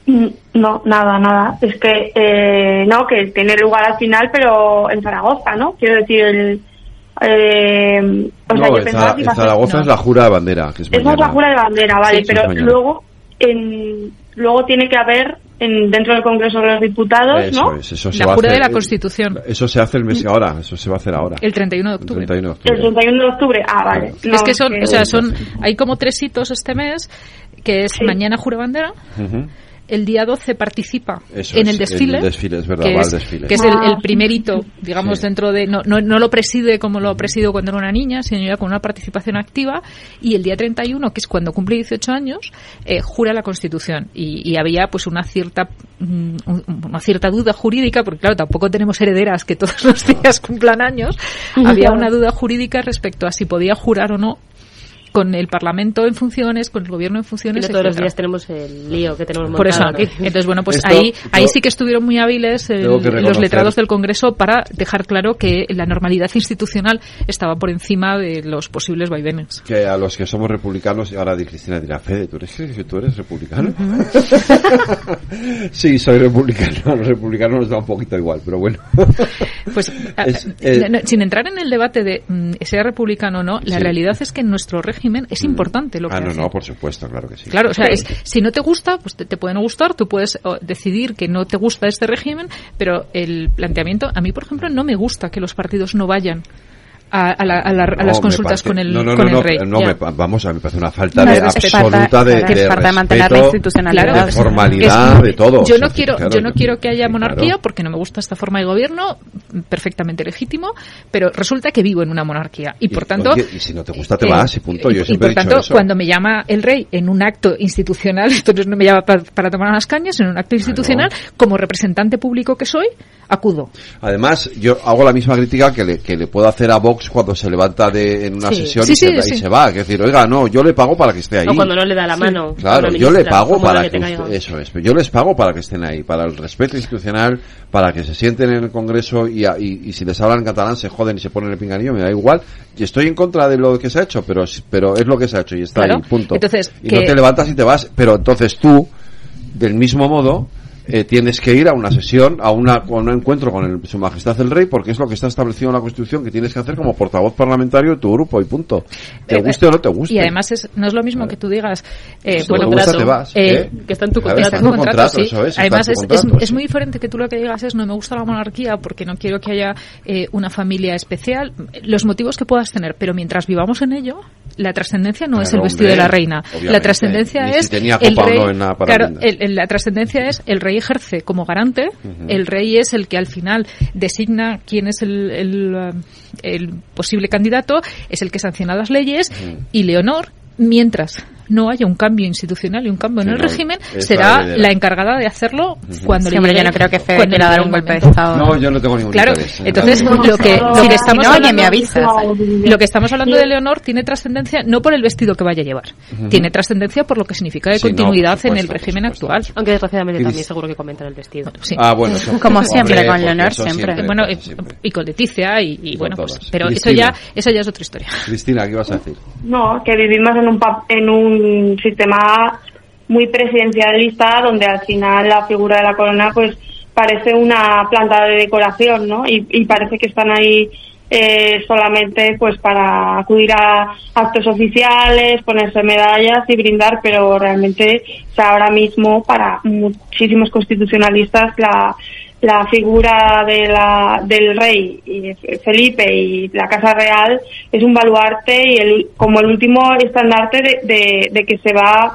Mm, no, nada, nada. Es que, eh, no, que tiene lugar al final, pero en Zaragoza, ¿no? Quiero decir, el, eh, o sea, yo en, Zaragoza es la jura de bandera. Que es Esa es la jura de bandera, vale, pero luego en, luego tiene que haber en, dentro del Congreso de los Diputados, eso ¿no? Es, eso se la jura de la Constitución. Eso se hace el mes ahora, eso se va a hacer ahora. El 31 de octubre. El 31 de octubre, el 31 de octubre. ah, vale. No, es que son, o sea, son, hay como tres hitos este mes, que es mañana jura bandera, el día 12 participa en el desfile. desfile, es verdad, que, va es, desfile. que es el, primer hito, digamos, dentro de. No, no, no, lo preside como lo presido cuando era una niña, sino ya con una participación activa. Y el día 31, que es cuando cumple 18 años, eh, jura la Constitución. Y, había pues una cierta mm, una cierta duda jurídica, porque claro, tampoco tenemos herederas que todos los días cumplan años. había una duda jurídica respecto a si podía jurar o no con el Parlamento en funciones, con el Gobierno en funciones. Y todos los días tenemos el lío que tenemos Por eso, aquí. Entonces, bueno, pues ahí, ahí sí que estuvieron muy hábiles los letrados del Congreso para dejar claro que la normalidad institucional estaba por encima de los posibles vaivenes. Que a los que somos republicanos, y ahora Cristina dirá, Fede, ¿tú eres, ¿tú eres republicano? sí, soy republicano. A los republicanos nos da un poquito igual, pero bueno. pues, sin entrar en el debate de mm, sea republicano o no, la realidad es que en nuestro régimen es mm. importante lo que Ah, no, hace. no, por supuesto, claro que sí. Claro, o sea, es, si no te gusta, pues te, te puede no gustar, tú puedes decidir que no te gusta este régimen, pero el planteamiento, a mí, por ejemplo, no me gusta que los partidos no vayan a, a, la, a, la, a las consultas con el, no, no, con no, el rey. No, me, vamos, a mí me parece una falta de absoluta de, que de, falta de mantener la institucionalidad. de formalidad, es, de todo. Yo o no sea, quiero, claro, yo no quiero que haya monarquía claro. porque no me gusta esta forma de gobierno, perfectamente legítimo, pero resulta que vivo en una monarquía y por tanto. Oye, y si no te gusta te vas y punto. Yo y, por he dicho tanto, eso. cuando me llama el rey en un acto institucional, entonces no me llama para, para tomar unas cañas, en un acto institucional, como representante público que soy, acudo. Además, yo hago la misma crítica que le, que le puedo hacer a Vox cuando se levanta de, en una Sí. sesión Sí, y, sí, se, sí. y se va. Es decir, oiga, no, yo le pago para que esté ahí. O cuando no le da la mano. Claro, yo le pago para que que, usted- eso es, yo les pago para que estén ahí, para el respeto institucional, para que se sienten en el Congreso y, a- y, y si les hablan en catalán se joden y se ponen el pinganillo, me da igual. Y estoy en contra de lo que se ha hecho, pero pero es lo que se ha hecho y está Claro. ahí, punto. Entonces, y que- no te levantas y te vas, pero entonces tú, del mismo modo, eh, tienes que ir a una sesión, a, una, a un encuentro con el, su majestad el rey, porque es lo que está establecido en la Constitución que tienes que hacer como portavoz parlamentario de tu grupo y punto. Te Eh, guste o no te guste. Y además es, no es lo mismo que tú digas, eh, Si no bueno, te vas, eh, ¿eh? que está en tu en contrato, contrato, sí. eso es, está Además, es, muy diferente que tú lo que digas es no me gusta la monarquía porque no quiero que haya una familia especial. Los motivos que puedas tener, pero mientras vivamos en ello, la trascendencia no es el vestido de la reina. La trascendencia si es tenía el rey. no en la para claro, el- el- la trascendencia es el rey ejerce como garante. El rey es el que al final designa quién es el, el, el posible candidato, es el que sanciona las leyes y Leonor, mientras no haya un cambio institucional y un cambio en el no, régimen, será la encargada de hacerlo cuando Sí, le llegue- yo no creo que Fede quiera dar un golpe de estado. No, yo no tengo ningún Claro, interés. entonces No, lo que, si estamos hablando, me avisas. lo que estamos hablando de Leonor tiene trascendencia no por el vestido que vaya a llevar, tiene trascendencia por lo que significa de Sí, no, continuidad en el régimen actual. Aunque desgraciadamente también seguro que comentan el vestido. Sí. Ah, bueno, eso- Como siempre, con Leonor, siempre. Bueno, y, con Leticia y, bueno, pues, pero eso ya, eso ya es otra historia. Cristina, ¿qué ibas a decir? No, que vivimos en un, pa- en un sistema muy presidencialista, donde al final la figura de la corona pues parece una planta de decoración, ¿no? Y, parece que están ahí eh, solamente pues para acudir a actos oficiales, ponerse medallas y brindar, pero realmente sea, ahora mismo para muchísimos constitucionalistas la, la figura de la, del rey y Felipe y la Casa Real es un baluarte y el, como el último estandarte de, de, de que se va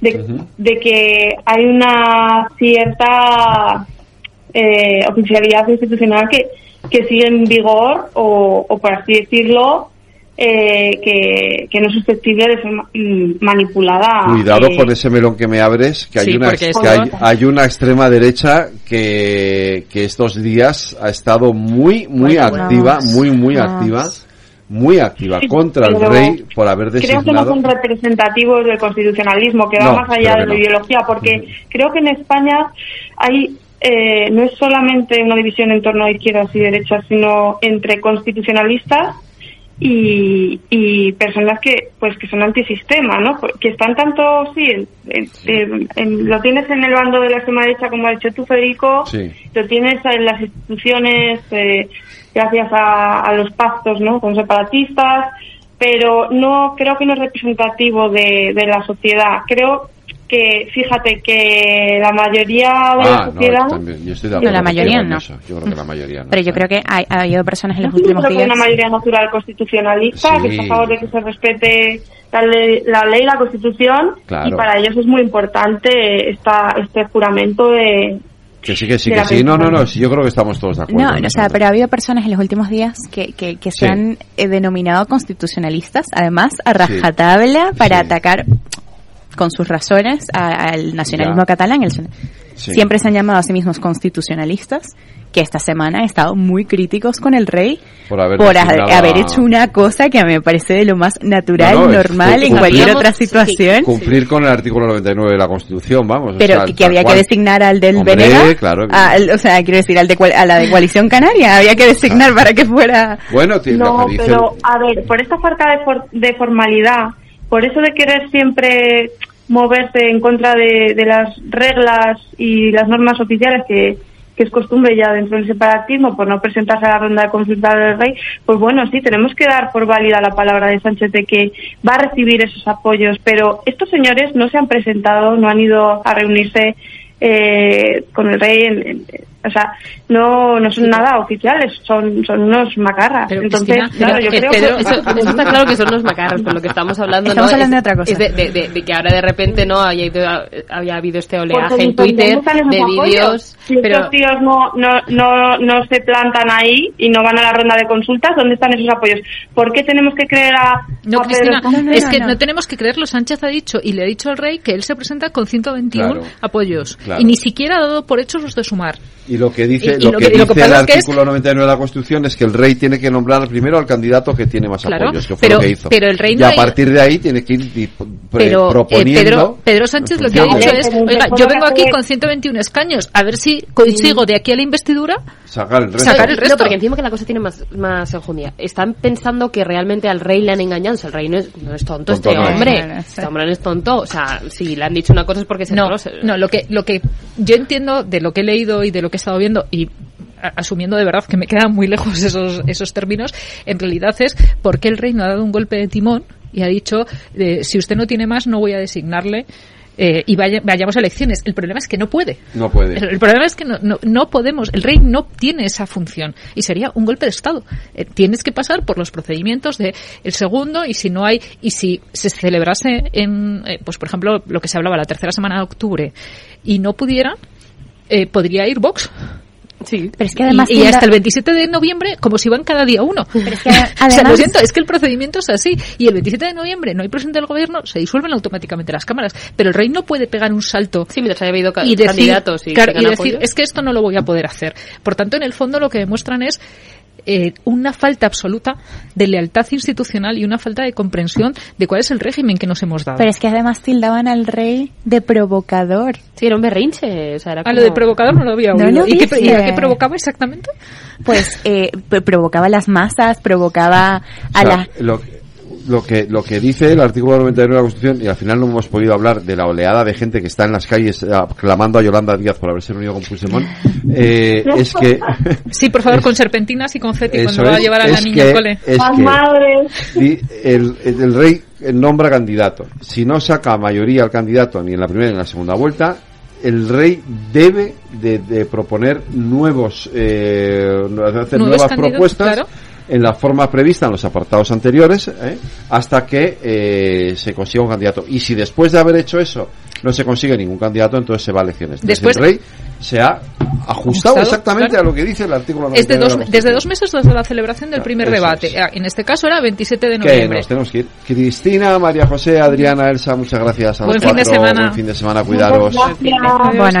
de, de que hay una cierta eh, oficialidad institucional que, que sigue en vigor o, o por así decirlo, eh, que, que no es susceptible de ser mm, manipulada. Cuidado eh, con ese melón que me abres, que hay una que hay, hay una extrema derecha que, que estos días ha estado muy muy Bueno, activa, vamos, muy muy vamos. activa, muy activa contra el rey por haber Creo que no designado. son representativos del constitucionalismo, que va No, más allá de la no. ideología, porque creo que en España hay eh, no es solamente una división en torno a izquierdas y derechas, sino entre constitucionalistas y, y personas que pues que son antisistema, ¿no? Que están tanto, sí, en- en- en- en- lo tienes en el bando de la extrema derecha, como ha dicho tú, Federico, Sí. lo tienes en las instituciones eh, gracias a, a los pactos ¿no? con separatistas, pero no creo que no es representativo de, de la sociedad. Creo que, fíjate, que la mayoría de la Ah, no, sociedad... también, yo estoy de No, acuerdo la mayoría no. eso. Yo creo que la mayoría no. Pero yo creo que hay- ha habido personas en los Yo últimos creo que hay días. una mayoría natural constitucionalista que está a Sí. favor de que se respete la ley, la ley, la constitución, Claro. y para ellos es muy importante esta, este juramento de, Que sí, que sí, que la sí. No, no, no, sí, yo creo que estamos todos de acuerdo. No, en o sea, pero ha habido personas en los últimos días que, que, que se Sí. han eh, denominado constitucionalistas, además a rajatabla para atacar con sus razones a- al nacionalismo Ya. catalán. El- Sí. Siempre se han llamado a sí mismos constitucionalistas, que esta semana han estado muy críticos con el rey Por haber por a- haber hecho una cosa que a mí me parece de lo más natural, No, no, normal, cu- en cualquier cumplir- otra situación. Cumplir con el artículo 99 de la Constitución, vamos. o Pero sea, que, que había que cual. designar al del Hombre, Venega, claro, al- o sea, quiero decir, al de, a la de Coalición Canaria, había que designar para que fuera... Bueno, tiene No, que pero a ver, por esta falta de, for- de formalidad, por eso de querer siempre moverse en contra de, las reglas y las normas oficiales que, es costumbre ya dentro del separatismo, por no presentarse a la ronda de consulta del rey, pues bueno, sí, tenemos que dar por válida la palabra de Sánchez de que va a recibir esos apoyos, pero estos señores no se han presentado, no han ido a reunirse eh, con el rey, en- o sea, no, no son nada oficiales, son, son unos macarras. Pero, Entonces, Cristina, claro, pero, yo creo Pedro, que... eso, eso está claro que son los macarros, pero lo que estamos hablando Estamos no hablando es, de otra cosa. es de, de- de- de que ahora de repente no haya, ido, haya habido este oleaje Porque en Twitter ¿dónde están esos de apoyos? vídeos, Si pero estos tíos no, no, no, no se plantan ahí y no van a la ronda de consultas, ¿dónde están esos apoyos? ¿Por qué tenemos que creer a, No, a Pedro Cristina, es que no. tenemos que creerlo. Sánchez ha dicho y le ha dicho al rey que él se presenta con 121 Claro. apoyos Claro. y ni siquiera ha dado por hechos los de sumar. Y lo que dice, Y- y lo lo que que- lo que dice el pasa es que es- artículo 99 de la Constitución es que el rey tiene que nombrar primero al candidato que tiene más Claro, apoyos, que fue pero- lo que hizo. pero el rey y a hay- partir de ahí tiene que ir eh, proponiendo. Pedro, Pedro Sánchez lo que ha dicho es, oiga, yo vengo aquí con 121 escaños, a ver si consigo de aquí a la investidura sacar el resto. sacar el resto. No, porque encima que la cosa tiene más, más enjundia. Están pensando que realmente al rey le han engañado. O sea, el rey no es, no es tonto, Tonto este no es. hombre. No, Este hombre no es tonto. O sea, si le han dicho una cosa es porque se no, no lo que, lo que yo entiendo de lo que he leído y de lo que he estado viendo y asumiendo de verdad que me quedan muy lejos esos, esos términos, en realidad es porque el rey no ha dado un golpe de timón y ha dicho, eh, si usted no tiene más, no voy a designarle eh, y vaya- vayamos a elecciones. El problema es que no puede. No puede. El, el problema es que no, no, no podemos, el rey no tiene esa función y sería un golpe de Estado. Eh, tienes que pasar por los procedimientos de el segundo y si no hay, y si se celebrase en, eh, pues por ejemplo, lo que se hablaba la tercera semana de octubre y no pudiera, eh, podría ir Vox. Sí, pero es que además y, hasta el 27 de noviembre, como si van cada día uno. Pero es que o sea, lo además- siento, es que el procedimiento es así. Y el 27 de noviembre no hay presidente del gobierno, se disuelven automáticamente las cámaras. Pero el rey no puede pegar un salto Sí, mientras haya habido ca- y decir, candidatos y y decir, apoyo. es que esto no lo voy a poder hacer. Por tanto, en el fondo lo que demuestran es eh, una falta absoluta de lealtad institucional y una falta de comprensión de cuál es el régimen que nos hemos dado. Pero es que además tildaban al rey de provocador. Sí, era un berrinche. O sea, era a como... Ah, lo de provocador no lo había No oído. lo ¿Y, qué, y a qué provocaba exactamente? Pues eh, provocaba las masas, provocaba a O sea, la... lo- lo que lo que dice el artículo 99 de la Constitución y al final no hemos podido hablar de la oleada de gente que está en las calles eh, clamando a Yolanda Díaz por haberse reunido con Puigdemont eh, es que Sí, por favor, con serpentinas y confeti cuando va a llevar a la niña que- al cole. es que di- el, el rey nombra candidato. Si no saca mayoría al candidato ni en la primera ni en la segunda vuelta, el rey debe de, de proponer nuevos, eh, hacer Nuevos nuevas propuestas claro. En la forma prevista en los apartados anteriores, ¿eh? hasta que eh, se consiga un candidato. Y si después de haber hecho eso no se consigue ningún candidato, entonces se va a elecciones. Después- el rey se ha ajustado, Ajustado, exactamente claro. a lo que dice el artículo Es de 99 dos, de la desde dos meses desde la celebración del primer eso debate. es. Ah, En este caso era 27 de noviembre. nos tenemos que ir. Cristina, María José, Adriana, Elsa, muchas gracias a los Buen fin de semana. Buen fin de semana, cuidaros. Bueno,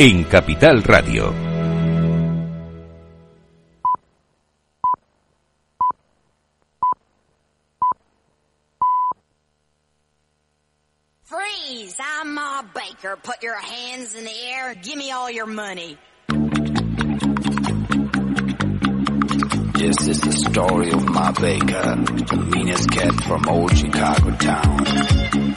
en Capital Radio. Freeze! I'm Ma Baker. Put your hands in the air. Give me all your money. This is the story of Ma Baker, the meanest cat from old Chicago town.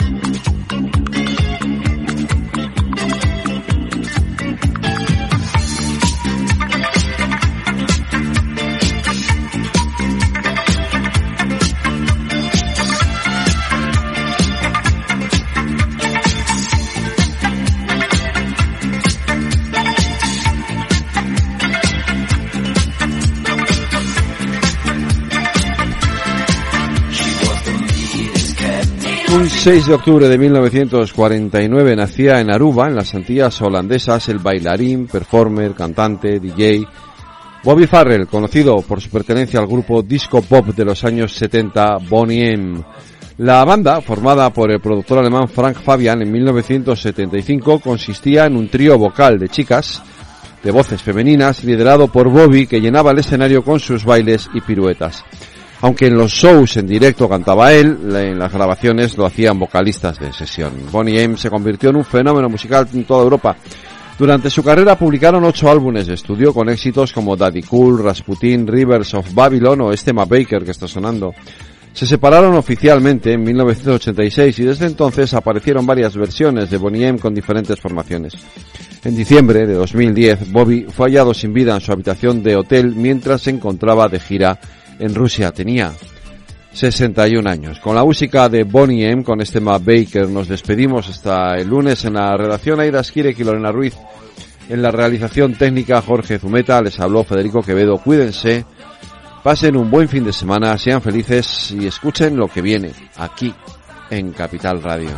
Un 6 de octubre de 1949 nacía en Aruba, en las Antillas holandesas, el bailarín, performer, cantante, DJ Bobby Farrell, conocido por su pertenencia al grupo disco pop de los años 70 Bonnie M. La banda, formada por el productor alemán Frank Fabian en 1975, consistía en un trío vocal de chicas, de voces femeninas, liderado por Bobby, que llenaba el escenario con sus bailes y piruetas. Aunque en los shows en directo cantaba él, en las grabaciones lo hacían vocalistas de sesión. Bonnie M se convirtió en un fenómeno musical en toda Europa. Durante su carrera publicaron ocho álbumes de estudio con éxitos como Daddy Cool, Rasputin, Rivers of Babylon o este Baker que está sonando. Se separaron oficialmente en 1986 y desde entonces aparecieron varias versiones de Bonnie M con diferentes formaciones. En diciembre de 2010, Bobby fue hallado sin vida en su habitación de hotel mientras se encontraba de gira en Rusia. Tenía 61 años. Con la música de Bonnie M, con este Ma Baker, nos despedimos hasta el lunes en la redacción Aida Skirek y Lorena Ruiz. En la realización técnica Jorge Zumeta, les habló Federico Quevedo. Cuídense, pasen un buen fin de semana, sean felices y escuchen lo que viene aquí en Capital Radio.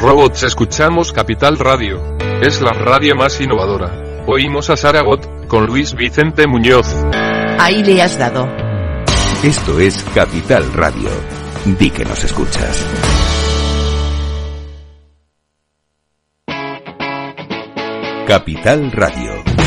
Robots escuchamos Capital Radio. Es la radio más innovadora. Oímos a Saragot, con Luis Vicente Muñoz. Ahí le has dado. Esto es Capital Radio. Di que nos escuchas. Capital Radio.